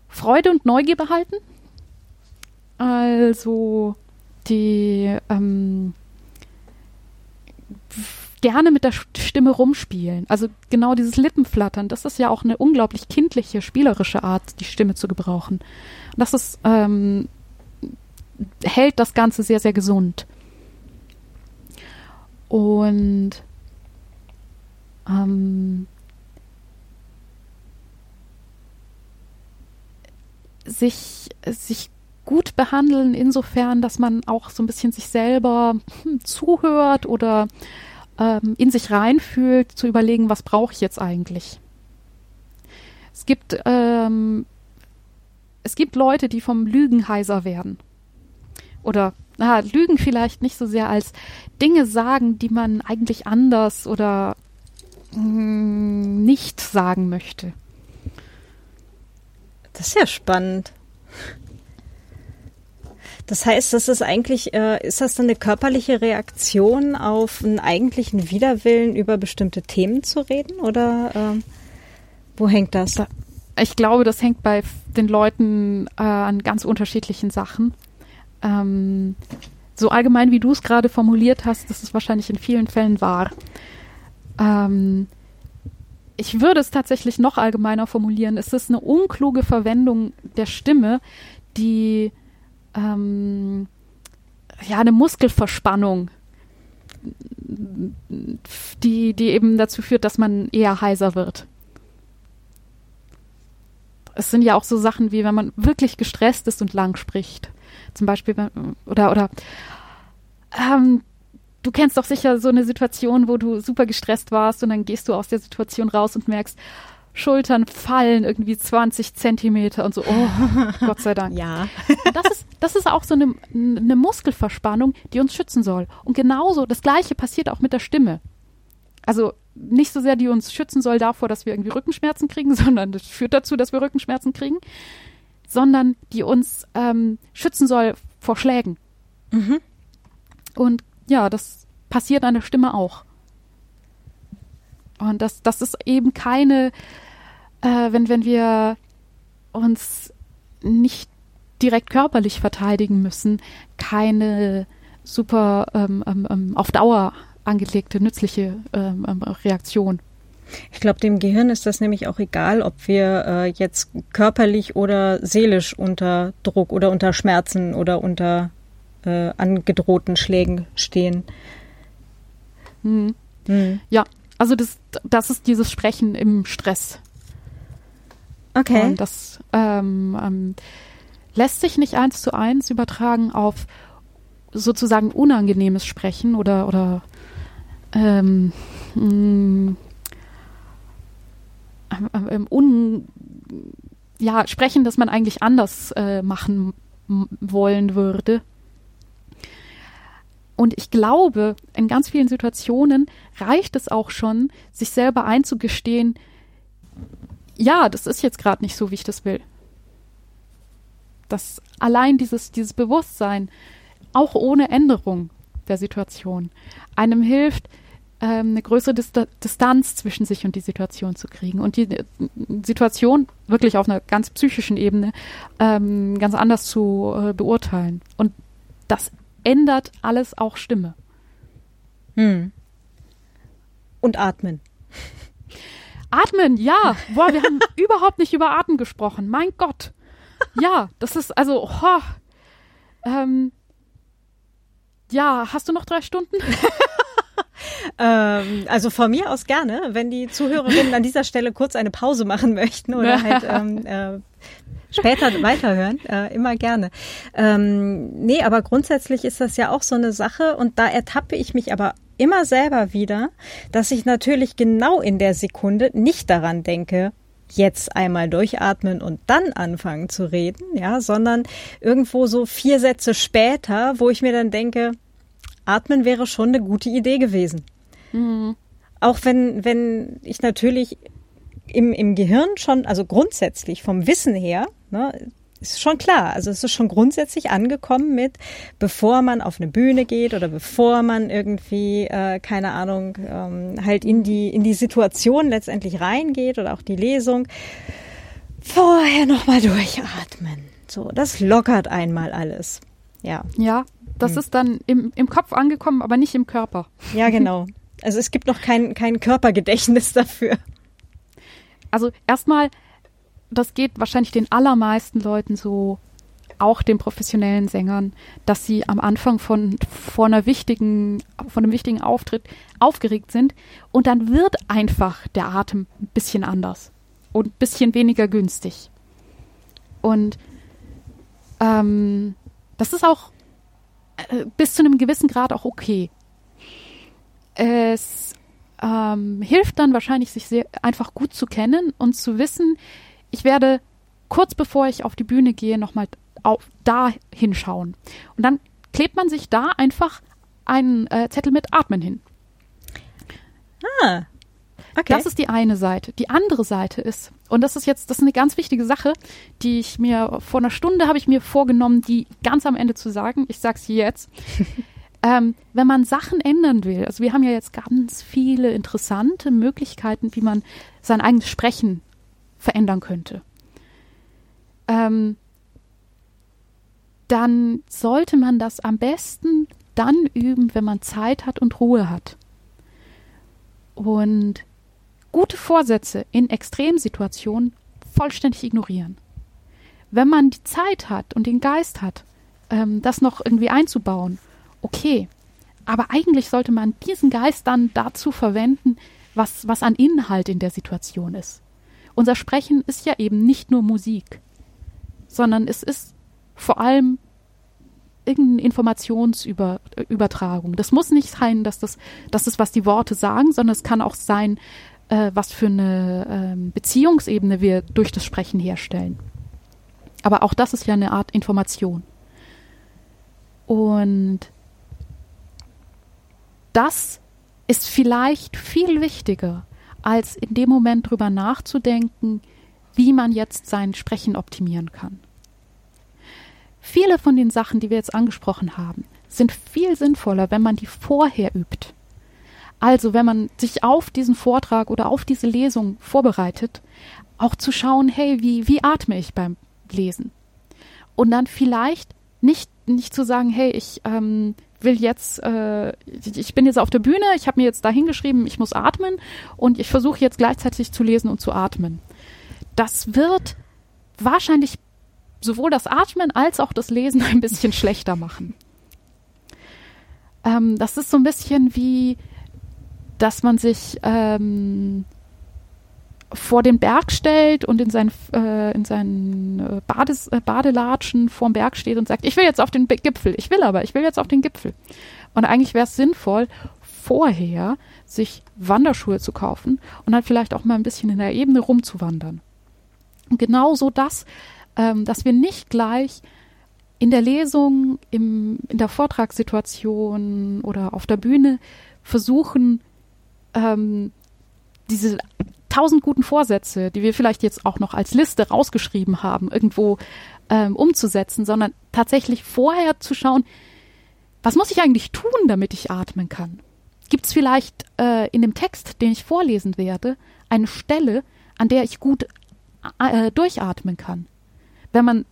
Freude und Neugier behalten. Also die, ähm, gerne mit der Stimme rumspielen. Also genau dieses Lippenflattern, das ist ja auch eine unglaublich kindliche, spielerische Art, die Stimme zu gebrauchen. Und das ist, ähm, hält das Ganze sehr, sehr gesund. Und ähm, sich, sich gut behandeln, insofern, dass man auch so ein bisschen sich selber hm, zuhört oder ähm, in sich reinfühlt, zu überlegen, was brauche ich jetzt eigentlich. Es gibt, ähm, es gibt Leute, die vom Lügen heiser werden. Oder na, Lügen vielleicht nicht so sehr als Dinge sagen, die man eigentlich anders oder mh, hm, nicht sagen möchte. Das ist ja spannend. Das heißt, das ist eigentlich, äh, ist das dann eine körperliche Reaktion auf einen eigentlichen Widerwillen, über bestimmte Themen zu reden? Oder äh, wo hängt das? Ich glaube, das hängt bei den Leuten äh, an ganz unterschiedlichen Sachen. Ähm, so allgemein, wie du es gerade formuliert hast, das ist wahrscheinlich in vielen Fällen wahr. Ähm, ich würde es tatsächlich noch allgemeiner formulieren. Es ist eine unkluge Verwendung der Stimme, die ähm, ja, eine Muskelverspannung, die, die eben dazu führt, dass man eher heiser wird. Es sind ja auch so Sachen wie, wenn man wirklich gestresst ist und lang spricht. Zum Beispiel, oder, oder, ähm, du kennst doch sicher so eine Situation, wo du super gestresst warst und dann gehst du aus der Situation raus und merkst, Schultern fallen irgendwie 20 Zentimeter und so, oh, [LAUGHS] Gott sei Dank. Ja. das ist, das ist auch so eine, eine Muskelverspannung, die uns schützen soll. Und genauso, das Gleiche passiert auch mit der Stimme. Also nicht so sehr, die uns schützen soll davor, dass wir irgendwie Rückenschmerzen kriegen, [LAUGHS] sondern das führt dazu, dass wir Rückenschmerzen kriegen, sondern die uns ähm, schützen soll vor Schlägen. Mhm. Und ja, das passiert an der Stimme auch. Und das, das ist eben keine, äh, wenn, wenn wir uns nicht direkt körperlich verteidigen müssen, keine super ähm, ähm, ähm auf Dauer angelegte, nützliche ähm, ähm, Reaktion. Ich glaube, dem Gehirn ist das nämlich auch egal, ob wir äh, jetzt körperlich oder seelisch unter Druck oder unter Schmerzen oder unter äh, angedrohten Schlägen stehen. Hm. Hm. Ja, also das, das ist dieses Sprechen im Stress. Okay. Und das ähm, ähm, lässt sich nicht eins zu eins übertragen auf sozusagen unangenehmes Sprechen oder oder ähm, mm, ähm, ähm, un, ja, Sprechen, das man eigentlich anders äh, machen wollen würde. Und ich glaube, in ganz vielen Situationen reicht es auch schon, sich selber einzugestehen, ja, das ist jetzt gerade nicht so, wie ich das will. Dass allein dieses, dieses Bewusstsein, auch ohne Änderung der Situation, einem hilft, ähm, eine größere Dist Distanz zwischen sich und die Situation zu kriegen und die äh, Situation wirklich auf einer ganz psychischen Ebene ähm, ganz anders zu äh, beurteilen. Und das ändert alles auch Stimme. Hm. Und atmen. Atmen, ja. [LAUGHS] Boah, wir haben überhaupt nicht über Atmen gesprochen. Mein Gott. Ja, das ist also, oh, ähm, ja, hast du noch drei Stunden? [LAUGHS] ähm, also von mir aus gerne, wenn die Zuhörerinnen an dieser Stelle kurz eine Pause machen möchten oder [LAUGHS] halt ähm, äh, später weiterhören, äh, immer gerne. Ähm, nee, aber grundsätzlich ist das ja auch so eine Sache und da ertappe ich mich aber immer selber wieder, dass ich natürlich genau in der Sekunde nicht daran denke, jetzt einmal durchatmen und dann anfangen zu reden, ja, sondern irgendwo so vier Sätze später, wo ich mir dann denke, atmen wäre schon eine gute Idee gewesen. Mhm. Auch wenn, wenn ich natürlich im, im Gehirn schon, also grundsätzlich vom Wissen her, ne, ist schon klar. Also es ist schon grundsätzlich angekommen mit, bevor man auf eine Bühne geht oder bevor man irgendwie, äh, keine Ahnung, ähm, halt in die, in die Situation letztendlich reingeht oder auch die Lesung, vorher nochmal durchatmen. So, das lockert einmal alles. Ja. Ja, das hm. ist dann im, im Kopf angekommen, aber nicht im Körper. Ja, genau. [LAUGHS] Also es gibt noch kein, kein Körpergedächtnis dafür. Also erstmal, das geht wahrscheinlich den allermeisten Leuten so, auch den professionellen Sängern, dass sie am Anfang von, von einer wichtigen, von einem wichtigen Auftritt aufgeregt sind und dann wird einfach der Atem ein bisschen anders und ein bisschen weniger günstig. Und ähm, das ist auch äh, bis zu einem gewissen Grad auch okay. Es ähm, hilft dann wahrscheinlich, sich sehr einfach gut zu kennen und zu wissen, ich werde kurz bevor ich auf die Bühne gehe, nochmal da hinschauen. Und dann klebt man sich da einfach einen äh, Zettel mit Atmen hin. Ah. Okay. Das ist die eine Seite. Die andere Seite ist, und das ist jetzt, das ist eine ganz wichtige Sache, die ich mir vor einer Stunde habe ich mir vorgenommen, die ganz am Ende zu sagen. Ich sage sie jetzt. [LAUGHS] ähm, wenn man Sachen ändern will, also wir haben ja jetzt ganz viele interessante Möglichkeiten, wie man sein eigenes Sprechen verändern könnte. Ähm, dann sollte man das am besten dann üben, wenn man Zeit hat und Ruhe hat. Und gute Vorsätze in Extremsituationen vollständig ignorieren. Wenn man die Zeit hat und den Geist hat, ähm, das noch irgendwie einzubauen, okay. Aber eigentlich sollte man diesen Geist dann dazu verwenden, was, was an Inhalt in der Situation ist. Unser Sprechen ist ja eben nicht nur Musik, sondern es ist vor allem irgendeine Informationsübertragung. Das muss nicht sein, dass das, das ist, was die Worte sagen, sondern es kann auch sein, äh, was für eine ähm, Beziehungsebene wir durch das Sprechen herstellen. Aber auch das ist ja eine Art Information. Und das ist vielleicht viel wichtiger, als in dem Moment drüber nachzudenken, wie man jetzt sein Sprechen optimieren kann. Viele von den Sachen, die wir jetzt angesprochen haben, sind viel sinnvoller, wenn man die vorher übt. Also, wenn man sich auf diesen Vortrag oder auf diese Lesung vorbereitet, auch zu schauen, hey, wie, wie atme ich beim Lesen? Und dann vielleicht nicht, nicht zu sagen, hey, ich ähm, will jetzt, äh, ich bin jetzt auf der Bühne, ich habe mir jetzt da hingeschrieben, ich muss atmen und ich versuche jetzt gleichzeitig zu lesen und zu atmen. Das wird wahrscheinlich sowohl das Atmen als auch das Lesen [LAUGHS] ein bisschen schlechter machen. Ähm, das ist so ein bisschen wie, dass man sich ähm, vor den Berg stellt und in, sein, äh, in seinen äh, Bades, äh, Badelatschen vorm Berg steht und sagt, ich will jetzt auf den Gipfel, ich will aber, ich will jetzt auf den Gipfel. Und eigentlich wäre es sinnvoll, vorher sich Wanderschuhe zu kaufen und dann vielleicht auch mal ein bisschen in der Ebene rumzuwandern. Und genauso das ähm, dass wir nicht gleich in der Lesung, im, in der Vortragssituation oder auf der Bühne versuchen, ähm, diese tausend guten Vorsätze, die wir vielleicht jetzt auch noch als Liste rausgeschrieben haben, irgendwo ähm, umzusetzen, sondern tatsächlich vorher zu schauen, was muss ich eigentlich tun, damit ich atmen kann? Gibt es vielleicht äh, in dem Text, den ich vorlesen werde, eine Stelle, an der ich gut äh, durchatmen kann? wenn man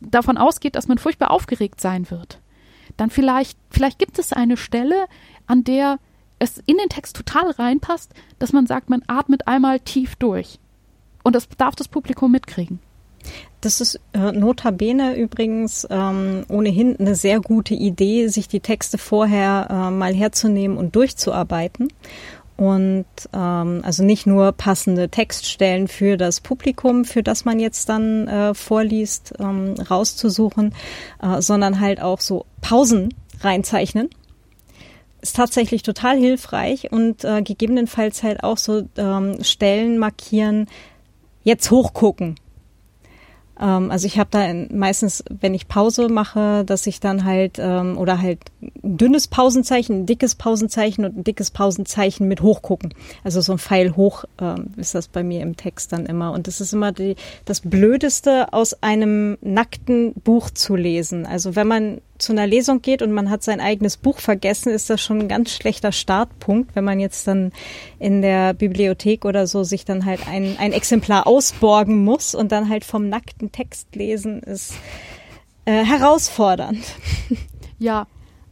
davon ausgeht, dass man furchtbar aufgeregt sein wird, dann vielleicht, vielleicht gibt es eine Stelle, an der es in den Text total reinpasst, dass man sagt, man atmet einmal tief durch. Und das darf das Publikum mitkriegen. Das ist äh, notabene übrigens ähm, ohnehin eine sehr gute Idee, sich die Texte vorher äh, mal herzunehmen und durchzuarbeiten und ähm, also nicht nur passende Textstellen für das Publikum, für das man jetzt dann äh, vorliest, ähm, rauszusuchen, äh, sondern halt auch so Pausen reinzeichnen. Ist tatsächlich total hilfreich und äh, gegebenenfalls halt auch so ähm, Stellen markieren, jetzt hochgucken ähm, also ich habe da in, meistens, wenn ich Pause mache, dass ich dann halt ähm, oder halt ein dünnes Pausenzeichen, ein dickes Pausenzeichen und ein dickes Pausenzeichen mit hochgucken. Also so ein Pfeil hoch ähm, ist das bei mir im Text dann immer. Und das ist immer die, das Blödeste aus einem nackten Buch zu lesen. Also wenn man zu einer Lesung geht und man hat sein eigenes Buch vergessen, ist das schon ein ganz schlechter Startpunkt, wenn man jetzt dann in der Bibliothek oder so sich dann halt ein, ein Exemplar ausborgen muss und dann halt vom nackten Text lesen ist äh, herausfordernd. [LAUGHS] Ja,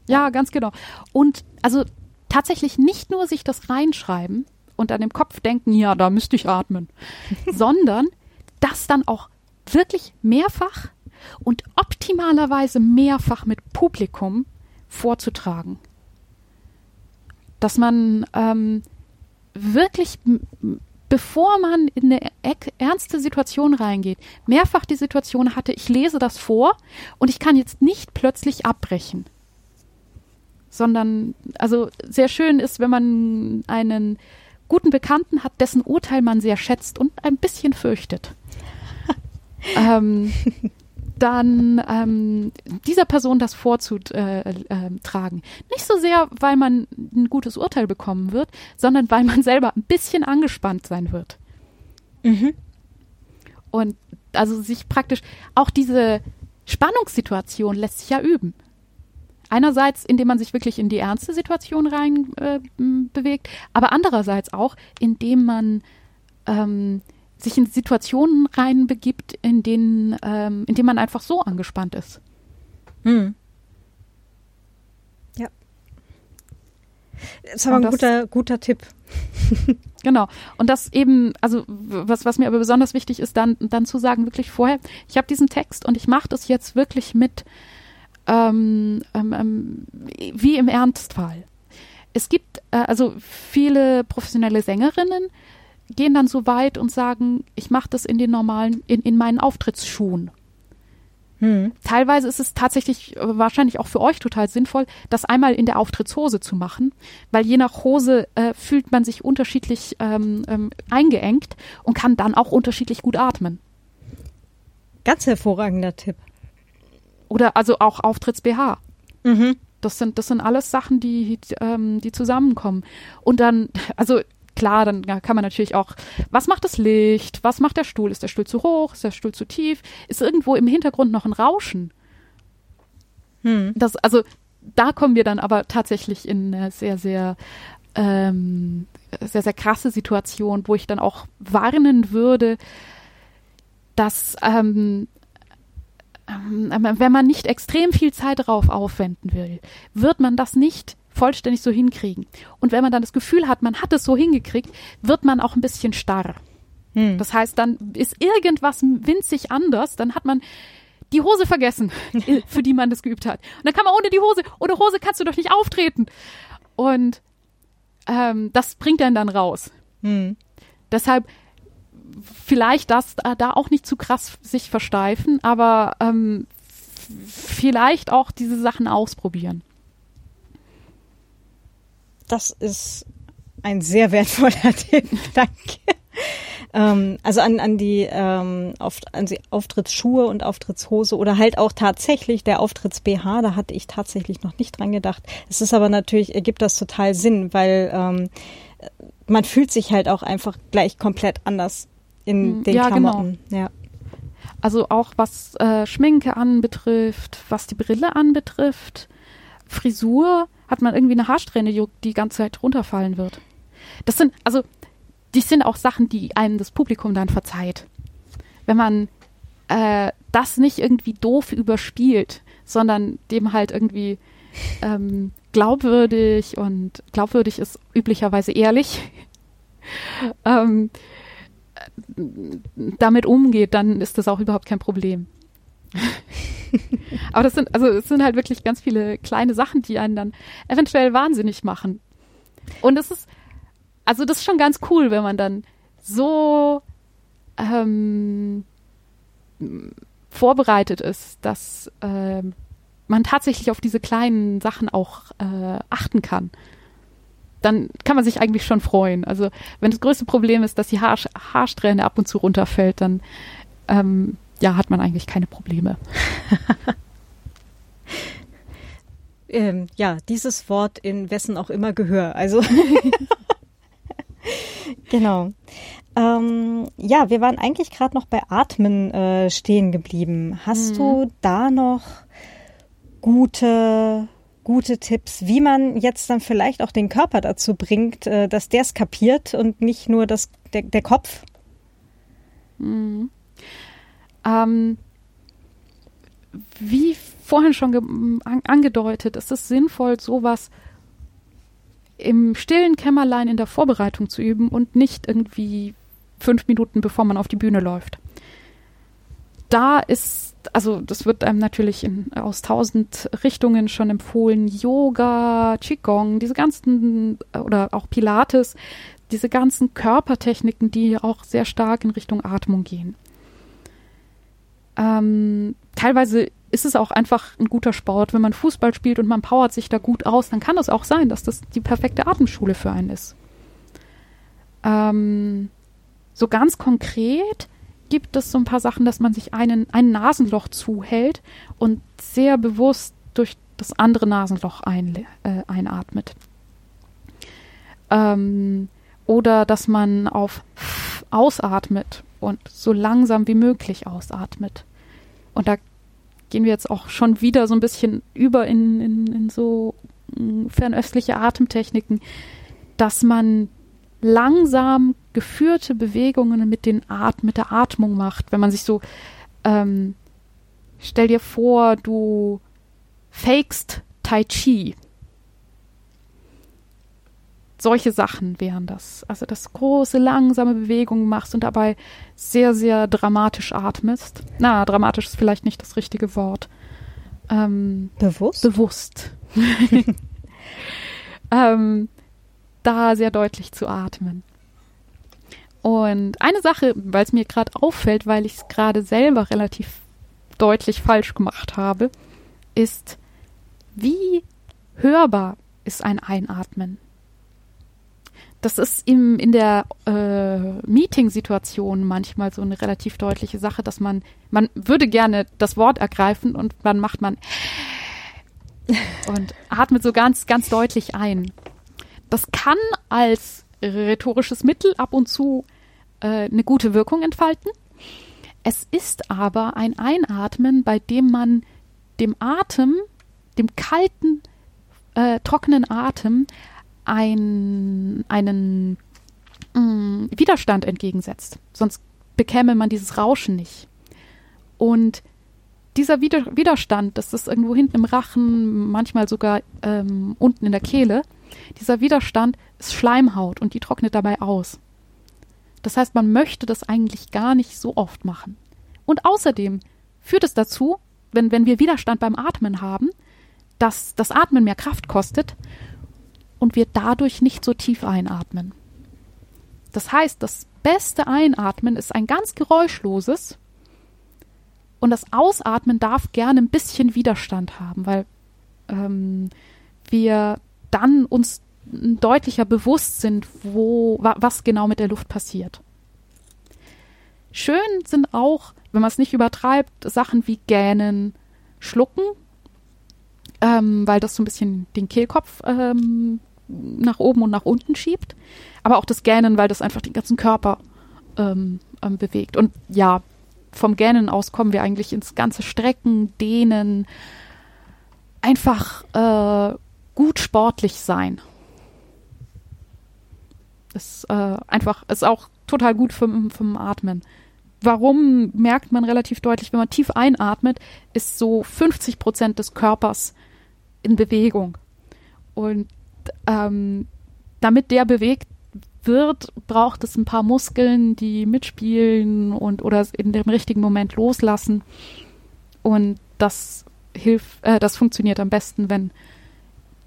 ja, ganz genau. Und also tatsächlich nicht nur sich das reinschreiben und an dem Kopf denken, ja, da müsste ich atmen, [LAUGHS] sondern das dann auch wirklich mehrfach und optimalerweise mehrfach mit Publikum vorzutragen. Dass man ähm, wirklich, bevor man in eine ernste Situation reingeht, mehrfach die Situation hatte, ich lese das vor und ich kann jetzt nicht plötzlich abbrechen. Sondern, also sehr schön ist, wenn man einen guten Bekannten hat, dessen Urteil man sehr schätzt und ein bisschen fürchtet. [LAUGHS] ähm, dann ähm, dieser Person das vorzutragen. Äh, Nicht so sehr, weil man ein gutes Urteil bekommen wird, sondern weil man selber ein bisschen angespannt sein wird. Mhm. Und also sich praktisch auch diese Spannungssituation lässt sich ja üben. Einerseits, indem man sich wirklich in die ernste Situation rein äh, bewegt, aber andererseits auch, indem man ähm, sich in Situationen reinbegibt, in denen, ähm, in denen man einfach so angespannt ist. Hm. Ja. Das ist aber ein guter, guter Tipp. [LAUGHS] genau. Und das eben, also was, was mir aber besonders wichtig ist, dann, dann zu sagen, wirklich vorher, ich habe diesen Text und ich mache das jetzt wirklich mit ähm, ähm, ähm wie im Ernstfall. Es gibt äh, also viele professionelle Sängerinnen, gehen dann so weit und sagen, ich mache das in den normalen, in, in meinen Auftrittsschuhen. Hm. Teilweise ist es tatsächlich äh, wahrscheinlich auch für euch total sinnvoll, das einmal in der Auftrittshose zu machen, weil je nach Hose äh, fühlt man sich unterschiedlich ähm, ähm, eingeengt und kann dann auch unterschiedlich gut atmen. Ganz hervorragender Tipp. Oder also auch Auftritts-BH. Mhm. Das sind, das sind alles Sachen, die, ähm, die zusammenkommen. Und dann, also klar, dann kann man natürlich auch, was macht das Licht? Was macht der Stuhl? Ist der Stuhl zu hoch? Ist der Stuhl zu tief? Ist irgendwo im Hintergrund noch ein Rauschen? Hm. Das, also, da kommen wir dann aber tatsächlich in eine sehr, sehr, ähm, sehr, sehr krasse Situation, wo ich dann auch warnen würde, dass ähm, ähm wenn man nicht extrem viel Zeit darauf aufwenden will, wird man das nicht vollständig so hinkriegen. Und wenn man dann das Gefühl hat, man hat es so hingekriegt, wird man auch ein bisschen starr. Hm. Das heißt, dann ist irgendwas winzig anders, dann hat man die Hose vergessen, [LAUGHS] für die man das geübt hat. Und dann kann man ohne die Hose, ohne Hose kannst du doch nicht auftreten. Und ähm, das bringt einen dann raus. Hm. Deshalb vielleicht das äh, da auch nicht zu krass sich versteifen, aber ähm, vielleicht auch diese Sachen ausprobieren das ist ein sehr wertvoller [LAUGHS] Tipp. Danke. Ähm, also an, an die ähm, auf, an die Auftrittsschuhe und Auftrittshose oder halt auch tatsächlich der Auftritts-BH, da hatte ich tatsächlich noch nicht dran gedacht. Es ist aber natürlich, ergibt das total Sinn, weil ähm, man fühlt sich halt auch einfach gleich komplett anders in hm, den ja, genau. Klamotten. Genau. Ja. Also auch was äh, Schminke anbetrifft, was die Brille anbetrifft, Frisur, hat man irgendwie eine Haarsträhne, die die ganze Zeit runterfallen wird. Das sind, also, die sind auch Sachen, die einem das Publikum dann verzeiht. Wenn man äh, das nicht irgendwie doof überspielt, sondern dem halt irgendwie ähm, glaubwürdig und glaubwürdig ist üblicherweise ehrlich, [LAUGHS] ähm, damit umgeht, dann ist das auch überhaupt kein Problem. [LAUGHS] Aber das sind, also es sind halt wirklich ganz viele kleine Sachen, die einen dann eventuell wahnsinnig machen. Und es ist, also das ist schon ganz cool, wenn man dann so ähm, vorbereitet ist, dass äh, man tatsächlich auf diese kleinen Sachen auch äh, achten kann. Dann kann man sich eigentlich schon freuen. Also wenn das größte Problem ist, dass die Haar Haarsträhne ab und zu runterfällt, dann ähm, ja, hat man eigentlich keine Probleme. [LAUGHS] ähm, ja, dieses Wort in wessen auch immer Gehör. Also [LAUGHS] genau. Ähm, ja, wir waren eigentlich gerade noch bei Atmen äh, stehen geblieben. Hast mhm. du da noch gute gute Tipps, wie man jetzt dann vielleicht auch den Körper dazu bringt, äh, dass der es kapiert und nicht nur das, der, der Kopf? Mhm. Ähm, wie vorhin schon an, angedeutet, ist es sinnvoll, sowas im stillen Kämmerlein in der Vorbereitung zu üben und nicht irgendwie fünf Minuten bevor man auf die Bühne läuft. Da ist, also das wird einem natürlich in, aus tausend Richtungen schon empfohlen, Yoga, Qigong, diese ganzen, oder auch Pilates, diese ganzen Körpertechniken, die auch sehr stark in Richtung Atmung gehen. Ähm, teilweise ist es auch einfach ein guter Sport. Wenn man Fußball spielt und man powert sich da gut aus, dann kann es auch sein, dass das die perfekte Atemschule für einen ist. Ähm, so ganz konkret gibt es so ein paar Sachen, dass man sich einen, ein Nasenloch zuhält und sehr bewusst durch das andere Nasenloch ein, äh, einatmet. Ähm, oder dass man auf ausatmet und so langsam wie möglich ausatmet. Und da gehen wir jetzt auch schon wieder so ein bisschen über in, in, in so mm, fernöstliche Atemtechniken, dass man langsam geführte Bewegungen mit, den At mit der Atmung macht. Wenn man sich so, ähm, stell dir vor, du fakest Tai Chi solche Sachen wären das. Also, dass große, langsame Bewegungen machst und dabei sehr, sehr dramatisch atmest. Na, dramatisch ist vielleicht nicht das richtige Wort. Ähm, bewusst? Bewusst. [LAUGHS] ähm, da sehr deutlich zu atmen. Und eine Sache, weil es mir gerade auffällt, weil ich es gerade selber relativ deutlich falsch gemacht habe, ist, wie hörbar ist ein Einatmen? Das ist im, in der äh, Meeting-Situation manchmal so eine relativ deutliche Sache, dass man, man würde gerne das Wort ergreifen und dann macht man [LAUGHS] und atmet so ganz, ganz deutlich ein. Das kann als rhetorisches Mittel ab und zu äh, eine gute Wirkung entfalten. Es ist aber ein Einatmen, bei dem man dem Atem, dem kalten, äh, trockenen Atem ein, einen mh, mm, Widerstand entgegensetzt. Sonst bekäme man dieses Rauschen nicht. Und dieser Wider Widerstand, das ist irgendwo hinten im Rachen, manchmal sogar ähm, unten in der Kehle, dieser Widerstand ist Schleimhaut und die trocknet dabei aus. Das heißt, man möchte das eigentlich gar nicht so oft machen. Und außerdem führt es dazu, wenn, wenn wir Widerstand beim Atmen haben, dass das Atmen mehr Kraft kostet und wir dadurch nicht so tief einatmen. Das heißt, das beste Einatmen ist ein ganz geräuschloses und das Ausatmen darf gerne ein bisschen Widerstand haben, weil ähm, wir dann uns deutlicher bewusst sind, wo, wa, was genau mit der Luft passiert. Schön sind auch, wenn man es nicht übertreibt, Sachen wie Gähnen, Schlucken, ähm, weil das so ein bisschen den Kehlkopf ähm, nach oben und nach unten schiebt. Aber auch das Gähnen, weil das einfach den ganzen Körper ähm, ähm, bewegt. Und ja, vom Gähnen aus kommen wir eigentlich ins ganze Strecken, Dehnen, einfach äh, gut sportlich sein. Ist äh, einfach, ist auch total gut vom, vom Atmen. Warum merkt man relativ deutlich, wenn man tief einatmet, ist so 50 Prozent des Körpers in Bewegung. Und ähm, damit der bewegt wird, braucht es ein paar Muskeln, die mitspielen und oder in dem richtigen Moment loslassen. Und das hilft, äh, das funktioniert am besten, wenn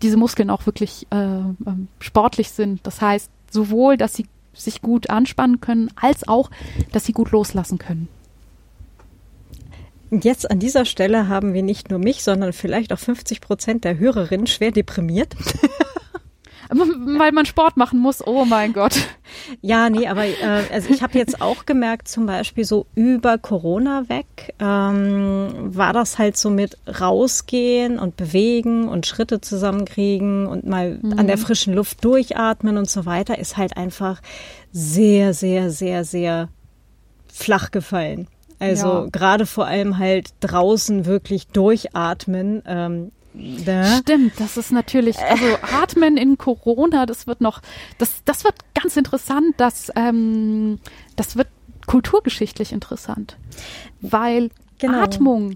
diese Muskeln auch wirklich äh, ähm, sportlich sind. Das heißt, sowohl, dass sie sich gut anspannen können, als auch, dass sie gut loslassen können. Jetzt an dieser Stelle haben wir nicht nur mich, sondern vielleicht auch 50 Prozent der Hörerinnen schwer deprimiert. [LAUGHS] [LAUGHS] weil man Sport machen muss. Oh mein Gott. Ja, nee, aber äh, also ich habe jetzt auch gemerkt, zum Beispiel so über Corona weg ähm, war das halt so mit rausgehen und bewegen und Schritte zusammenkriegen und mal mhm. an der frischen Luft durchatmen und so weiter, ist halt einfach sehr, sehr, sehr, sehr flach gefallen. Also ja. gerade vor allem halt draußen wirklich durchatmen. Ähm, da. Stimmt, das ist natürlich, also [LAUGHS] Atmen in Corona, das wird noch, das, das wird ganz interessant, das, ähm, das wird kulturgeschichtlich interessant, weil genau. Atmung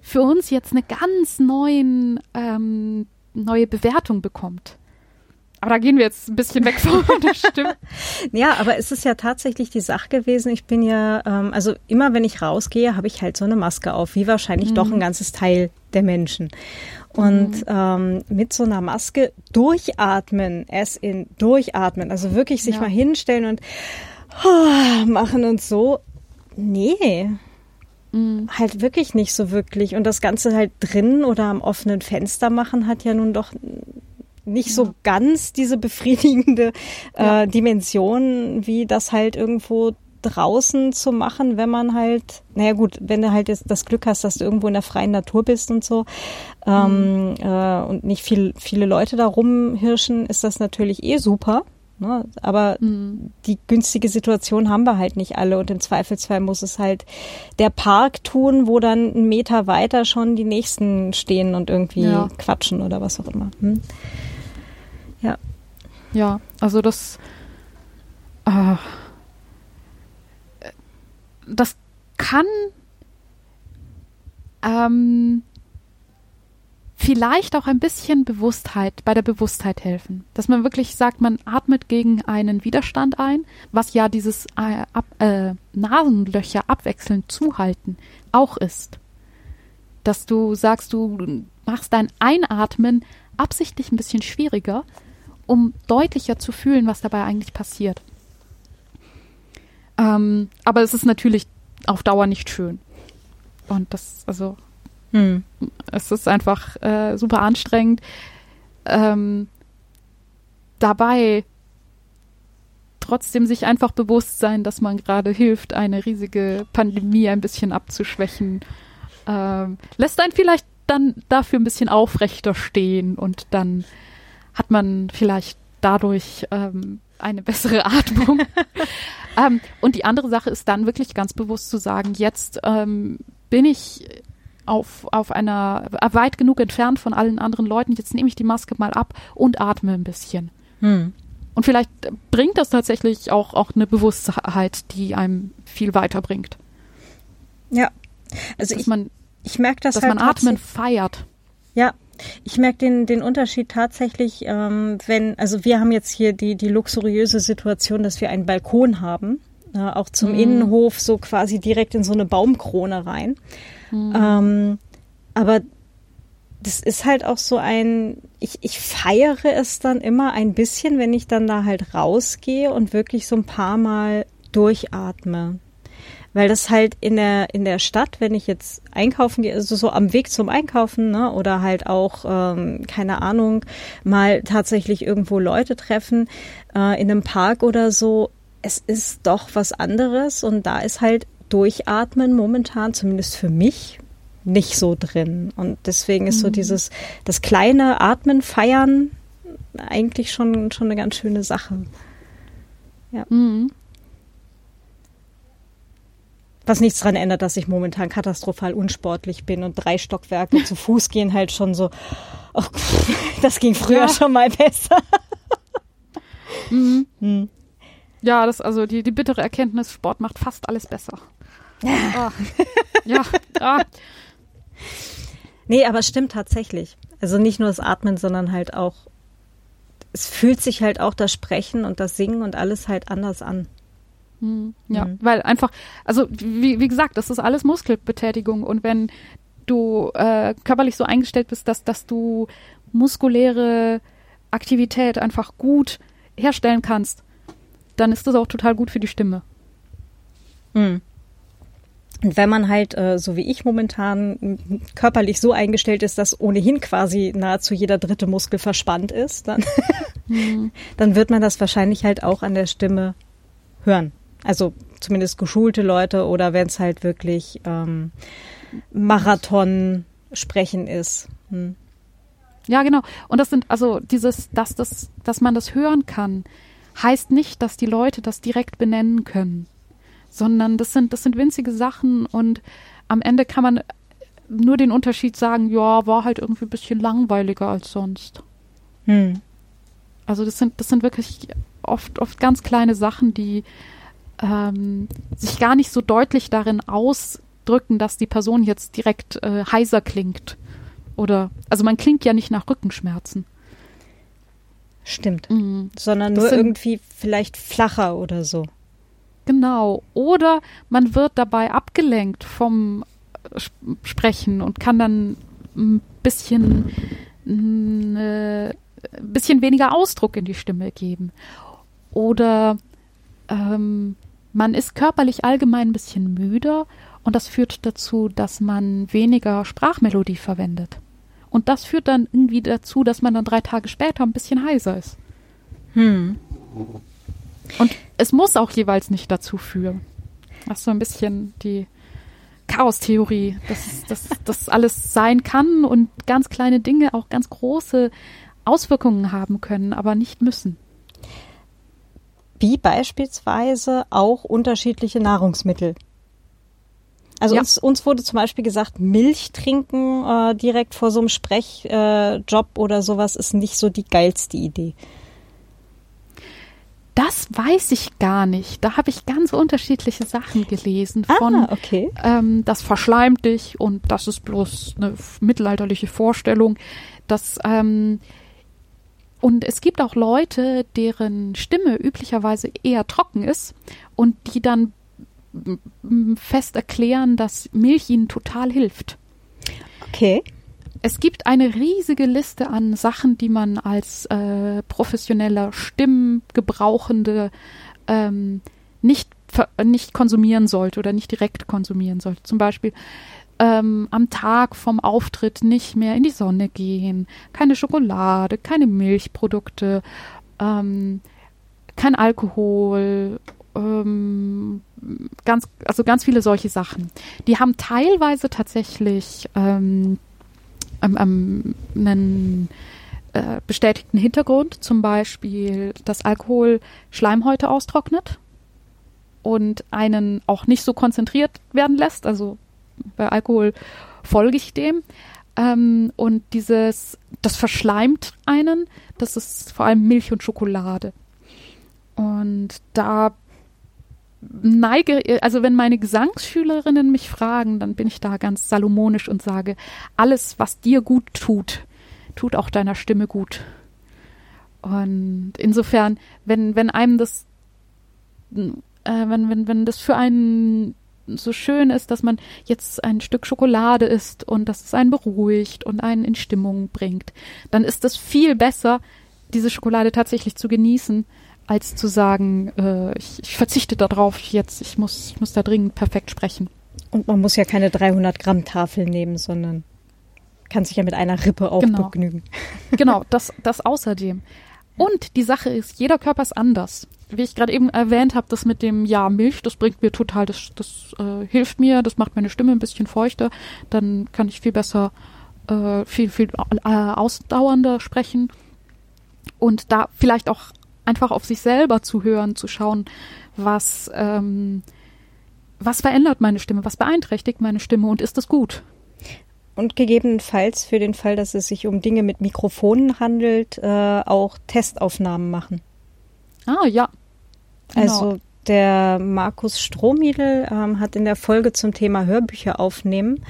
für uns jetzt eine ganz neuen, ähm, neue Bewertung bekommt. aber da gehen wir jetzt ein bisschen weg von [LAUGHS] der Stimme. ja, aber es ist ja tatsächlich die Sache gewesen. Ich bin ja, ähm, also immer wenn ich rausgehe, habe ich halt so eine Maske auf, wie wahrscheinlich mhm. doch ein ganzes Teil der Menschen. Und mhm. ähm, mit so einer Maske durchatmen, es in durchatmen, also wirklich sich ja. mal hinstellen und oh, machen und so. Nee, mhm. halt wirklich nicht so wirklich. Und das Ganze halt drin oder am offenen Fenster machen hat ja nun doch nicht ja. so ganz diese befriedigende äh, ja. Dimension, wie das halt irgendwo draußen zu machen, wenn man halt, naja gut, wenn du halt jetzt das Glück hast, dass du irgendwo in der freien Natur bist und so ähm, mhm. äh, und nicht viel, viele Leute da rumhirschen, ist das natürlich eh super. Ne? Aber mhm. die günstige Situation haben wir halt nicht alle und im Zweifelsfall muss es halt der Park tun, wo dann einen Meter weiter schon die Nächsten stehen und irgendwie ja. quatschen oder was auch immer. Hm? Ja. Ja, also das. Äh, das kann ähm, vielleicht auch ein bisschen Bewusstheit, bei der Bewusstheit helfen. Dass man wirklich sagt, man atmet gegen einen Widerstand ein, was ja dieses äh, ab, äh, Nasenlöcher abwechselnd zuhalten auch ist. Dass du sagst, du machst dein Einatmen absichtlich ein bisschen schwieriger, um deutlicher zu fühlen, was dabei eigentlich passiert. Ähm, aber es ist natürlich auf Dauer nicht schön. Und das, also, hm. es ist einfach äh, super anstrengend. Ähm, dabei trotzdem sich einfach bewusst sein, dass man gerade hilft, eine riesige Pandemie ein bisschen abzuschwächen. Ähm, lässt einen vielleicht dann dafür ein bisschen aufrechter stehen und dann hat man vielleicht dadurch ähm, eine bessere [LAUGHS] Atmung. ähm, und die andere Sache ist dann wirklich ganz bewusst zu sagen, jetzt ähm, bin ich auf, auf einer weit genug entfernt von allen anderen Leuten, jetzt nehme ich die Maske mal ab und atme ein bisschen. Hm. Und vielleicht bringt das tatsächlich auch, auch eine Bewusstheit, die einem viel weiterbringt. Ja. Also dass ich, man, ich merke das dass halt man Atmen feiert. Ja, ich merke den, den Unterschied tatsächlich, ähm, wenn, also wir haben jetzt hier die, die luxuriöse Situation, dass wir einen Balkon haben, äh, auch zum mhm. Innenhof so quasi direkt in so eine Baumkrone rein. Mhm. Ähm, aber das ist halt auch so ein, ich, ich feiere es dann immer ein bisschen, wenn ich dann da halt rausgehe und wirklich so ein paar Mal durchatme weil das halt in der in der Stadt, wenn ich jetzt einkaufen gehe, also so am Weg zum Einkaufen, ne, oder halt auch ähm, keine Ahnung, mal tatsächlich irgendwo Leute treffen äh, in einem Park oder so, es ist doch was anderes und da ist halt Durchatmen momentan zumindest für mich nicht so drin und deswegen ist mhm. so dieses das kleine Atmen feiern eigentlich schon schon eine ganz schöne Sache. Ja. Mhm. Was nichts daran ändert, dass ich momentan katastrophal unsportlich bin und drei Stockwerke zu Fuß [LAUGHS] gehen halt schon so, oh, das ging früher ja. schon mal besser. [LAUGHS] Mhm. Hm. Ja, das also die, die bittere Erkenntnis, Sport macht fast alles besser. [LAUGHS] Ah. Ja. Ah. Nee, aber es stimmt tatsächlich. Also nicht nur das Atmen, sondern halt auch, es fühlt sich halt auch das Sprechen und das Singen und alles halt anders an. Hm, ja, mhm. weil einfach, also wie, wie gesagt, das ist alles Muskelbetätigung und wenn du äh, körperlich so eingestellt bist, dass, dass du muskuläre Aktivität einfach gut herstellen kannst, dann ist das auch total gut für die Stimme. Mhm. Und wenn man halt, äh, so wie ich momentan, körperlich so eingestellt ist, dass ohnehin quasi nahezu jeder dritte Muskel verspannt ist, dann, [LAUGHS] mhm. dann wird man das wahrscheinlich halt auch an der Stimme hören. Also zumindest geschulte Leute oder wenn es halt wirklich ähm, Marathon sprechen ist. Hm. Ja, genau. Und das sind also dieses, dass das, dass man das hören kann, heißt nicht, dass die Leute das direkt benennen können, sondern das sind, das sind winzige Sachen und am Ende kann man nur den Unterschied sagen, ja, war halt irgendwie ein bisschen langweiliger als sonst. Hm. Also das sind, das sind wirklich oft, oft ganz kleine Sachen, die ähm, sich gar nicht so deutlich darin ausdrücken, dass die Person jetzt direkt äh, heiser klingt. Oder, also man klingt ja nicht nach Rückenschmerzen. Stimmt. Mhm. Sondern nur irgendwie vielleicht flacher oder so. Genau. Oder man wird dabei abgelenkt vom äh, Sprechen und kann dann ein bisschen, ein äh, bisschen weniger Ausdruck in die Stimme geben. Oder ähm, man ist körperlich allgemein ein bisschen müder und das führt dazu, dass man weniger Sprachmelodie verwendet. Und das führt dann irgendwie dazu, dass man dann drei Tage später ein bisschen heiser ist. Hm. Und es muss auch jeweils nicht dazu führen. Das ist so ein bisschen die Chaos-Theorie, dass das alles sein kann und ganz kleine Dinge auch ganz große Auswirkungen haben können, aber nicht müssen. Wie beispielsweise auch unterschiedliche Nahrungsmittel. Also ja. uns, uns wurde zum Beispiel gesagt, Milch trinken äh, direkt vor so einem Sprechjob äh, oder sowas ist nicht so die geilste Idee. Das weiß ich gar nicht. Da habe ich ganz unterschiedliche Sachen gelesen. Von, ah, okay. Ähm, das verschleimt dich und das ist bloß eine mittelalterliche Vorstellung. Das, ähm, und es gibt auch Leute, deren Stimme üblicherweise eher trocken ist und die dann fest erklären, dass Milch ihnen total hilft. Okay. Es gibt eine riesige Liste an Sachen, die man als äh, professioneller Stimmgebrauchende ähm, nicht, nicht konsumieren sollte oder nicht direkt konsumieren sollte. Zum Beispiel ähm, am Tag vom Auftritt nicht mehr in die Sonne gehen, keine Schokolade, keine Milchprodukte, ähm, kein Alkohol, ähm, ganz, also ganz viele solche Sachen. Die haben teilweise tatsächlich ähm, ähm, ähm, einen äh, bestätigten Hintergrund, zum Beispiel, dass Alkohol Schleimhäute austrocknet und einen auch nicht so konzentriert werden lässt. Also bei Alkohol folge ich dem. Ähm, und dieses, das verschleimt einen, das ist vor allem Milch und Schokolade. Und da neige, also wenn meine Gesangsschülerinnen mich fragen, dann bin ich da ganz salomonisch und sage, alles, was dir gut tut, tut auch deiner Stimme gut. Und insofern, wenn, wenn einem das, äh, wenn, wenn, wenn das für einen so schön ist, dass man jetzt ein Stück Schokolade isst und dass es einen beruhigt und einen in Stimmung bringt, dann ist es viel besser, diese Schokolade tatsächlich zu genießen, als zu sagen, äh, ich, ich verzichte darauf jetzt, ich muss, ich muss da dringend perfekt sprechen. Und man muss ja keine 300 Gramm Tafel nehmen, sondern kann sich ja mit einer Rippe auch genau. begnügen. Genau, [LAUGHS] das, das außerdem. Und die Sache ist, jeder Körper ist anders. Wie ich gerade eben erwähnt habe, das mit dem Ja, Milch, das bringt mir total, das, das äh, hilft mir, das macht meine Stimme ein bisschen feuchter, dann kann ich viel besser, äh, viel, viel äh, ausdauernder sprechen. Und da vielleicht auch einfach auf sich selber zu hören, zu schauen, was, ähm, was verändert meine Stimme, was beeinträchtigt meine Stimme und ist das gut? Und gegebenenfalls für den Fall, dass es sich um Dinge mit Mikrofonen handelt, äh, auch Testaufnahmen machen. Ah, ja. Genau. Also der Markus Strohmiedel ähm, hat in der Folge zum Thema Hörbücher aufnehmen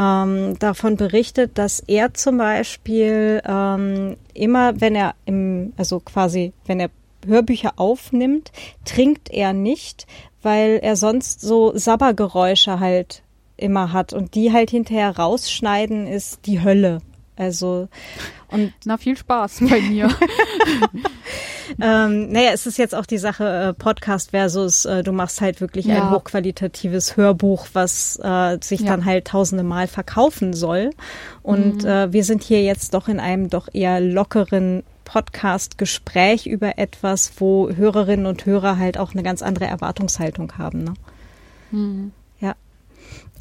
ähm, davon berichtet, dass er zum Beispiel ähm, immer, wenn er im, also quasi, wenn er Hörbücher aufnimmt, trinkt er nicht, weil er sonst so Sabbergeräusche halt immer hat und die halt hinterher rausschneiden ist die Hölle. Also und [LAUGHS] na viel Spaß bei mir. [LAUGHS] ähm, naja, es ist jetzt auch die Sache äh, Podcast versus äh, du machst halt wirklich ja. ein hochqualitatives Hörbuch, was äh, sich ja. dann halt tausende Mal verkaufen soll. Und mhm. äh, wir sind hier jetzt doch in einem doch eher lockeren Podcast-Gespräch über etwas, wo Hörerinnen und Hörer halt auch eine ganz andere Erwartungshaltung haben. Ne? Mhm.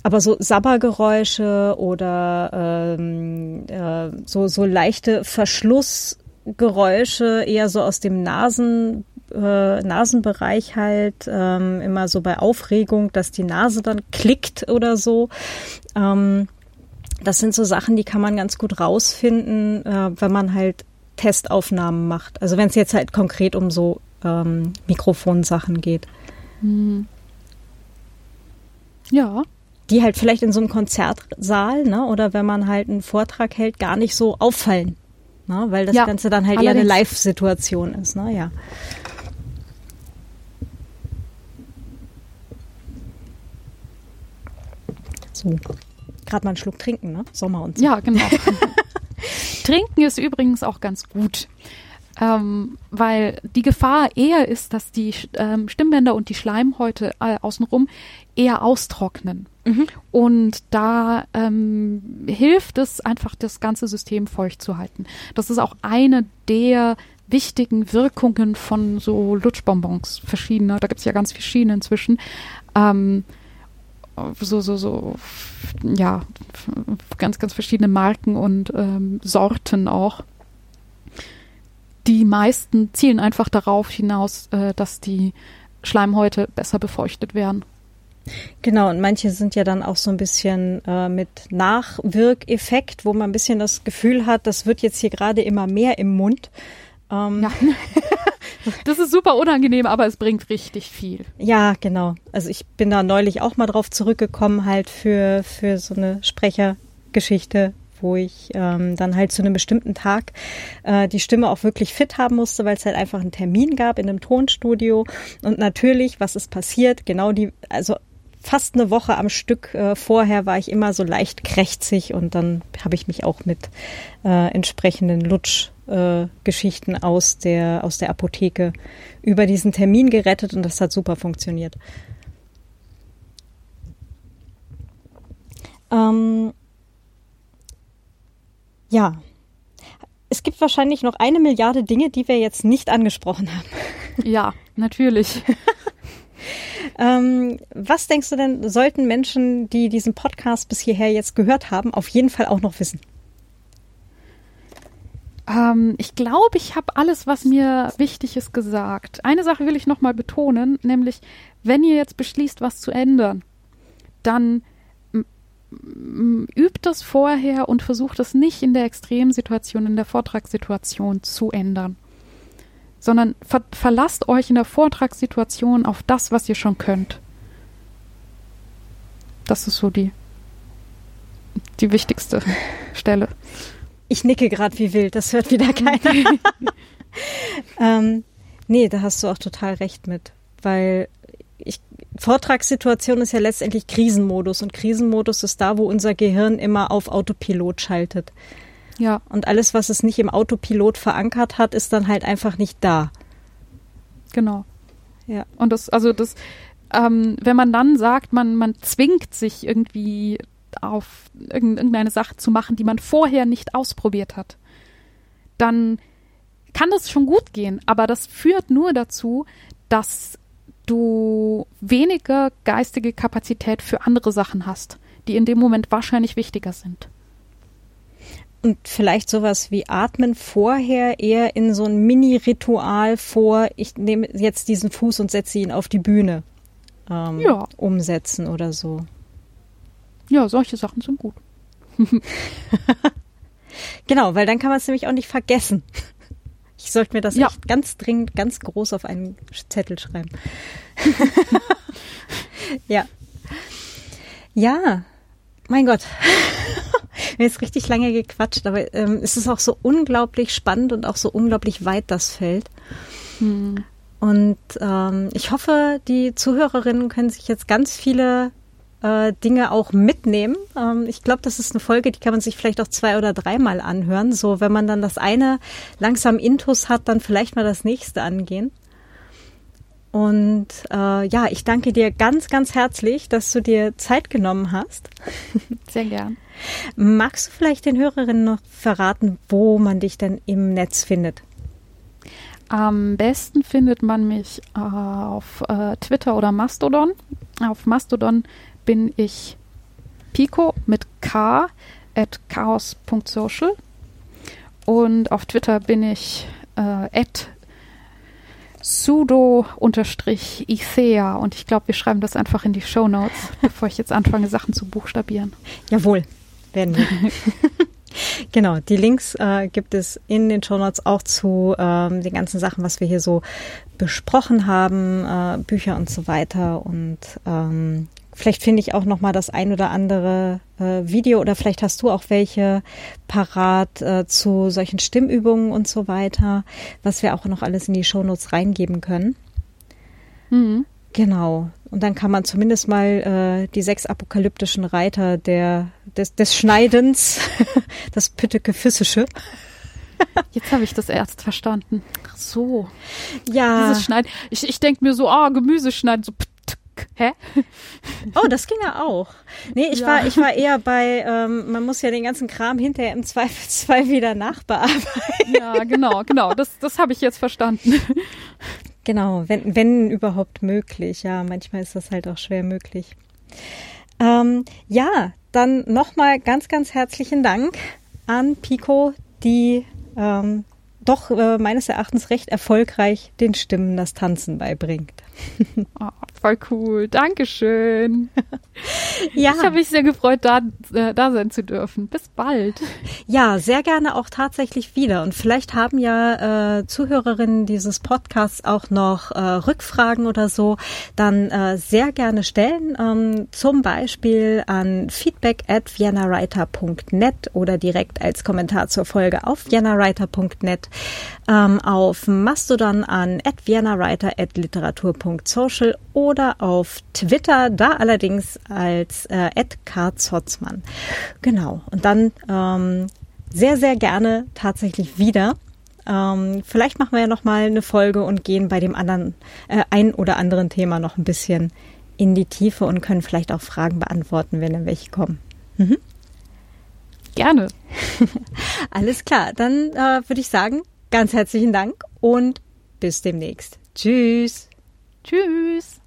Aber so Sabbergeräusche oder ähm, äh, so, so leichte Verschlussgeräusche eher so aus dem Nasen, äh, Nasenbereich halt, ähm, immer so bei Aufregung, dass die Nase dann klickt oder so. Ähm, das sind so Sachen, die kann man ganz gut rausfinden, äh, wenn man halt Testaufnahmen macht. Also wenn es jetzt halt konkret um so ähm, Mikrofonsachen geht. Mhm. Ja die halt vielleicht in so einem Konzertsaal, ne, oder wenn man halt einen Vortrag hält, gar nicht so auffallen. ne? weil das ja, Ganze dann halt allerdings. eher eine Live-Situation ist. Ne? Ja. So, gerade mal einen Schluck trinken, ne? Sommer und so. Ja, genau. [LAUGHS] trinken ist übrigens auch ganz gut. Ähm, weil die Gefahr eher ist, dass die ähm, Stimmbänder und die Schleimhäute äh, außenrum eher austrocknen. Mhm. Und da ähm, hilft es einfach, das ganze System feucht zu halten. Das ist auch eine der wichtigen Wirkungen von so Lutschbonbons, verschiedene. Da gibt es ja ganz verschiedene inzwischen. Ähm, so, so, so, ja, ganz, ganz verschiedene Marken und ähm, Sorten auch. Die meisten zielen einfach darauf hinaus, äh, dass die Schleimhäute besser befeuchtet werden. Genau, und manche sind ja dann auch so ein bisschen äh, mit Nachwirkeffekt, wo man ein bisschen das Gefühl hat, das wird jetzt hier gerade immer mehr im Mund. Ähm. Ja. [LAUGHS] Das ist super unangenehm, aber es bringt richtig viel. Ja, genau. Also ich bin da neulich auch mal drauf zurückgekommen, halt für, für so eine Sprechergeschichte, wo ich ähm, dann halt zu einem bestimmten Tag äh, die Stimme auch wirklich fit haben musste, weil es halt einfach einen Termin gab in einem Tonstudio. Und natürlich, was ist passiert? Genau die, also fast eine Woche am Stück äh, vorher war ich immer so leicht krächzig und dann habe ich mich auch mit äh, entsprechenden Lutschgeschichten äh, aus der aus der Apotheke über diesen Termin gerettet und das hat super funktioniert. Ähm, ja, es gibt wahrscheinlich noch eine Milliarde Dinge, die wir jetzt nicht angesprochen haben. Ja, natürlich. [LAUGHS] Ähm, was denkst du denn, sollten Menschen, die diesen Podcast bis hierher jetzt gehört haben, auf jeden Fall auch noch wissen? Ähm, ich glaube, ich habe alles, was mir wichtig ist, gesagt. Eine Sache will ich nochmal betonen, nämlich, wenn ihr jetzt beschließt, was zu ändern, dann übt das vorher und versucht es nicht in der Extremsituation, in der Vortragssituation zu ändern sondern ver verlasst euch in der Vortragssituation auf das, was ihr schon könnt. Das ist so die, die wichtigste Stelle. Ich nicke gerade wie wild, das hört wieder keiner. [LAUGHS] ähm, nee, da hast du auch total recht mit, weil ich, Vortragssituation ist ja letztendlich Krisenmodus und Krisenmodus ist da, wo unser Gehirn immer auf Autopilot schaltet. Ja. Und alles, was es nicht im Autopilot verankert hat, ist dann halt einfach nicht da. Genau. Ja. Und das, also das, ähm, wenn man dann sagt, man, man zwingt sich irgendwie auf irgendeine Sache zu machen, die man vorher nicht ausprobiert hat, dann kann das schon gut gehen, aber das führt nur dazu, dass du weniger geistige Kapazität für andere Sachen hast, die in dem Moment wahrscheinlich wichtiger sind. Und vielleicht sowas wie Atmen vorher eher in so ein Mini-Ritual vor, ich nehme jetzt diesen Fuß und setze ihn auf die Bühne ähm, ja. umsetzen oder so. Ja, solche Sachen sind gut. [LAUGHS] genau, weil dann kann man es nämlich auch nicht vergessen. Ich sollte mir das ja. echt ganz dringend, ganz groß auf einen Zettel schreiben. [LAUGHS] [LAUGHS] ja. Ja, mein Gott. Wir haben jetzt richtig lange gequatscht, aber ähm, es ist auch so unglaublich spannend und auch so unglaublich weit das Feld. Hm. Und ähm, ich hoffe, die Zuhörerinnen können sich jetzt ganz viele äh, Dinge auch mitnehmen. Ähm, ich glaube, das ist eine Folge, die kann man sich vielleicht auch zwei oder dreimal anhören. So, wenn man dann das eine langsam Intus hat, dann vielleicht mal das nächste angehen. Und äh, ja, ich danke dir ganz, ganz herzlich, dass du dir Zeit genommen hast. [LAUGHS] Sehr gern. Magst du vielleicht den Hörerinnen noch verraten, wo man dich denn im Netz findet? Am besten findet man mich äh, auf äh, Twitter oder Mastodon. Auf Mastodon bin ich Pico mit K at chaos.social und auf Twitter bin ich äh, at sudo-ithea und ich glaube, wir schreiben das einfach in die Show Notes, [LAUGHS] bevor ich jetzt anfange, Sachen zu buchstabieren. Jawohl, werden wir. [LAUGHS] genau, die Links äh, gibt es in den Show Notes auch zu ähm, den ganzen Sachen, was wir hier so besprochen haben, äh, Bücher und so weiter und ähm, vielleicht finde ich auch noch mal das ein oder andere äh, Video oder vielleicht hast du auch welche parat äh, zu solchen Stimmübungen und so weiter, was wir auch noch alles in die Shownotes reingeben können. Mhm. Genau. Und dann kann man zumindest mal äh, die sechs apokalyptischen Reiter der, des, des Schneidens, [LAUGHS] das Pütteke Physische. Jetzt habe ich das erst verstanden. Ach so. Ja. Dieses Schneiden. Ich, ich denke mir so, oh, Gemüse schneiden, so Hä? Oh, das ging ja auch. Nee, ich ja. war ich war eher bei ähm, man muss ja den ganzen Kram hinterher im Zweifelsfall wieder nachbearbeiten. Ja, genau, genau. Das das habe ich jetzt verstanden. Genau, wenn, wenn überhaupt möglich. Ja, manchmal ist das halt auch schwer möglich. Ähm, ja, dann nochmal ganz, ganz herzlichen Dank an Pico, die ähm, doch äh, meines Erachtens recht erfolgreich den Stimmen das Tanzen beibringt. Oh, [LAUGHS] voll cool. Dankeschön. [LAUGHS] ja. Ich habe mich sehr gefreut, da, äh, da sein zu dürfen. Bis bald. Ja, sehr gerne auch tatsächlich wieder. Und vielleicht haben ja äh, Zuhörerinnen dieses Podcasts auch noch äh, Rückfragen oder so. Dann äh, sehr gerne stellen. Ähm, zum Beispiel an feedback at viennawriter.net oder direkt als Kommentar zur Folge auf viennawriter.net. Ähm, auf Mastodon an at viennawriter at literatur.social oder auf Twitter, da allerdings als äh, @karzotzmann. Genau. Und dann ähm, sehr, sehr gerne tatsächlich wieder. Ähm, vielleicht machen wir ja noch mal eine Folge und gehen bei dem anderen äh, ein oder anderen Thema noch ein bisschen in die Tiefe und können vielleicht auch Fragen beantworten, wenn dann welche kommen. Mhm. Gerne. [LAUGHS] Alles klar. Dann äh, würde ich sagen, ganz herzlichen Dank und bis demnächst. Tschüss. Tschüss.